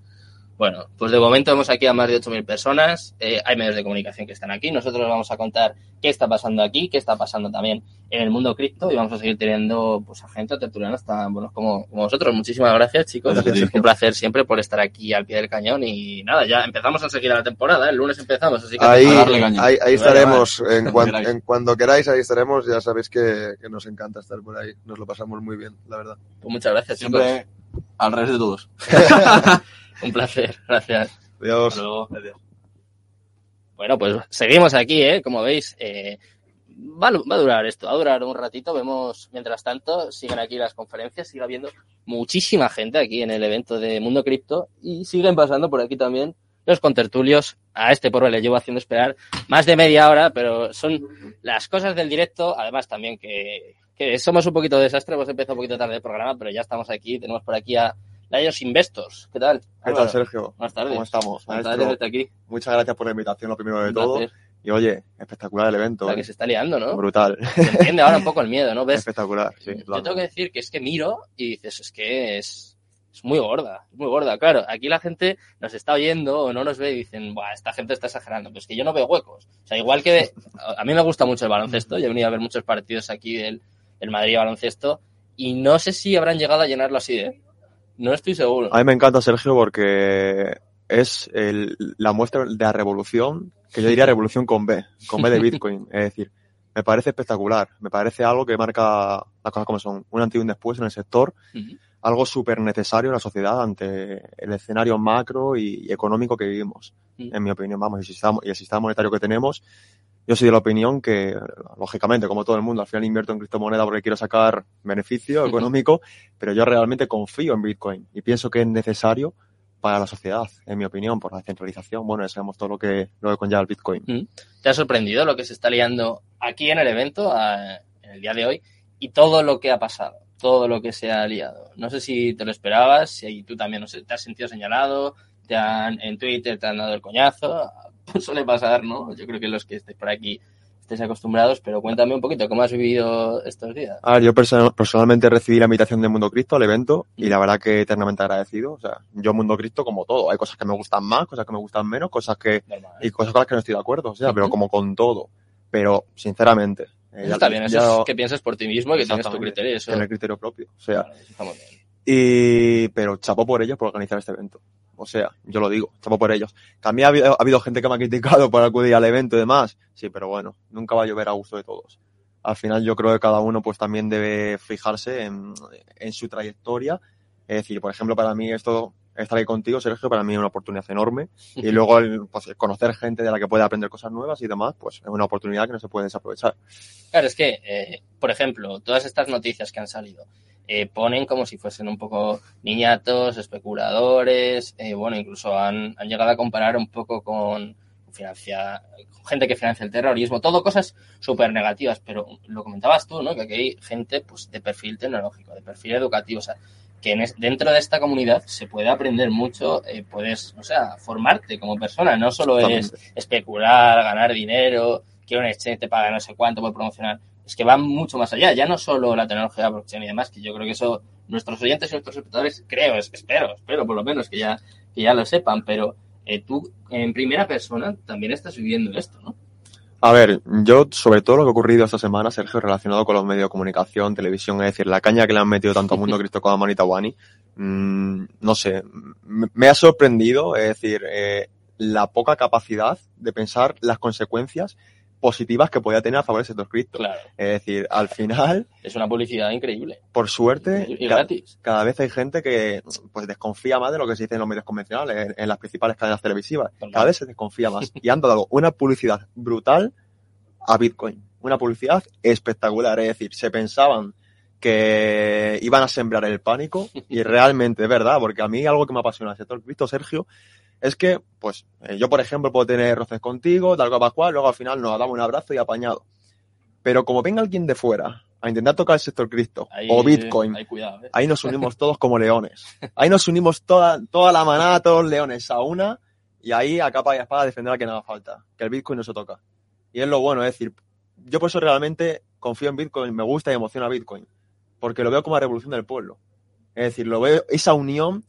Bueno, pues de momento vemos aquí a más de 8.000 personas. Eh, hay medios de comunicación que están aquí. Nosotros vamos a contar qué está pasando aquí, qué está pasando también en el mundo cripto y vamos a seguir teniendo pues, a gente tertulianos tan buenos como, como vosotros. Muchísimas gracias, chicos. Gracias, Sergio. Un placer siempre por estar aquí al pie del cañón. Y nada, ya empezamos enseguida la temporada. ¿eh? El lunes empezamos, así que Ahí, a darle ahí, ahí Vale, estaremos. En, Cuando [laughs] cuan- queráis. en cuando queráis, ahí estaremos. Ya sabéis que, que nos encanta estar por ahí. Nos lo pasamos muy bien, la verdad. pues muchas gracias, chicos. Siempre al revés de todos. [laughs] Un placer, gracias. Adiós. Hasta luego. Bueno, pues seguimos aquí, ¿eh? Como veis, eh, va, a- va a durar esto, va a durar un ratito. Vemos, mientras tanto, siguen aquí las conferencias, sigue habiendo muchísima gente aquí en el evento de Mundo Cripto y siguen pasando por aquí también los contertulios. A este porro le llevo haciendo esperar más de media hora, pero son las cosas del directo. Además, también que, que somos un poquito desastre, hemos empezado un poquito tarde el programa, pero ya estamos aquí. Tenemos por aquí a Lions Investors. ¿Qué tal? ¿Qué tal, Sergio? Buenas tardes. ¿Cómo estamos? Buenas tardes, aquí. Muchas gracias por la invitación, lo primero de todo. Y oye, espectacular el evento. La ¿eh? que se está liando, ¿no? Brutal. [laughs] Se entiende ahora un poco el miedo, ¿no? ¿Ves? Espectacular, sí. Yo tengo que decir que es que miro y dices, es que es, es muy gorda, es muy gorda. Claro, aquí la gente nos está oyendo o no nos ve y dicen, Buah, esta gente está exagerando. Pero es que yo no veo huecos. O sea, igual que a a mí me gusta mucho el baloncesto, yo he venido a ver muchos partidos aquí del, del Madrid baloncesto y no sé si habrán llegado a llenarlo así, ¿eh? No estoy seguro. A mí me encanta, Sergio, porque es el- la muestra de la revolución, que yo diría revolución con B, con B de [laughs] Bitcoin. es decir, me parece espectacular, me parece algo que marca las cosas como son, un antes y un después en el sector, algo súper necesario en la sociedad ante el escenario macro y económico que vivimos, en mi opinión, vamos, y el sistema, y el sistema monetario que tenemos. Yo soy de la opinión que, lógicamente, como todo el mundo, al final invierto en criptomoneda porque quiero sacar beneficio [laughs] económico, pero yo realmente confío en Bitcoin y pienso que es necesario para la sociedad, en mi opinión, por la centralización. Bueno, ya sabemos todo lo que, lo que conlleva el Bitcoin. ¿Te ha sorprendido lo que se está liando aquí en el evento, a- en el día de hoy, y todo lo que ha pasado, todo lo que se ha liado? No sé si te lo esperabas, si tú también no sé, te has sentido señalado, te han, en Twitter te han dado el coñazo, [laughs] suele pasar, ¿no? Yo creo que los que estéis por aquí estéis acostumbrados, pero cuéntame un poquito, ¿cómo has vivido estos días? A ver, yo perso- personalmente recibí la invitación de Mundo Cripto al evento y la verdad que eternamente agradecido. O sea, yo Mundo Cripto como todo. Hay cosas que me gustan más, cosas que me gustan menos, cosas que Normal. y cosas con las que no estoy de acuerdo. O sea, pero como con todo. Pero, sinceramente, eh, Eso está bien, eso ya- es que pienses por ti mismo y que tengas tu criterio. Eso, tener criterio propio. O sea, Claro, eso está muy bien. y, pero chapo por ellos por organizar este evento. O sea, yo lo digo, chapo por ellos. También ha habido, ha habido gente que me ha criticado por acudir al evento y demás. Sí, pero bueno, nunca va a llover a gusto de todos. Al final yo creo que cada uno pues también debe fijarse en, en su trayectoria. Es decir, por ejemplo, para mí esto, estar ahí contigo, Sergio, para mí es una oportunidad enorme. Y [laughs] luego el, pues, el conocer gente de la que puede aprender cosas nuevas y demás, pues es una oportunidad que no se puede desaprovechar. Claro, es que, eh, por ejemplo, todas estas noticias que han salido eh, ponen como si fuesen un poco niñatos, especuladores, eh, bueno, incluso han, han llegado a comparar un poco con financia, con gente que financia el terrorismo, todo cosas súper negativas, pero lo comentabas tú, ¿no? Que aquí hay gente pues, de perfil tecnológico, de perfil educativo, o sea, que en es- dentro de esta comunidad se puede aprender mucho, eh, puedes, o sea, formarte como persona, no solo es especular, ganar dinero, que un exchange te paga no sé cuánto por promocionar. Es que va mucho más allá, ya no solo la tecnología blockchain y demás, que yo creo que eso nuestros oyentes y nuestros espectadores, creo, es- espero, espero por lo menos que ya, que ya lo sepan, pero eh, tú en primera persona también estás viviendo esto, ¿no? A ver, yo sobre todo lo que ha ocurrido esta semana, Sergio, relacionado con los medios de comunicación, televisión, es decir, la caña que le han metido tanto a Mundo [laughs] Cristo como a Manita Wani, mm, no sé, me, me ha sorprendido, es decir, eh, la poca capacidad de pensar las consecuencias positivas que podía tener a favor del sector cripto. Claro, Es decir, al final, es una publicidad increíble por suerte, y gratis. cada vez hay gente que pues desconfía más de lo que se dice en los medios convencionales, en, en las principales cadenas televisivas. Cada vez se desconfía más. Y han dado una publicidad brutal a Bitcoin. Una publicidad espectacular. Es decir, se pensaban que iban a sembrar el pánico [laughs] y realmente es verdad, porque a mí algo que me apasiona el sector cripto, Sergio, es que, pues, eh, yo por ejemplo puedo tener roces contigo, tal cual, cual, luego al final nos damos un abrazo y apañado. Pero como venga alguien de fuera a intentar tocar el sector cripto o Bitcoin, ahí, cuidado, ¿eh? ahí, nos unimos [laughs] todos como leones. Ahí nos unimos toda, toda la manada, todos leones a una y ahí a capa y a espada defender a quien haga falta. Que el Bitcoin no se toca. Y es lo bueno, es decir, yo por eso realmente confío en Bitcoin, me gusta y emociona Bitcoin porque lo veo como la revolución del pueblo. Es decir, lo veo esa unión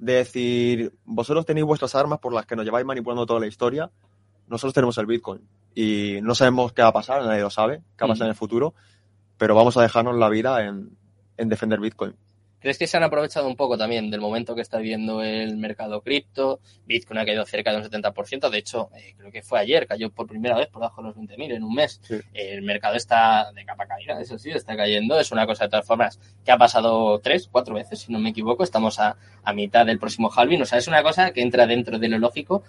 de decir, vosotros tenéis vuestras armas por las que nos lleváis manipulando toda la historia, nosotros tenemos el Bitcoin y no sabemos qué va a pasar, nadie lo sabe, qué va a pasar en el futuro, pero vamos a dejarnos la vida en, en defender Bitcoin. ¿Crees que se han aprovechado un poco también del momento que está viendo el mercado cripto? Bitcoin ha caído cerca de un 70%. De hecho, eh, creo que fue ayer, cayó por primera vez por debajo de los 20.000 en un mes. El mercado está de capa caída, eso sí, está cayendo. Es una cosa de todas formas que ha pasado tres, cuatro veces, si no me equivoco. Estamos a, a mitad del próximo halving. O sea, es una cosa que entra dentro de lo lógico,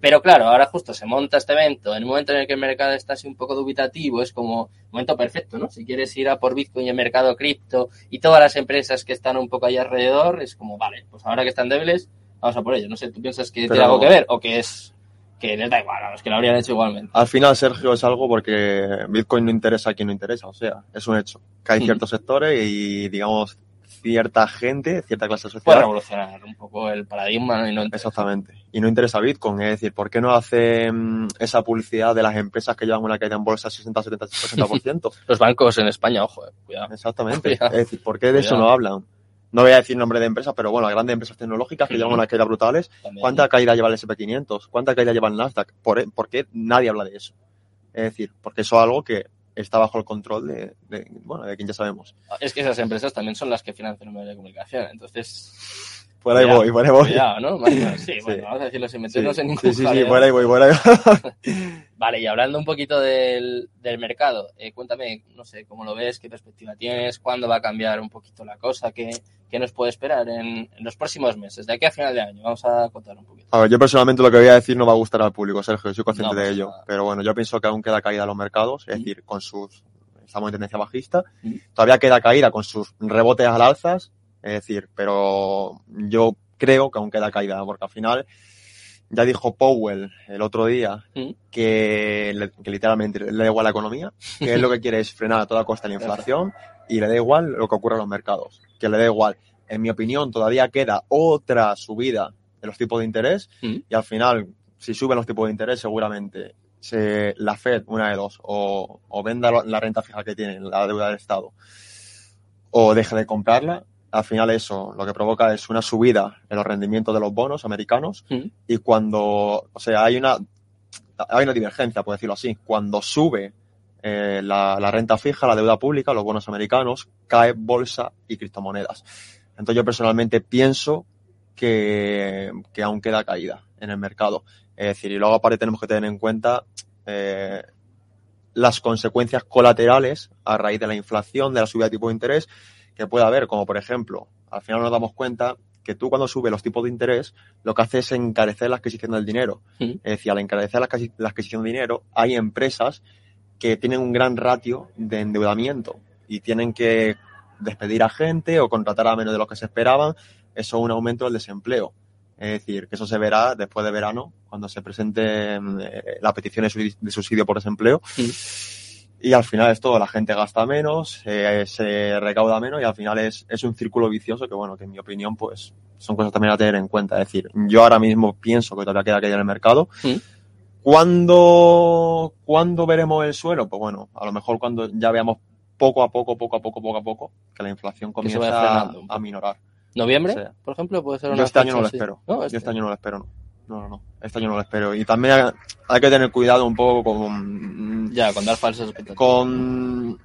pero claro, ahora justo se monta este evento en un momento en el que el mercado está así un poco dubitativo, es como momento perfecto, ¿no? Si quieres ir a por Bitcoin y el mercado cripto y todas las empresas que están un poco ahí alrededor, es como, vale, pues ahora que están débiles, vamos a por ello. No sé, ¿tú piensas que tiene algo que ver o que es que les da igual, a los que lo habrían hecho igualmente? Al final, Sergio, es algo porque Bitcoin no interesa a quien no interesa, o sea, es un hecho. Que hay ciertos sectores y, digamos, cierta gente, cierta clase social. Puede revolucionar un poco el paradigma. Y no Exactamente. Y no interesa Bitcoin. Es decir, ¿por qué no hacen esa publicidad de las empresas que llevan una caída en bolsa 60, 70, 80%? Los bancos en España, ojo, eh, cuidado. Exactamente. Es decir, ¿por qué de eso no hablan? No voy a decir nombre de empresas, pero bueno, las grandes empresas tecnológicas que llevan una caída brutales. ¿Cuánta caída lleva el SP500? ¿Cuánta caída lleva el Nasdaq? ¿Por, ¿Por qué nadie habla de eso? Es decir, porque eso es algo que está bajo el control de, de, bueno, de quien ya sabemos. Es que esas empresas también son las que financian los medios de comunicación, entonces... Por ahí voy, por ahí voy. Cuidado, ¿no? Bueno, [laughs] sí, bueno, vamos a decirlo sin meternos sí, en ningún Sí, sí, sí, por ahí voy, por ahí [laughs] Vale, y hablando un poquito del, del mercado, eh, cuéntame, no sé, cómo lo ves, qué perspectiva tienes, cuándo va a cambiar un poquito la cosa, qué, qué nos puede esperar en, en los próximos meses, de aquí a final de año. Vamos a contar un poquito. A ver, yo personalmente lo que voy a decir no va a gustar al público, Sergio, soy consciente No de ello. nada. Pero bueno, yo pienso que aún queda caída en los mercados, es decir, con sus. Estamos en tendencia bajista. Todavía queda caída con sus rebotes al alzas, es decir, pero yo creo que aún queda caída, porque al final. Ya dijo Powell el otro día que, le- que literalmente le da igual la economía, que él lo que quiere es frenar a toda costa la [laughs] inflación y le da igual lo que ocurra en los mercados, que le da igual. En mi opinión, todavía queda otra subida de los tipos de interés y al final, si suben los tipos de interés, seguramente se, la Fed, una de dos, o, o venda la renta fija que tiene, la deuda del Estado, o deje de comprarla. Al final eso lo que provoca es una subida en los rendimientos de los bonos americanos y cuando, o sea, hay una, hay una divergencia, por decirlo así. Cuando sube eh, la, la renta fija, la deuda pública, los bonos americanos, cae bolsa y criptomonedas. Entonces yo personalmente pienso que, que aún queda caída en el mercado. Es decir, y luego aparte tenemos que tener en cuenta eh, las consecuencias colaterales a raíz de la inflación, de la subida de tipo de interés que puede haber, como por ejemplo, al final nos damos cuenta que tú cuando subes los tipos de interés, lo que hace es encarecer la adquisición del dinero. Es decir, al encarecer la, adquisi- la adquisición de dinero, hay empresas que tienen un gran ratio de endeudamiento y tienen que despedir a gente o contratar a menos de lo que se esperaban. Eso es un aumento del desempleo. Es decir, que eso se verá después de verano, cuando se presente mm, eh, la petición de subsidio por desempleo. Y al final es todo, la gente gasta menos, eh, se recauda menos y al final es, es un círculo vicioso que, bueno, que en mi opinión, pues son cosas también a tener en cuenta. Es decir, yo ahora mismo pienso que todavía queda caída en el mercado. ¿Cuándo, ¿Cuándo veremos el suelo? Pues bueno, a lo mejor cuando ya veamos poco a poco, poco a poco, poco a poco, que la inflación Que comienza a, a minorar. ¿Noviembre, O sea, por ejemplo? Puede ser una yo este año no lo así. espero. No, Yo este- este año no lo espero, no. No, no, no. Este año no lo espero. Y también hay, que tener cuidado un poco con... Ya, con dar falsas expectativas. Con...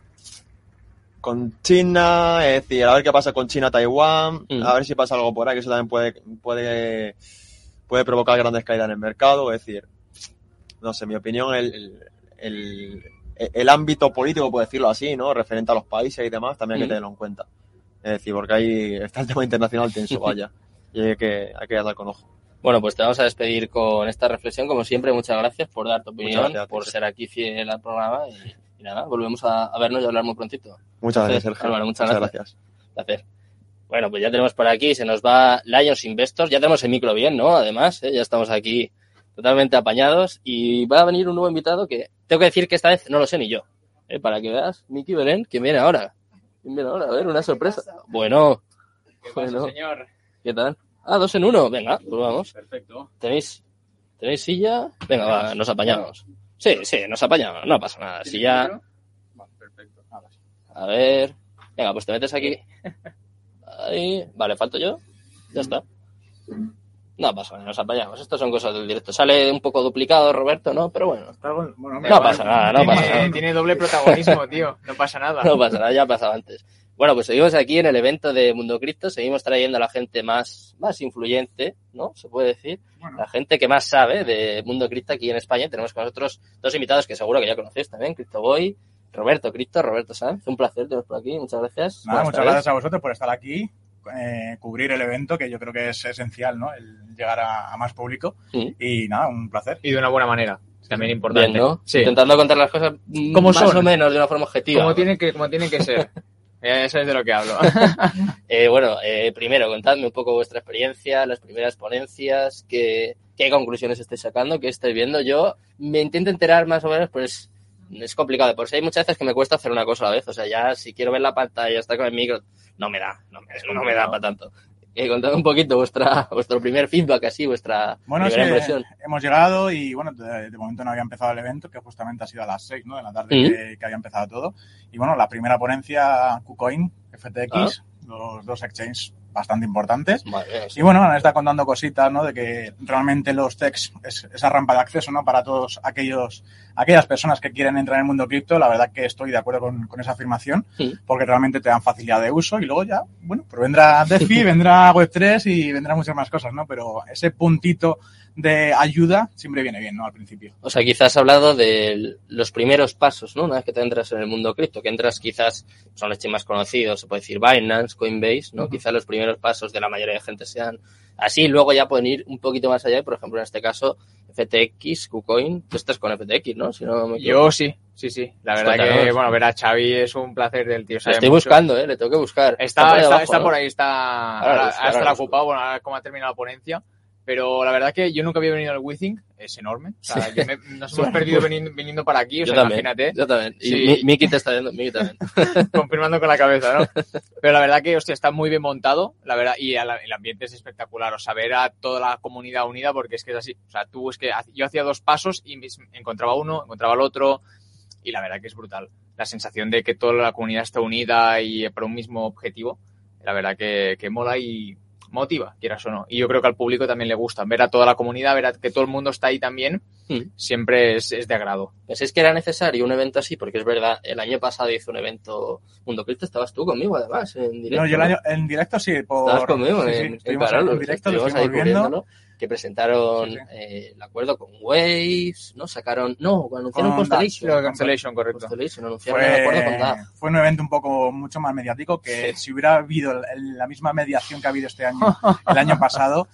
Con China, es decir, a ver qué pasa con China-Taiwán, Mm. a ver si pasa algo por ahí, que eso también puede, puede, puede provocar grandes caídas en el mercado, es decir, no sé, en mi opinión, el, el, el ámbito político, por decirlo así, ¿no? Referente a los países y demás, también hay que Mm. tenerlo en cuenta. Es decir, porque ahí está el tema internacional tenso, vaya. [laughs] Y hay que, hay que andar con ojo. Bueno, pues te vamos a despedir con esta reflexión. Como siempre, muchas gracias por dar tu opinión, gracias por ser aquí fiel al programa y, y nada, volvemos a, vernos y a hablar muy prontito. Muchas gracias, Sergio. muchas, gracias. gracias. Bueno, pues ya tenemos por aquí, se nos va Lions Investors, ya tenemos el micro bien, ¿no? Además, ¿eh? ya estamos aquí totalmente apañados y va a venir un nuevo invitado que tengo que decir que esta vez no lo sé ni yo. ¿eh? Para que veas, Miki Belén, que viene ahora. ¿Quién viene ahora? A ver, una sorpresa. Bueno. ¿Qué señor? ¿Qué tal? Ah, dos en uno. Venga, pues vamos. Perfecto. ¿Tenéis, ¿tenéis silla? Venga, va, nos apañamos. Sí, sí, nos apañamos. No pasa nada. Silla. Perfecto. A ver. Venga, pues te metes aquí. Ahí. Vale, falto yo. Ya está. No pasa nada, nos apañamos. Estas son cosas del directo. Sale un poco duplicado, Roberto, ¿no? Pero bueno. no pasa nada, no pasa nada. Tiene doble protagonismo, tío. No pasa nada. [laughs] No pasa nada, ya ha pasado antes. Bueno, pues seguimos aquí en el evento de Mundo Cripto, seguimos trayendo a la gente más, más influyente, ¿no? Se puede decir. La gente que más sabe de Mundo Cripto aquí en España. Tenemos con nosotros dos invitados que seguro que ya conocéis también, Boy Roberto Cripto, Roberto Sanz. Un placer teneros por aquí, muchas gracias. muchas gracias a vosotros por estar aquí, eh, cubrir el evento, que yo creo que es esencial, ¿no? El llegar a, más público. Y nada, un placer. Y de una buena manera. También importante. Intentando contar las cosas como más o menos de una forma objetiva. Como tienen que, como tienen que ser. [laughs] Eso es de lo que hablo. [laughs] eh, bueno, eh, primero, contadme un poco vuestra experiencia, las primeras ponencias, qué, qué conclusiones estáis sacando, qué estáis viendo. Yo me intento enterar más o menos, pues es complicado. Por si hay muchas veces que me cuesta hacer una cosa a la vez. O sea, ya si quiero ver la pantalla, estar con el micro, no me da, no me, no me da para tanto. Eh, contad un poquito vuestra, vuestro primer feedback, así, vuestra bueno, primera impresión. Hemos llegado y, bueno, de, momento no había empezado el evento, que justamente ha sido a las 6 ¿no? de la tarde que, había empezado todo. Y, bueno, la primera ponencia, KuCoin, FTX, ah. los dos exchanges bastante importantes. y bueno, nos está contando cositas, ¿no? De que realmente los techs es esa rampa de acceso, ¿no? Para todos aquellos, aquellas personas que quieren entrar en el mundo cripto, la verdad que estoy de acuerdo con, con esa afirmación, porque realmente te dan facilidad de uso y luego ya, bueno, pues vendrá DeFi, [laughs] vendrá Web3 y vendrán muchas más cosas, ¿no? Pero ese puntito de ayuda siempre viene bien, ¿no? Al principio. O sea, quizás has hablado de los primeros pasos, ¿no? Una vez que te entras en el mundo cripto, que entras quizás, son los más conocidos, se puede decir Binance, Coinbase, ¿no? Quizás los primeros pasos de la mayoría de gente sean así, luego ya pueden ir un poquito más allá, por ejemplo, en este caso, FTX, KuCoin, tú estás con FTX, ¿no? Si no Yo sí, sí, sí. La verdad que, bueno, ver a Xavi es un placer del tío. estoy buscando, ¿eh? Le tengo que buscar. Está, está, por, ahí, está, ahora, ocupado, bueno, ahora como ha terminado la ponencia. Pero la verdad que yo nunca había venido al Withing, es enorme. O sea, nos [laughs] hemos perdido viniendo, para aquí, o sea, imagínate. Yo también. Y Miki te está viendo, Miki también. [laughs] Confirmando con la cabeza, ¿no? Pero la verdad que, hostia, está muy bien montado, la verdad, y el ambiente es espectacular. O sea, ver a toda la comunidad unida, porque es que es así. O sea, tú es que yo hacía dos pasos y encontraba uno, encontraba el otro, y la verdad que es brutal. La sensación de que toda la comunidad está unida y por un mismo objetivo, la verdad que, que mola y motiva, quieras o no. Y yo creo que al público también le gusta. Ver a toda la comunidad, ver a que todo el mundo está ahí también, hmm. siempre es, de agrado. ¿Pensáis que era necesario un evento así? Porque es verdad, el año pasado hizo un evento Mundo Cripto, estabas tú conmigo además, en directo. No, yo el año, en directo sí. Por... Estabas conmigo en, en, directo, lo ahí viendo que presentaron eh, el acuerdo con Waves, ¿no? Sacaron, no, anunciaron Constellation. Constellation, correcto. Constellation, anunciaron el acuerdo con DAF. Fue un evento un poco mucho más mediático que si hubiera habido la misma mediación que ha habido este año, el año pasado,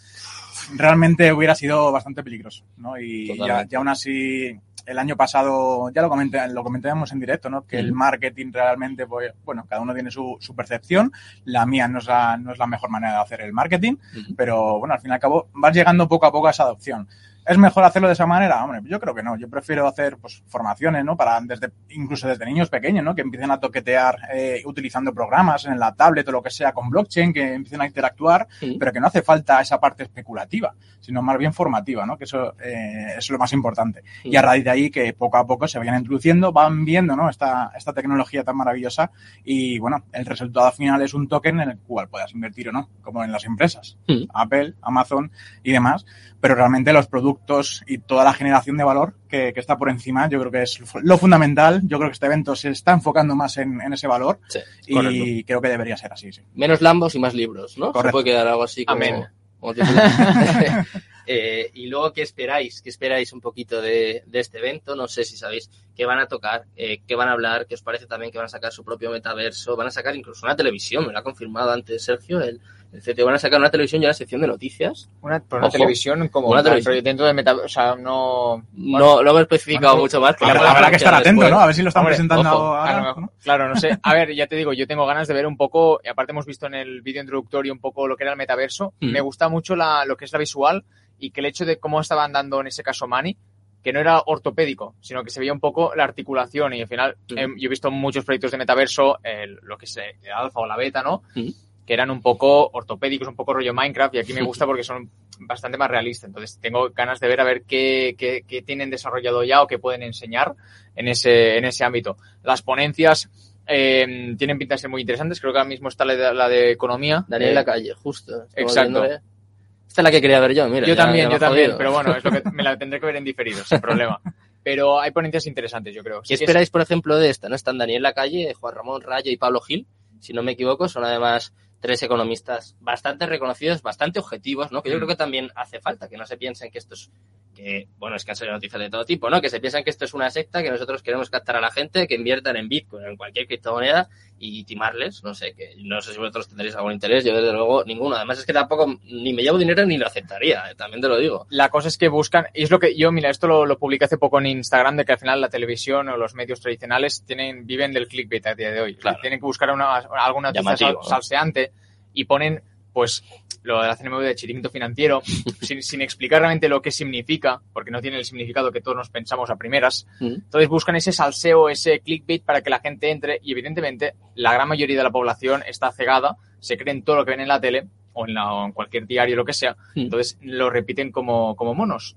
realmente hubiera sido bastante peligroso, ¿no? Y ya, ya, aún así el año pasado, ya lo, comenté, lo comentábamos en directo, ¿no? Que el marketing realmente, pues, bueno, cada uno tiene su, su percepción. La mía no es la, no es la mejor manera de hacer el marketing, pero bueno, al fin y al cabo vas llegando poco a poco a esa adopción. ¿Es mejor hacerlo de esa manera? Hombre, yo creo que no. Yo prefiero hacer pues, formaciones, ¿no? Para desde, incluso desde niños pequeños, ¿no? Que empiecen a toquetear eh, utilizando programas en la tablet o lo que sea con blockchain, que empiecen a interactuar, pero que no hace falta esa parte especulativa, sino más bien formativa, ¿no? Que eso, eh, es lo más importante. Y a raíz de ahí que poco a poco se vayan introduciendo, van viendo, ¿no? Esta, esta tecnología tan maravillosa y, bueno, el resultado final es un token en el cual puedas invertir o no, como en las empresas, Apple, Amazon y demás, pero realmente los productos y toda la generación de valor que, está por encima, yo creo que es lo fundamental. Yo creo que este evento se está enfocando más en, ese valor y creo que debería ser así. Sí. Menos Lambos y más libros, ¿no? Se puede quedar algo así como... Amén. [laughs] Eh, y luego, ¿qué esperáis? ¿Qué esperáis un poquito de, este evento? No sé si sabéis qué van a tocar, eh, qué van a hablar, qué os parece también que van a sacar su propio metaverso, van a sacar incluso una televisión, me lo ha confirmado antes Sergio, el, el CTO, van a sacar una televisión ya la sección de noticias. Una, una televisión como una televisión. dentro de metaverso, o sea, no... No, lo hemos especificado mucho más. Habrá que estar atento, ¿no? A ver si lo están presentando ahora, Claro, no sé. A ver, ya te digo, yo tengo ganas de ver un poco, y aparte hemos visto en el vídeo introductorio un poco lo que era el metaverso, mm. me gusta mucho la, lo que es la visual y que el hecho de cómo estaban dando en ese caso Mani, que no era ortopédico, sino que se veía un poco la articulación y al final em, yo he visto muchos proyectos de metaverso, lo que es el alfa o la beta, ¿no? Que eran un poco ortopédicos, un poco rollo Minecraft y aquí me gusta porque son bastante más realistas. Entonces tengo ganas de ver a ver qué, qué, qué tienen desarrollado ya o qué pueden enseñar en ese, en ese ámbito. Las ponencias eh, tienen pinta de ser muy interesantes. Creo que ahora mismo está la de, la de economía. Daniel eh, la calle, justo. Exacto. Esta es la que quería ver yo, mira. Yo también, yo también, pero bueno, es lo que [laughs] me la tendré que ver en diferido, sin problema. Pero hay ponencias interesantes, yo creo. ¿Qué esperáis, por ejemplo, de esta? ¿No? Están Daniel Lacalle, Juan Ramón Rayo y Pablo Gil, si no me equivoco, son además tres economistas bastante reconocidos, bastante objetivos, ¿no? Que yo mm. creo que también hace falta, que no se piensen que esto es que, bueno, es que han salido noticias de todo tipo, ¿no? Que se piensan que esto es una secta, que nosotros queremos captar a la gente, que inviertan en Bitcoin, en cualquier criptomoneda y timarles, no sé, que no sé si vosotros tendréis algún interés, yo desde luego ninguno. Además es que tampoco ni me llevo dinero ni lo aceptaría, eh, también te lo digo. La cosa es que buscan, y es lo que yo, mira, esto lo, lo publiqué hace poco en Instagram, de que al final la televisión o los medios tradicionales tienen, viven del clickbait a día de hoy. Claro. Tienen que buscar una, alguna noticia salseante y ponen pues lo de la CNMV de chiringuito financiero, [laughs] sin, sin, explicar realmente lo que significa, porque no tiene el significado que todos nos pensamos a primeras. Entonces buscan ese salseo, ese clickbait para que la gente entre y evidentemente la gran mayoría de la población está cegada, se creen todo lo que ven en la tele o en, la, en cualquier diario, lo que sea, entonces lo repiten como, como monos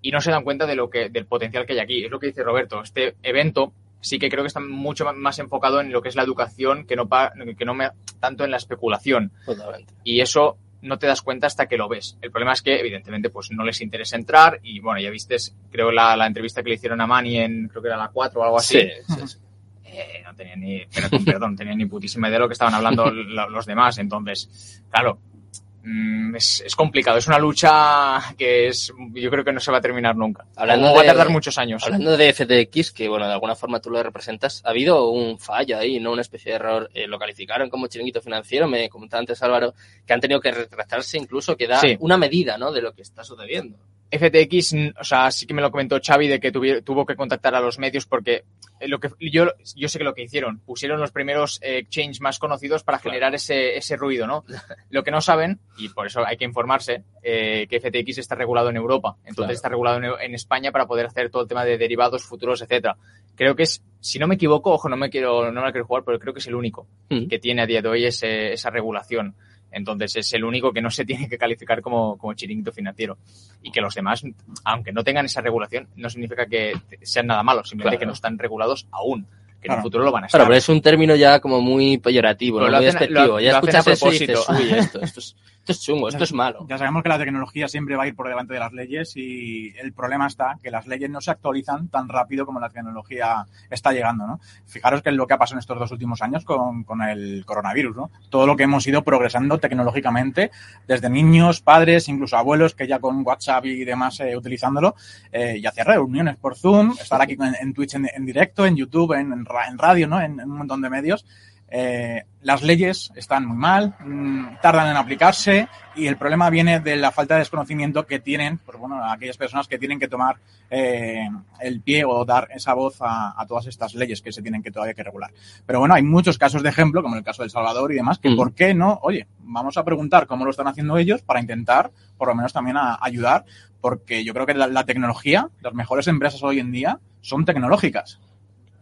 y no se dan cuenta de lo que, del potencial que hay aquí. Es lo que dice Roberto, este evento sí que creo que está mucho más enfocado en lo que es la educación que no, que no me, tanto en la especulación. Totalmente. Y eso no te das cuenta hasta que lo ves. El problema es que, evidentemente, pues no les interesa entrar y, bueno, ya viste, creo, la, la entrevista que le hicieron a Mani en, creo que era la 4 o algo así. Sí, eh, no tenía ni, perdón, no tenía ni putísima idea de lo que estaban hablando [laughs] los demás. Entonces, claro, es, es, complicado, es una lucha que es, yo creo que no se va a terminar nunca. Hablando va a tardar muchos años. Hablando de FTX, que bueno, de alguna forma tú lo representas, ha habido un fallo ahí, ¿no? Una especie de error. Eh, lo calificaron como chiringuito financiero, me comentaba antes Álvaro, que han tenido que retractarse incluso, que da una medida, ¿no? De lo que está sucediendo. FTX, o sea, sí que me lo comentó Xavi de que tuvo que contactar a los medios porque eh, lo que yo, yo sé que lo que hicieron, pusieron los primeros eh, exchanges más conocidos para generar ese, ese ruido, ¿no? [laughs] Lo que no saben, y por eso hay que informarse, eh, que FTX está regulado en Europa, entonces está regulado en, España para poder hacer todo el tema de derivados, futuros, etcétera. Creo que es, si no me equivoco, ojo, no me quiero, no me quiero jugar, pero creo que es el único que tiene a día de hoy ese, esa regulación. Entonces es el único que no se [laughs] tiene que calificar como, como chiringuito financiero. Y que los demás, aunque no tengan esa regulación, no significa que sean nada malos, simplemente que no están regulados aún que en el futuro lo van a estar. Claro, pero es un término ya como muy peyorativo, ¿no? muy despectivo. ya escuchas eso y dices, uy, esto, esto es, esto es chungo, esto es malo. Ya sabemos que la tecnología siempre va a ir por delante de las leyes y el problema está que las leyes no se actualizan tan rápido como la tecnología está llegando, ¿no? Fijaros que es lo que ha pasado en estos dos últimos años con, con el coronavirus, ¿no? Todo lo que hemos ido progresando tecnológicamente, desde niños, padres, incluso abuelos que ya con WhatsApp y demás eh, utilizándolo, eh, y hacer reuniones por Zoom, estar aquí en, Twitch en, directo, en YouTube, en, en radio, ¿no? En, un montón de medios. Eh, las leyes están muy mal, mm, tardan en aplicarse y el problema viene de la falta de desconocimiento que tienen, pues bueno, aquellas personas que tienen que tomar eh, el pie o dar esa voz a, todas estas leyes que se tienen que todavía que regular. Pero bueno, hay muchos casos de ejemplo, como el caso del Salvador y demás, que mm. por qué no, oye, vamos a preguntar cómo lo están haciendo ellos para intentar, por lo menos también a, ayudar, porque yo creo que la tecnología, las mejores empresas hoy en día son tecnológicas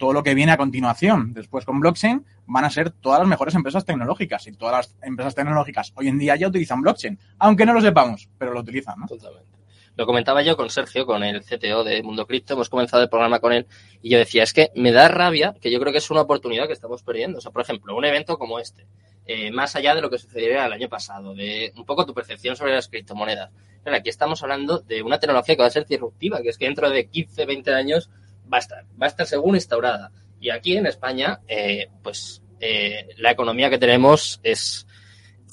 todo lo que viene a continuación, después con blockchain, van a ser todas las mejores empresas tecnológicas. Y todas las empresas tecnológicas hoy en día ya utilizan blockchain, aunque no lo sepamos, pero lo utilizan, ¿no? Totalmente. Lo comentaba yo con Sergio, con el CTO de Mundo Cripto, hemos comenzado el programa con él y yo decía, es que me da rabia, que yo creo que es una oportunidad que estamos perdiendo. O sea, por ejemplo, un evento como este, eh, más allá de lo que sucediera el año pasado, de un poco tu percepción sobre las criptomonedas. Pero aquí estamos hablando de una tecnología que va a ser disruptiva, que es que dentro de 15, 20 años va a estar, va a estar según instaurada. Y aquí en España, eh, pues eh, la economía que tenemos es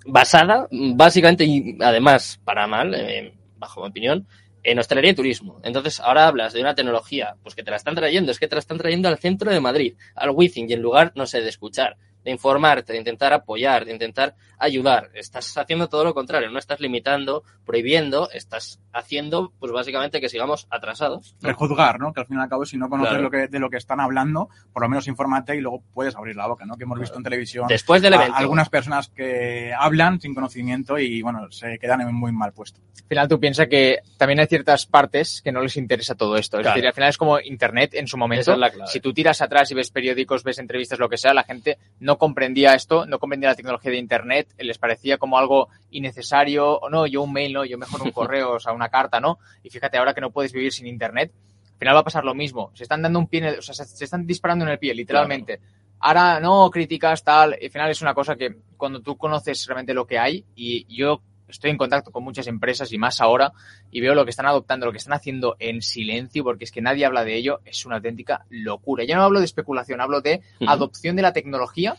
basada, básicamente, y además para mal, eh, bajo mi opinión, en hostelería y turismo. Entonces, ahora hablas de una tecnología, pues que te la están trayendo, es que te la están trayendo al centro de Madrid, al Wizzing, y en lugar, no sé, de escuchar, de informarte, de intentar apoyar, de intentar ayudar. Estás haciendo todo lo contrario, no estás limitando, prohibiendo, estás haciendo, pues básicamente que sigamos atrasados. Prejuzgar, ¿no? Que al fin y al cabo, si no conoces lo que, de lo que están hablando, por lo menos infórmate y luego puedes abrir la boca, ¿no? Que hemos visto en televisión. Después del evento. algunas personas que hablan sin conocimiento y, bueno, se quedan en muy mal puesto. Al final tú piensas que también hay ciertas partes que no les interesa todo esto. Es decir, al final es como Internet en su momento. si tú tiras atrás y ves periódicos, ves entrevistas, lo que sea, la gente no comprendía esto, no comprendía la tecnología de Internet, les parecía como algo innecesario, o no, yo un mail, no, yo mejor un [laughs] correo, o sea, una carta, ¿no? Y fíjate, ahora que no puedes vivir sin Internet, al final va a pasar lo mismo. Se están dando un pie, o sea, se están disparando en el pie, literalmente. Ahora no, críticas, tal, al final es una cosa que cuando tú conoces realmente lo que hay, y yo estoy en contacto con muchas empresas y más ahora y veo lo que están adoptando, lo que están haciendo en silencio, porque es que nadie habla de ello, es una auténtica locura. Ya no hablo de especulación, hablo de adopción de la tecnología,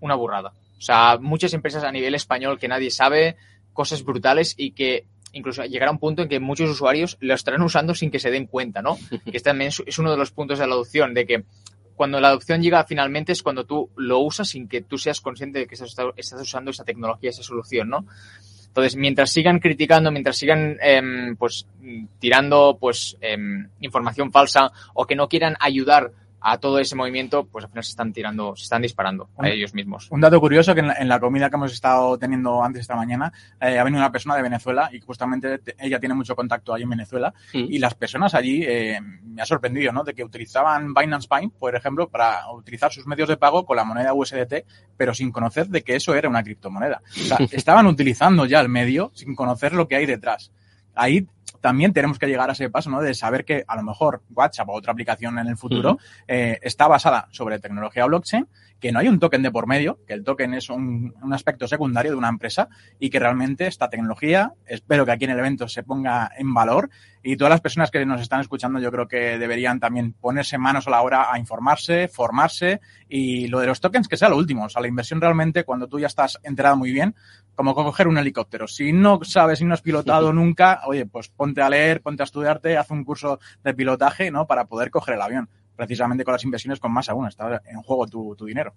una burrada. O sea, muchas empresas a nivel español que nadie sabe, cosas brutales y que incluso llegará un punto en que muchos usuarios lo estarán usando sin que se den cuenta, ¿no? [laughs] Que también es uno de los puntos de la adopción, de que cuando la adopción llega finalmente es cuando tú lo usas sin que tú seas consciente de que estás, estás usando esa tecnología, esa solución, ¿no? Entonces, mientras sigan criticando, mientras sigan em, pues tirando pues em, información falsa o que no quieran ayudar a todo ese movimiento, pues al final se están tirando, se están disparando a ellos mismos. Un dato curioso que en la, comida que hemos estado teniendo antes esta mañana, eh, ha venido una persona de Venezuela y justamente ella tiene mucho contacto allí en Venezuela mm. y las personas allí eh, me ha sorprendido, ¿no? De que utilizaban Binance Pine, por ejemplo, para utilizar sus medios de pago con la moneda USDT, pero sin conocer de que eso era una criptomoneda. O sea, [laughs] estaban utilizando ya el medio sin conocer lo que hay detrás. Ahí también tenemos que llegar a ese paso, ¿no? De saber que a lo mejor WhatsApp o otra aplicación en el futuro eh, está basada sobre tecnología blockchain, que no hay un token de por medio, que el token es un, aspecto secundario de una empresa y que realmente esta tecnología, espero que aquí en el evento se ponga en valor y todas las personas que nos están escuchando yo creo que deberían también ponerse manos a la hora a informarse, formarse y lo de los tokens que sea lo último, o sea, la inversión realmente cuando tú ya estás enterado muy bien, como coger un helicóptero. Si no sabes, si no has pilotado [laughs] nunca, oye, pues ponte a leer, ponte a estudiarte, haz un curso de pilotaje, ¿no? Para poder coger el avión. Precisamente con las inversiones con más aún, está en juego tu, dinero.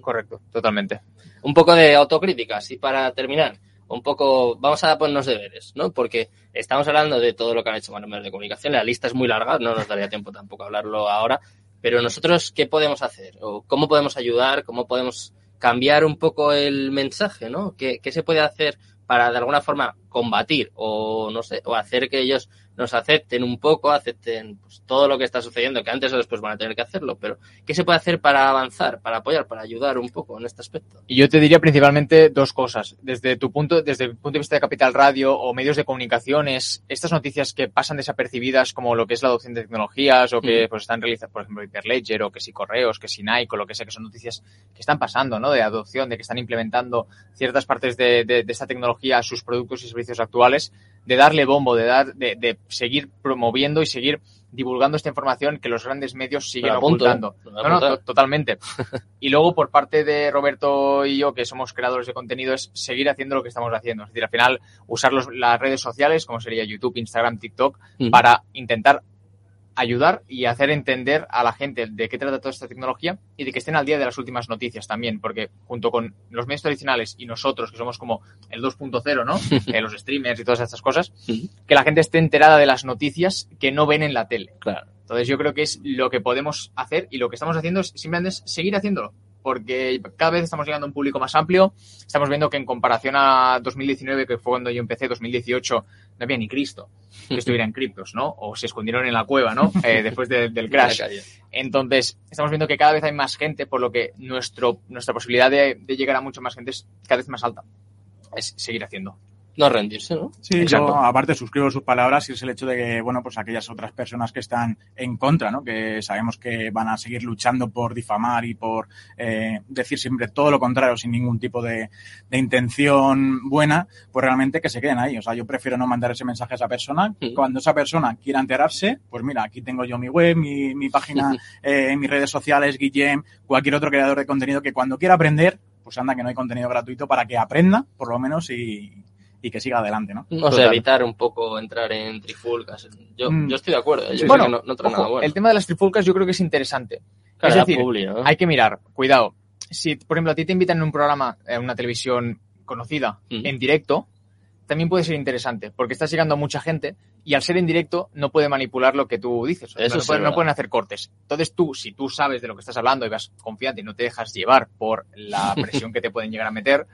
correcto, totalmente. Un poco de autocrítica, y para terminar, un poco, vamos a ponernos deberes, ¿no? Porque estamos hablando de todo lo que han hecho los medios de comunicación, la lista es muy larga, no nos daría tiempo tampoco a hablarlo ahora, pero nosotros, ¿qué podemos hacer? ¿O cómo podemos ayudar? ¿Cómo podemos cambiar un poco el mensaje, ¿no? ¿Qué, ¿Qué, se puede hacer para de alguna forma combatir o no sé, o hacer que ellos nos acepten un poco, acepten pues, todo lo que está sucediendo, que antes o después van a tener que hacerlo, pero ¿qué se puede hacer para avanzar, para apoyar, para ayudar un poco en este aspecto? Y yo te diría principalmente dos cosas. Desde tu punto, desde el punto de vista de Capital Radio o medios de comunicaciones, estas noticias que pasan desapercibidas como lo que es la adopción de tecnologías o que mm. pues están realizadas, por ejemplo, Hyperledger o que si correos, que si Nike o lo que sea, que son noticias que están pasando, ¿no? De adopción, de que están implementando ciertas partes de, de esta tecnología a sus productos y servicios actuales de darle bombo, de dar, de, de, seguir promoviendo y seguir divulgando esta información que los grandes medios siguen ocultando. No, no, totalmente. [laughs] y luego por parte de Roberto y yo, que somos creadores de contenido, es seguir haciendo lo que estamos haciendo. Es decir, al final usar las redes sociales, como sería YouTube, Instagram, TikTok, para intentar ayudar y hacer entender a la gente de qué trata toda esta tecnología y de que estén al día de las últimas noticias también, porque junto con los medios tradicionales y nosotros, que somos como el 2.0, ¿no? [laughs] Eh, los streamers y todas estas cosas, que la gente esté enterada de las noticias que no ven en la tele. Claro. Entonces yo creo que es lo que podemos hacer y lo que estamos haciendo es simplemente seguir haciéndolo porque cada vez estamos llegando a un público más amplio. Estamos viendo que en comparación a 2019, que fue cuando yo empecé, 2018, no había ni Cristo que estuviera en [laughs] criptos, ¿no? O se escondieron en la cueva, ¿no? [laughs] Eh, después del crash. Entonces, estamos viendo que cada vez hay más gente, por lo que nuestro, nuestra posibilidad de, de llegar a mucho más gente es cada vez más alta. Es seguir haciendo no rendirse, ¿no? Sí, yo aparte suscribo sus palabras y es el hecho de que, bueno, pues aquellas otras personas que están en contra, ¿no? Que sabemos que van a seguir luchando por difamar y por eh, decir siempre todo lo contrario sin ningún tipo de, de, intención buena, pues realmente que se queden ahí. O sea, yo prefiero no mandar ese mensaje a esa persona. Cuando esa persona quiera enterarse, pues mira, aquí tengo yo mi web, mi, mi página, eh, mis redes sociales, Guillem, cualquier otro creador de contenido que cuando quiera aprender, pues anda que no hay contenido gratuito para que aprenda, por lo menos, y, y que siga adelante, ¿no? O sea, evitar un poco entrar en trifulcas. Yo, Mm. yo estoy de acuerdo. ¿eh? Yo bueno, creo que no, no trae ojo, nada bueno. el tema de las trifulcas yo creo que es interesante. Claro, es decir, publi, ¿no? hay que mirar, cuidado. Si, por ejemplo, a ti te invitan en un programa, en una televisión conocida, Mm. en directo, también puede ser interesante, porque estás llegando a mucha gente y al ser en directo no puede manipular lo que tú dices. O sea, Eso no, sí pueden, es no pueden hacer cortes. Entonces tú, si tú sabes de lo que estás hablando y vas confiante y no te dejas llevar por la presión que te pueden llegar a meter,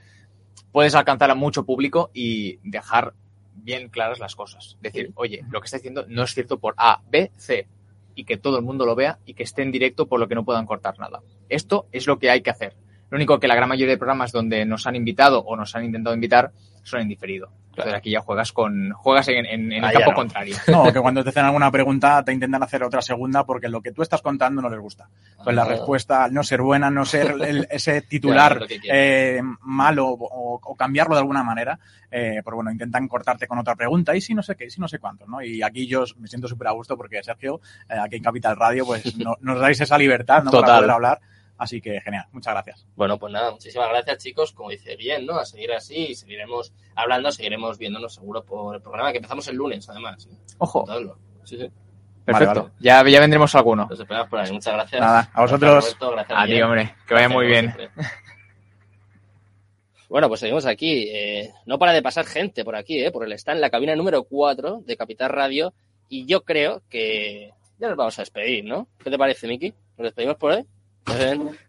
puedes alcanzar a mucho público y dejar bien claras las cosas. Decir, oye, lo que está diciendo no es cierto por A, B, C. Y que todo el mundo lo vea y que esté en directo por lo que no puedan cortar nada. Esto es lo que hay que hacer. Lo único que la gran mayoría de programas donde nos han invitado o nos han intentado invitar son en diferido. Entonces aquí ya juegas con juegas en, en- en el campo no. contrario. [laughs] No, que cuando te hacen alguna pregunta te intentan hacer otra segunda porque lo que tú estás contando no les gusta. Pues la Ah. respuesta, al no ser buena, no ser el- ese [laughs] titular eh, malo o, o cambiarlo de alguna manera, eh, pues bueno, intentan cortarte con otra pregunta y si no sé qué, y si no sé cuánto, ¿no? Y aquí yo me siento súper a gusto porque Sergio, eh, aquí en Capital Radio, pues [laughs] no- nos dais esa libertad, ¿no? Para Total. poder hablar. Así que genial, muchas gracias. Bueno, pues nada, muchísimas gracias chicos, como dice bien, ¿no? A seguir así y seguiremos hablando, seguiremos viéndonos seguro por el programa que empezamos el lunes, además. ¿eh? Ojo. Sí, sí. Perfecto. Vale, vale. Ya, ya vendremos alguno. Los esperamos por ahí. Muchas gracias. Nada, a vosotros. Gracias, Roberto, gracias, A ti, hombre. Que vaya Gracias, muy bien. [laughs] Bueno, pues seguimos aquí. Eh, no para de pasar gente por aquí, ¿eh? Porque está en la cabina número 4 de Capital Radio y yo creo que ya nos vamos a despedir, ¿no? ¿Qué te parece, Miki? ¿Nos despedimos por hoy?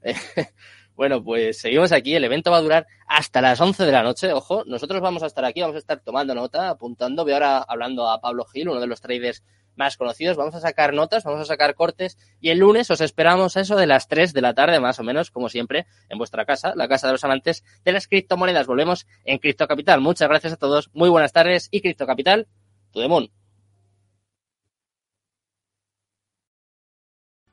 [laughs] Bueno, pues seguimos aquí. El evento va a durar hasta las 11 de la noche. Ojo, nosotros vamos a estar aquí, vamos a estar tomando nota, apuntando. Voy ahora hablando a Pablo Gil, uno de los traders más conocidos. Vamos a sacar notas, vamos a sacar cortes. Y el lunes os esperamos a eso de las 3 de la tarde, más o menos, como siempre, en vuestra casa, la casa de los amantes de las criptomonedas. Volvemos en Cripto Capital. Muchas gracias a todos. Muy buenas tardes y Cripto Capital, tu demon.